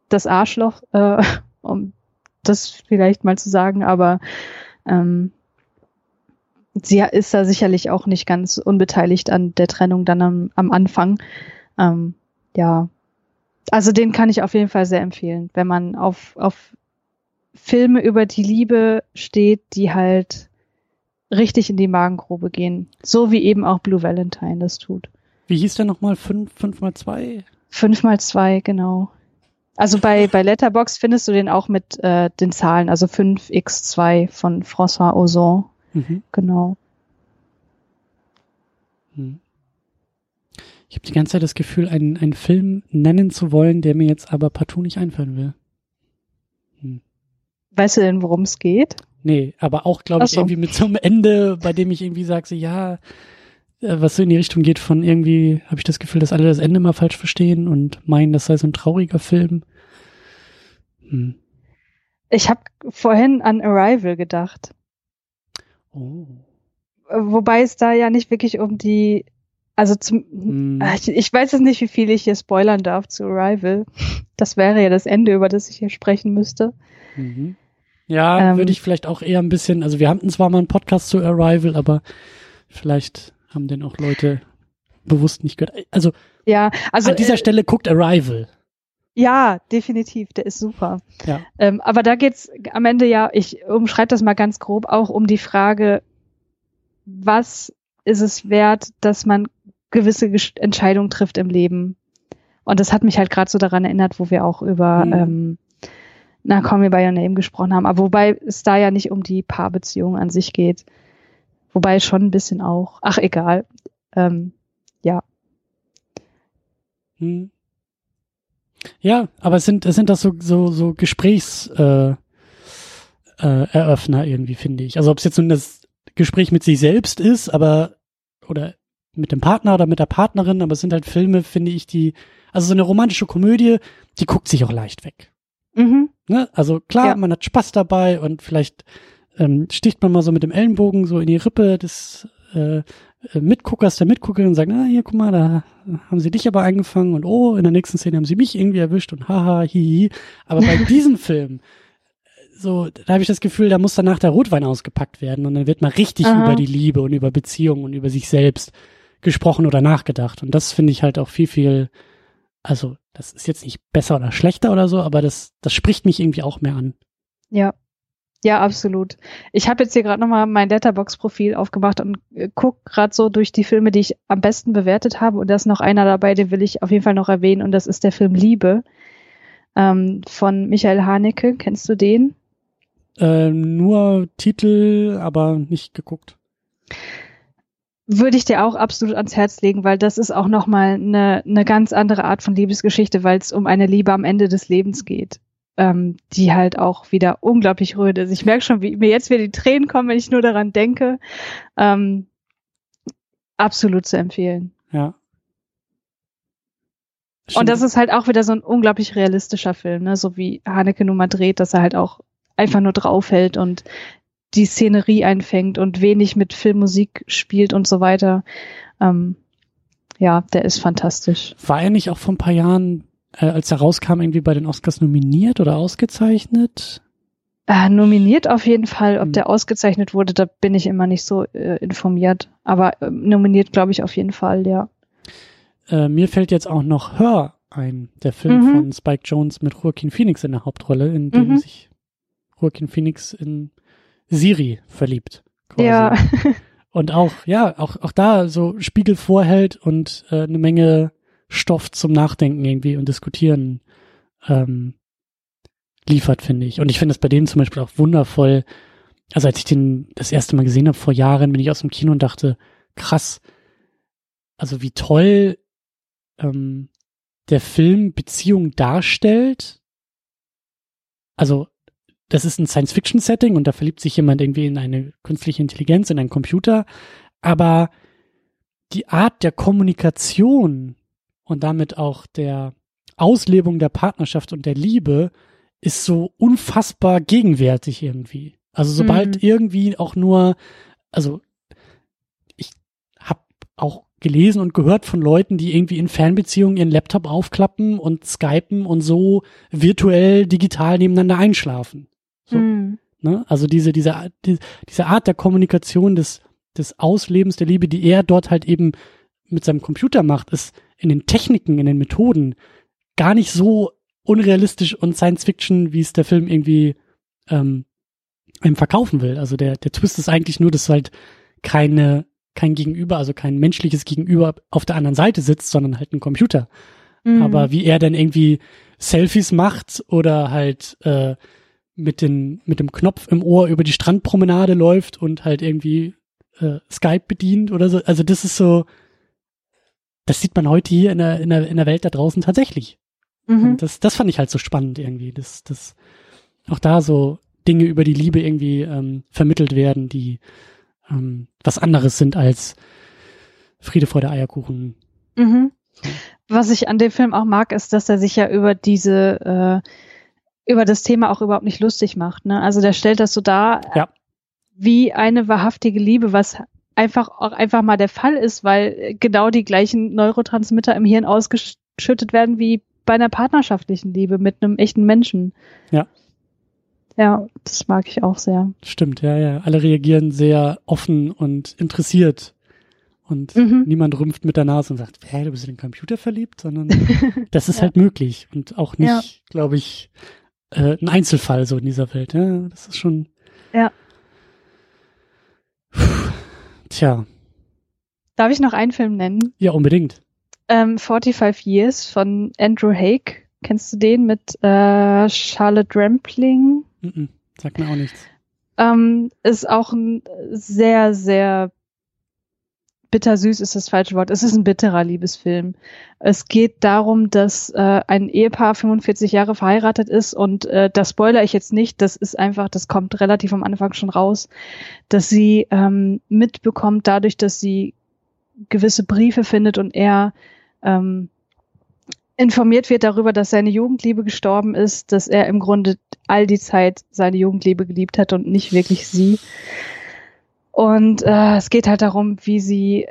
Speaker 2: das Arschloch, äh, (laughs) um das vielleicht mal zu sagen, aber ähm, sie ist da sicherlich auch nicht ganz unbeteiligt an der Trennung dann am, am Anfang. Ähm, ja, also den kann ich auf jeden Fall sehr empfehlen, wenn man auf, auf Filme über die Liebe steht, die halt richtig in die Magengrube gehen. So wie eben auch Blue Valentine das tut.
Speaker 1: Wie hieß der nochmal? Fünf, fünf mal zwei?
Speaker 2: Fünf mal zwei, genau. Also bei, bei Letterbox findest du den auch mit äh, den Zahlen, also 5x2 von François Ozon. Mhm. Genau.
Speaker 1: Hm. Ich habe die ganze Zeit das Gefühl, einen, einen Film nennen zu wollen, der mir jetzt aber partout nicht einfallen will.
Speaker 2: Weißt du denn, worum es geht?
Speaker 1: Nee, aber auch, glaube ich, so. irgendwie mit so einem Ende, bei dem ich irgendwie sage, so, ja, äh, was so in die Richtung geht von irgendwie, habe ich das Gefühl, dass alle das Ende mal falsch verstehen und meinen, das sei so ein trauriger Film.
Speaker 2: Hm. Ich habe vorhin an Arrival gedacht.
Speaker 1: Oh.
Speaker 2: Wobei es da ja nicht wirklich um die, also zum, hm. ich, ich weiß jetzt nicht, wie viel ich hier spoilern darf zu Arrival. Das wäre ja das Ende, über das ich hier sprechen müsste.
Speaker 1: Mhm. Ja, ähm, würde ich vielleicht auch eher ein bisschen, also wir hatten zwar mal einen Podcast zu Arrival, aber vielleicht haben den auch Leute bewusst nicht gehört. Also,
Speaker 2: ja, also
Speaker 1: an dieser äh, Stelle guckt Arrival.
Speaker 2: Ja, definitiv, der ist super.
Speaker 1: Ja.
Speaker 2: Ähm, aber da geht's am Ende ja, ich umschreibe das mal ganz grob, auch um die Frage, was ist es wert, dass man gewisse Entscheidungen trifft im Leben? Und das hat mich halt gerade so daran erinnert, wo wir auch über mhm. ähm, na, Call Me By Your Name gesprochen haben. Aber wobei es da ja nicht um die Paarbeziehung an sich geht. Wobei schon ein bisschen auch. Ach, egal. Ähm, ja.
Speaker 1: Hm. Ja, aber es sind, es sind das so, so, so Gesprächs, äh, äh, Eröffner irgendwie, finde ich. Also ob es jetzt nun das Gespräch mit sich selbst ist, aber, oder mit dem Partner oder mit der Partnerin, aber es sind halt Filme, finde ich, die, also so eine romantische Komödie, die guckt sich auch leicht weg.
Speaker 2: Mhm.
Speaker 1: Ne? Also klar, ja. man hat Spaß dabei und vielleicht ähm, sticht man mal so mit dem Ellenbogen so in die Rippe des, äh, Mitguckers der Mitguckerin und sagen, ah, hier, guck mal, da haben sie dich aber eingefangen und oh, in der nächsten Szene haben sie mich irgendwie erwischt und haha, hihi. Aber bei (laughs) diesem Film, so, da habe ich das Gefühl, da muss danach der Rotwein ausgepackt werden und dann wird mal richtig Aha. über die Liebe und über Beziehungen und über sich selbst gesprochen oder nachgedacht. Und das finde ich halt auch viel, viel, also das ist jetzt nicht besser oder schlechter oder so, aber das, das spricht mich irgendwie auch mehr an.
Speaker 2: Ja, ja, absolut. Ich habe jetzt hier gerade nochmal mein Letterbox-Profil aufgemacht und äh, guck gerade so durch die Filme, die ich am besten bewertet habe. Und da ist noch einer dabei, den will ich auf jeden Fall noch erwähnen. Und das ist der Film Liebe ähm, von Michael Haneke. Kennst du den?
Speaker 1: Äh, nur Titel, aber nicht geguckt.
Speaker 2: Würde ich dir auch absolut ans Herz legen, weil das ist auch nochmal eine, eine ganz andere Art von Liebesgeschichte, weil es um eine Liebe am Ende des Lebens geht ähm, die halt auch wieder unglaublich rührt ist. Ich merke schon, wie mir jetzt wieder die Tränen kommen, wenn ich nur daran denke. Ähm, absolut zu empfehlen.
Speaker 1: Ja.
Speaker 2: Stimmt. Und das ist halt auch wieder so ein unglaublich realistischer Film, ne? so wie Haneke nun mal dreht, dass er halt auch einfach nur draufhält und die Szenerie einfängt und wenig mit Filmmusik spielt und so weiter. Ähm, ja, der ist fantastisch.
Speaker 1: War er nicht auch vor ein paar Jahren äh, als er rauskam, irgendwie bei den Oscars nominiert oder ausgezeichnet?
Speaker 2: Äh, nominiert auf jeden Fall. Ob hm. der ausgezeichnet wurde, da bin ich immer nicht so äh, informiert. Aber äh, nominiert, glaube ich, auf jeden Fall, ja.
Speaker 1: Äh, mir fällt jetzt auch noch Hör ein, der Film mhm. von Spike Jones mit Joaquin Phoenix in der Hauptrolle, in dem mhm. sich Joaquin Phoenix in Siri verliebt.
Speaker 2: Quasi. Ja. (laughs)
Speaker 1: und auch, ja, auch, auch da so Spiegel vorhält und äh, eine Menge Stoff zum Nachdenken irgendwie und Diskutieren ähm, liefert, finde ich. Und ich finde es bei denen zum Beispiel auch wundervoll. Also als ich den das erste Mal gesehen habe vor Jahren, bin ich aus dem Kino und dachte, krass, also wie toll ähm, der Film Beziehung darstellt. Also das ist ein Science-Fiction-Setting und da verliebt sich jemand irgendwie in eine künstliche Intelligenz, in einen Computer. Aber die Art der Kommunikation, und damit auch der Auslebung der Partnerschaft und der Liebe ist so unfassbar gegenwärtig irgendwie. Also sobald mhm. irgendwie auch nur, also ich habe auch gelesen und gehört von Leuten, die irgendwie in Fernbeziehungen ihren Laptop aufklappen und skypen und so virtuell digital nebeneinander einschlafen. So, mhm. ne? Also diese, diese, die, diese Art der Kommunikation des, des Auslebens der Liebe, die er dort halt eben mit seinem Computer macht, ist in den Techniken, in den Methoden gar nicht so unrealistisch und Science Fiction, wie es der Film irgendwie ähm, einem verkaufen will. Also der, der Twist ist eigentlich nur, dass halt keine, kein Gegenüber, also kein menschliches Gegenüber auf der anderen Seite sitzt, sondern halt ein Computer. Mhm. Aber wie er dann irgendwie Selfies macht oder halt äh, mit, den, mit dem Knopf im Ohr über die Strandpromenade läuft und halt irgendwie äh, Skype bedient oder so. Also das ist so, das sieht man heute hier in der, in der, in der Welt da draußen tatsächlich. Mhm. Das, das fand ich halt so spannend irgendwie, dass, dass auch da so Dinge über die Liebe irgendwie ähm, vermittelt werden, die ähm, was anderes sind als Friede, Freude, Eierkuchen.
Speaker 2: Mhm. Was ich an dem Film auch mag, ist, dass er sich ja über diese, äh, über das Thema auch überhaupt nicht lustig macht. Ne? Also der stellt das so dar,
Speaker 1: ja.
Speaker 2: wie eine wahrhaftige Liebe, was einfach auch einfach mal der Fall ist, weil genau die gleichen Neurotransmitter im Hirn ausgeschüttet werden wie bei einer partnerschaftlichen Liebe mit einem echten Menschen.
Speaker 1: Ja.
Speaker 2: Ja, das mag ich auch sehr.
Speaker 1: Stimmt, ja, ja. Alle reagieren sehr offen und interessiert. Und mhm. niemand rümpft mit der Nase und sagt, hey, du bist in den Computer verliebt, sondern (laughs) das ist ja. halt möglich und auch nicht, ja. glaube ich, äh, ein Einzelfall so in dieser Welt. Ja, das ist schon.
Speaker 2: Ja.
Speaker 1: Tja.
Speaker 2: Darf ich noch einen Film nennen?
Speaker 1: Ja, unbedingt.
Speaker 2: Ähm, 45 Years von Andrew Haig. Kennst du den mit äh, Charlotte Rampling?
Speaker 1: Mm -mm, sagt mir auch nichts.
Speaker 2: Ähm, ist auch ein sehr, sehr bittersüß ist das falsche Wort. Es ist ein bitterer Liebesfilm. Es geht darum, dass äh, ein Ehepaar 45 Jahre verheiratet ist und äh, das spoiler ich jetzt nicht. Das ist einfach, das kommt relativ am Anfang schon raus, dass sie ähm, mitbekommt dadurch, dass sie gewisse Briefe findet und er ähm, informiert wird darüber, dass seine Jugendliebe gestorben ist, dass er im Grunde all die Zeit seine Jugendliebe geliebt hat und nicht wirklich sie. Und äh, es geht halt darum, wie sie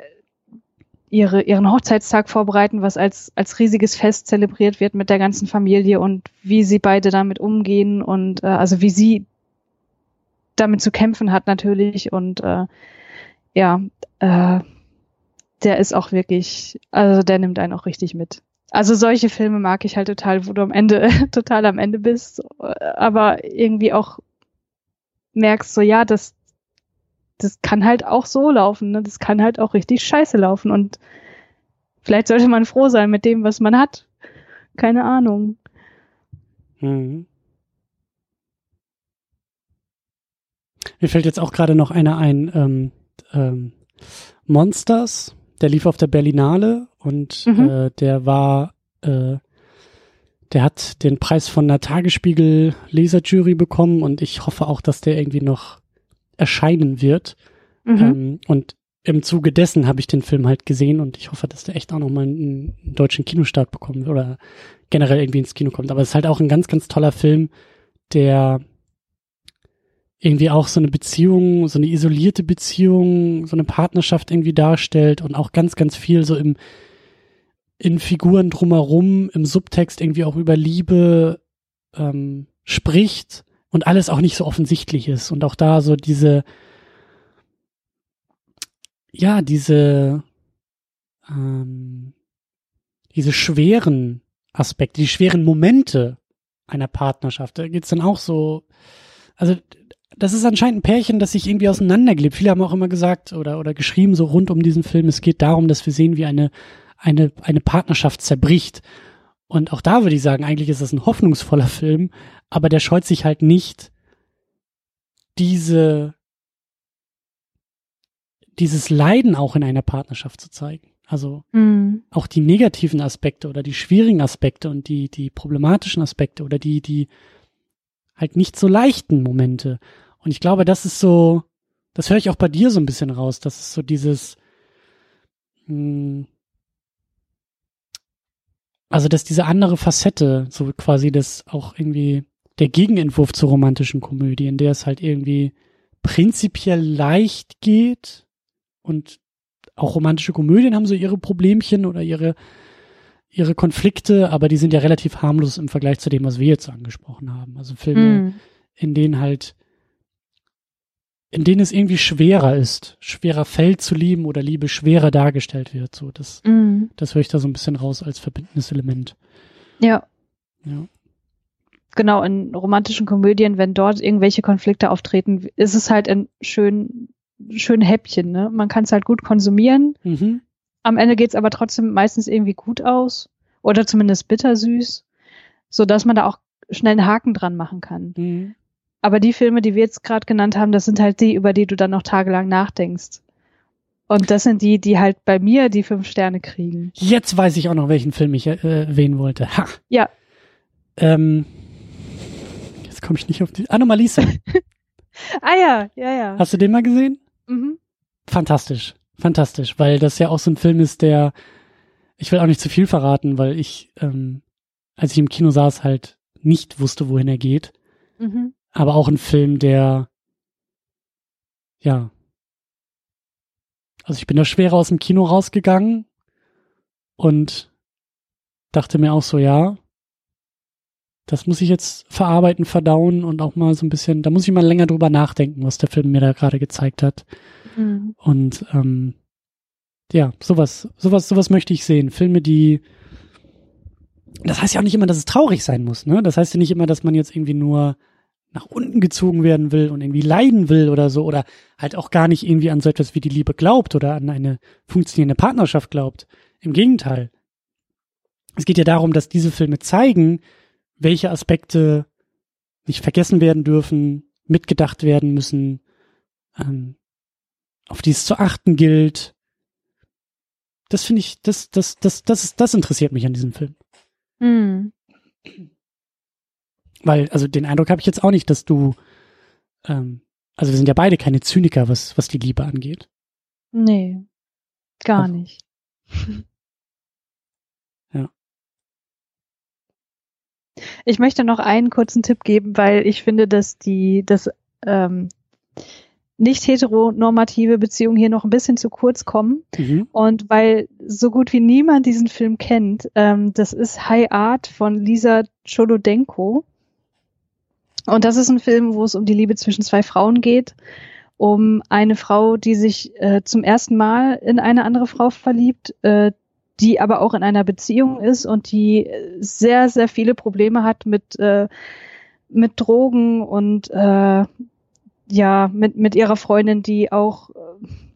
Speaker 2: ihre, ihren Hochzeitstag vorbereiten, was als, als riesiges Fest zelebriert wird mit der ganzen Familie und wie sie beide damit umgehen und äh, also wie sie damit zu kämpfen hat natürlich und äh, ja, äh, der ist auch wirklich, also der nimmt einen auch richtig mit. Also solche Filme mag ich halt total, wo du am Ende, (laughs) total am Ende bist, aber irgendwie auch merkst so, ja, das, das kann halt auch so laufen, ne? das kann halt auch richtig scheiße laufen und vielleicht sollte man froh sein mit dem, was man hat. Keine Ahnung. Mhm.
Speaker 1: Mir fällt jetzt auch gerade noch einer ein, ähm, ähm, Monsters, der lief auf der Berlinale und mhm. äh, der war, äh, der hat den Preis von der Tagesspiegel Leserjury bekommen und ich hoffe auch, dass der irgendwie noch erscheinen wird. Mhm. Ähm, und im Zuge dessen habe ich den Film halt gesehen und ich hoffe, dass der echt auch noch mal einen, einen deutschen Kinostart bekommt oder generell irgendwie ins Kino kommt. Aber es ist halt auch ein ganz, ganz toller Film, der irgendwie auch so eine Beziehung, so eine isolierte Beziehung, so eine Partnerschaft irgendwie darstellt und auch ganz, ganz viel so im, in Figuren drumherum, im Subtext irgendwie auch über Liebe ähm, spricht und alles auch nicht so offensichtlich ist und auch da so diese, ja, diese, ähm, diese schweren Aspekte, die schweren Momente einer Partnerschaft, da geht's dann auch so, also das ist anscheinend ein Pärchen, das sich irgendwie auseinandergelebt. Viele haben auch immer gesagt oder, oder geschrieben so rund um diesen Film, es geht darum, dass wir sehen, wie eine, eine, eine Partnerschaft zerbricht. Und auch da würde ich sagen, eigentlich ist das ein hoffnungsvoller Film, aber der scheut sich halt nicht, diese, dieses Leiden auch in einer Partnerschaft zu zeigen. Also mhm. auch die negativen Aspekte oder die schwierigen Aspekte und die, die problematischen Aspekte oder die, die halt nicht so leichten Momente. Und ich glaube, das ist so, das höre ich auch bei dir so ein bisschen raus, das ist so dieses, mh, hm, also dass diese andere Facette, so quasi das auch irgendwie der Gegenentwurf zur romantischen Komödie, in der es halt irgendwie prinzipiell leicht geht und auch romantische Komödien haben so ihre Problemchen oder ihre ihre Konflikte, aber die sind ja relativ harmlos im Vergleich zu dem, was wir jetzt angesprochen haben. Also Filme, mm. in denen halt in denen es irgendwie schwerer ist, schwerer fällt zu lieben oder Liebe schwerer dargestellt wird. So, das, mm. das höre ich da so ein bisschen raus als verbindendes Element.
Speaker 2: Ja. Ja. Genau, in romantischen Komödien, wenn dort irgendwelche Konflikte auftreten, ist es halt ein schön, schön Häppchen, ne? Man kann es halt gut konsumieren. Mhm. Am Ende geht's aber trotzdem meistens irgendwie gut aus. Oder zumindest bittersüß, so dass man da auch schnell einen Haken dran machen kann. Mhm. Aber die Filme, die wir jetzt gerade genannt haben, das sind halt die, über die du dann noch tagelang nachdenkst. Und das sind die, die halt bei mir die fünf Sterne kriegen.
Speaker 1: Jetzt weiß ich auch noch, welchen Film ich äh, erwähnen wollte. Ha.
Speaker 2: Ja.
Speaker 1: Ähm, komme ich nicht auf die. Anomalisa. (laughs)
Speaker 2: ah ja, ja, ja.
Speaker 1: Hast du den mal gesehen? Mhm. Fantastisch. Fantastisch, weil das ja auch so ein Film ist, der, ich will auch nicht zu viel verraten, weil ich, ähm, als ich im Kino saß, halt nicht wusste, wohin er geht. Mhm aber auch ein Film, der ja. Also ich bin da schwer aus dem Kino rausgegangen und dachte mir auch so, ja, das muss ich jetzt verarbeiten, verdauen und auch mal so ein bisschen, da muss ich mal länger drüber nachdenken, was der Film mir da gerade gezeigt hat. Mhm. Und ähm, ja, sowas, sowas, sowas möchte ich sehen. Filme, die das heißt ja auch nicht immer, dass es traurig sein muss, ne? Das heißt ja nicht immer, dass man jetzt irgendwie nur nach unten gezogen werden will und irgendwie leiden will oder so oder halt auch gar nicht irgendwie an so etwas wie die Liebe glaubt oder an eine funktionierende Partnerschaft glaubt. Im Gegenteil. Es geht ja darum, dass diese Filme zeigen, welche Aspekte nicht vergessen werden dürfen, mitgedacht werden müssen, ähm, auf die es zu achten gilt. Das finde ich, das, das, das, das, das interessiert mich an diesem Film. Mhm. Weil, also den Eindruck habe ich jetzt auch nicht, dass du, ähm, also wir sind ja beide keine Zyniker, was, was die Liebe angeht.
Speaker 2: Nee, gar also. nicht. (laughs)
Speaker 1: ja.
Speaker 2: Ich möchte noch einen kurzen Tipp geben, weil ich finde, dass die, dass, ähm, nicht heteronormative Beziehungen hier noch ein bisschen zu kurz kommen. Mhm. Und weil so gut wie niemand diesen Film kennt, ähm, das ist High Art von Lisa Cholodenko. Und das ist ein Film, wo es um die Liebe zwischen zwei Frauen geht. Um eine Frau, die sich äh, zum ersten Mal in eine andere Frau verliebt, äh, die aber auch in einer Beziehung ist und die sehr, sehr viele Probleme hat mit, äh, mit Drogen und äh, ja, mit, mit ihrer Freundin, die auch äh,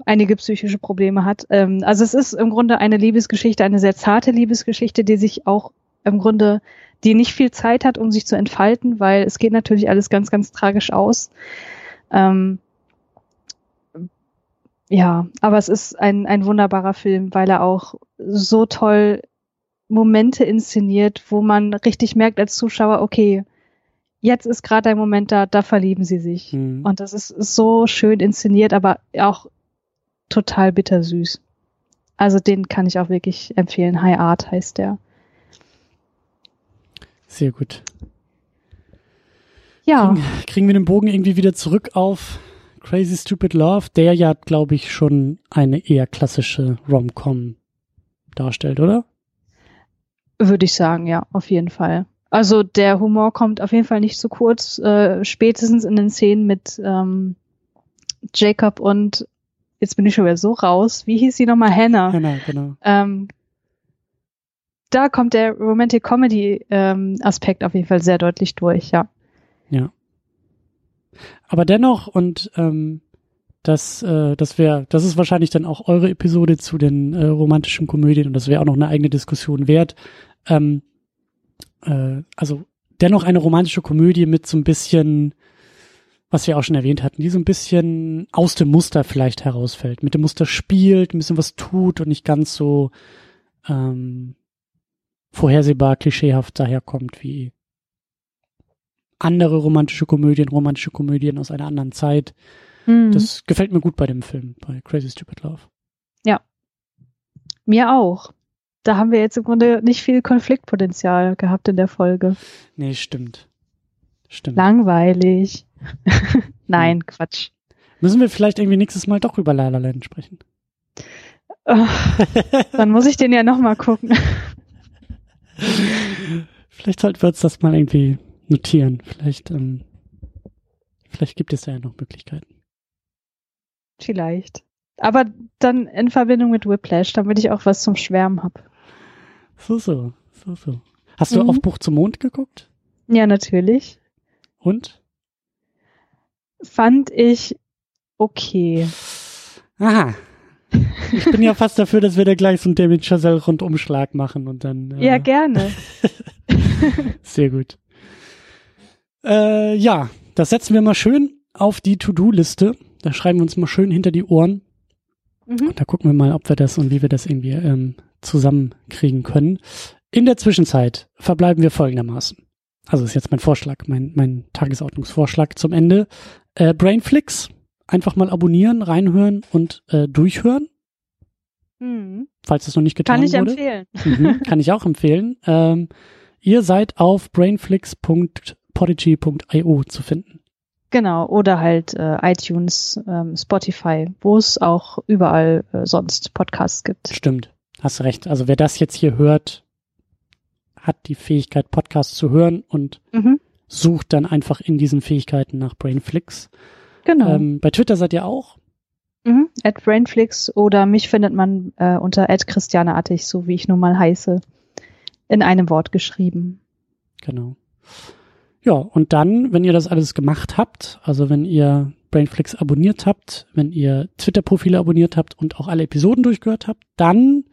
Speaker 2: einige psychische Probleme hat. Ähm, also es ist im Grunde eine Liebesgeschichte, eine sehr zarte Liebesgeschichte, die sich auch im Grunde, die nicht viel Zeit hat, um sich zu entfalten, weil es geht natürlich alles ganz, ganz tragisch aus. Ähm, ja, aber es ist ein, ein wunderbarer Film, weil er auch so toll Momente inszeniert, wo man richtig merkt als Zuschauer, okay, jetzt ist gerade ein Moment da, da verlieben sie sich. Mhm. Und das ist, so schön inszeniert, aber auch total bittersüß. Also den kann ich auch wirklich empfehlen. High Art heißt der.
Speaker 1: Sehr gut. Ja. Kriegen, kriegen wir den Bogen irgendwie wieder zurück auf Crazy Stupid Love, der ja, glaube ich, schon eine eher klassische Rom-Com darstellt, oder?
Speaker 2: Würde ich sagen, ja, auf jeden Fall. Also der Humor kommt auf jeden Fall nicht zu kurz, äh, spätestens in den Szenen mit ähm, Jacob und jetzt bin ich schon wieder so raus. Wie hieß sie nochmal? Hannah. Hannah, genau. Ähm, da kommt der Romantic Comedy ähm, Aspekt auf jeden Fall sehr deutlich durch, ja.
Speaker 1: Ja. Aber dennoch, und ähm, das, äh, das wäre, das ist wahrscheinlich dann auch eure Episode zu den äh, romantischen Komödien und das wäre auch noch eine eigene Diskussion wert. Ähm, äh, also dennoch eine romantische Komödie mit so ein bisschen, was wir auch schon erwähnt hatten, die so ein bisschen aus dem Muster vielleicht herausfällt, mit dem Muster spielt, ein bisschen was tut und nicht ganz so ähm, vorhersehbar, klischeehaft daherkommt wie andere romantische Komödien, romantische Komödien aus einer anderen Zeit. Mhm. Das gefällt mir gut bei dem Film, bei Crazy Stupid Love.
Speaker 2: Ja. Mir auch da haben wir jetzt im Grunde nicht viel Konfliktpotenzial gehabt in der Folge.
Speaker 1: Nee, stimmt. Stimmt.
Speaker 2: Langweilig. (laughs) Nein, hm. Quatsch.
Speaker 1: Müssen wir vielleicht irgendwie nächstes Mal doch über La La Land sprechen?
Speaker 2: Oh, dann muss ich den ja nochmal gucken. (laughs)
Speaker 1: vielleicht sollten wir uns das mal irgendwie notieren. Vielleicht, ähm, vielleicht gibt es ja noch Möglichkeiten.
Speaker 2: Vielleicht. Aber dann in Verbindung mit Whiplash, damit ich auch was zum Schwärmen habe.
Speaker 1: So, so, so, so. Hast du mhm. auf Buch zum Mond geguckt?
Speaker 2: Ja, natürlich.
Speaker 1: Und?
Speaker 2: Fand ich okay.
Speaker 1: Aha. Ich bin ja fast dafür, dass wir da gleich so einen David Chazelle Rundumschlag machen und dann.
Speaker 2: Äh, ja, gerne. (laughs)
Speaker 1: Sehr gut. Äh, ja, das setzen wir mal schön auf die To-Do-Liste. Da schreiben wir uns mal schön hinter die Ohren. Mhm. Da gucken wir mal, ob wir das und wie wir das irgendwie ähm, zusammenkriegen können. In der Zwischenzeit verbleiben wir folgendermaßen. Also ist jetzt mein Vorschlag, mein, mein Tagesordnungsvorschlag zum Ende. Äh, Brainflix, einfach mal abonnieren, reinhören und äh, durchhören. Mhm. Falls es noch nicht getan wurde. Kann ich wurde. empfehlen. Mhm, kann ich auch empfehlen. Ähm, ihr seid auf brainflix.podigy.io zu finden.
Speaker 2: Genau, oder halt äh, iTunes, ähm, Spotify, wo es auch überall äh, sonst Podcasts gibt.
Speaker 1: Stimmt, hast recht. Also wer das jetzt hier hört, hat die Fähigkeit, Podcasts zu hören und mhm. sucht dann einfach in diesen Fähigkeiten nach Brainflix. Genau. Ähm, bei Twitter seid ihr auch?
Speaker 2: Mhm, at Brainflix oder mich findet man äh, unter at Christiane Attig, so wie ich nun mal heiße. In einem Wort geschrieben.
Speaker 1: Genau. Ja, und dann, wenn ihr das alles gemacht habt, also wenn ihr Brainflix abonniert habt, wenn ihr Twitter-Profile abonniert habt und auch alle Episoden durchgehört habt, dann,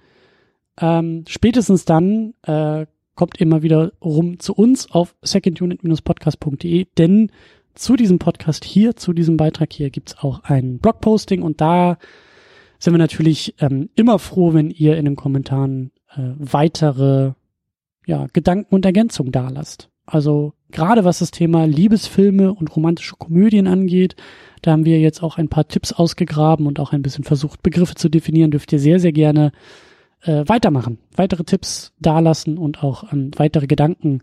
Speaker 1: ähm, spätestens dann, äh, kommt mal wieder rum zu uns auf secondunit-podcast.de, denn zu diesem Podcast hier, zu diesem Beitrag hier gibt's auch ein Blogposting und da sind wir natürlich ähm, immer froh, wenn ihr in den Kommentaren äh, weitere ja, Gedanken und Ergänzungen dalasst. Also gerade was das Thema Liebesfilme und romantische Komödien angeht, da haben wir jetzt auch ein paar Tipps ausgegraben und auch ein bisschen versucht, Begriffe zu definieren. Dürft ihr sehr, sehr gerne äh, weitermachen, weitere Tipps dalassen und auch ähm, weitere Gedanken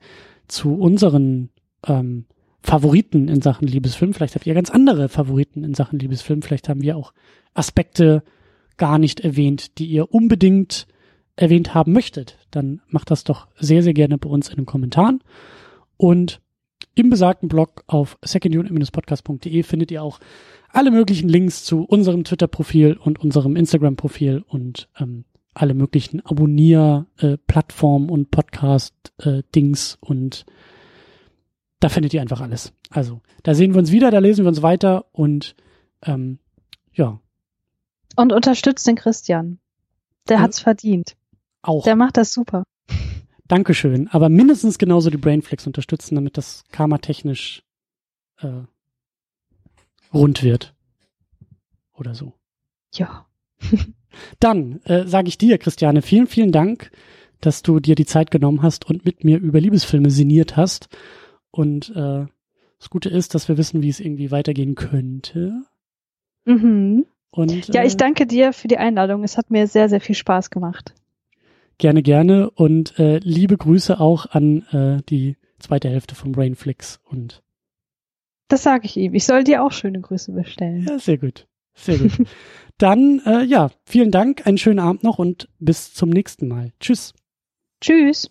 Speaker 1: zu unseren ähm, Favoriten in Sachen Liebesfilm. Vielleicht habt ihr ganz andere Favoriten in Sachen Liebesfilm. Vielleicht haben wir auch Aspekte gar nicht erwähnt, die ihr unbedingt erwähnt haben möchtet. Dann macht das doch sehr, sehr gerne bei uns in den Kommentaren. Und im besagten Blog auf secondunit-podcast.de findet ihr auch alle möglichen Links zu unserem Twitter-Profil und unserem Instagram-Profil und ähm, alle möglichen Abonnier-Plattformen äh, und Podcast-Dings äh, und da findet ihr einfach alles. Also, da sehen wir uns wieder, da lesen wir uns weiter und ähm, ja.
Speaker 2: Und unterstützt den Christian. Der ja. hat's verdient.
Speaker 1: Auch.
Speaker 2: Der macht das super.
Speaker 1: Dankeschön. Aber mindestens genauso die Brainflex unterstützen, damit das Karma technisch äh, rund wird. Oder so.
Speaker 2: Ja. (laughs)
Speaker 1: Dann äh, sage ich dir, Christiane, vielen, vielen Dank, dass du dir die Zeit genommen hast und mit mir über Liebesfilme sinniert hast. Und äh, das Gute ist, dass wir wissen, wie es irgendwie weitergehen könnte.
Speaker 2: Mhm. Und, ja, ich äh, danke dir für die Einladung. Es hat mir sehr, sehr viel Spaß gemacht.
Speaker 1: Gerne, gerne. Und äh, liebe Grüße auch an äh, die zweite Hälfte von Brainflix und
Speaker 2: das sage ich ihm. Ich soll dir auch schöne Grüße bestellen.
Speaker 1: Ja, sehr gut. Sehr gut. (laughs) Dann, äh, ja, vielen Dank, einen schönen Abend noch und bis zum nächsten Mal. Tschüss.
Speaker 2: Tschüss.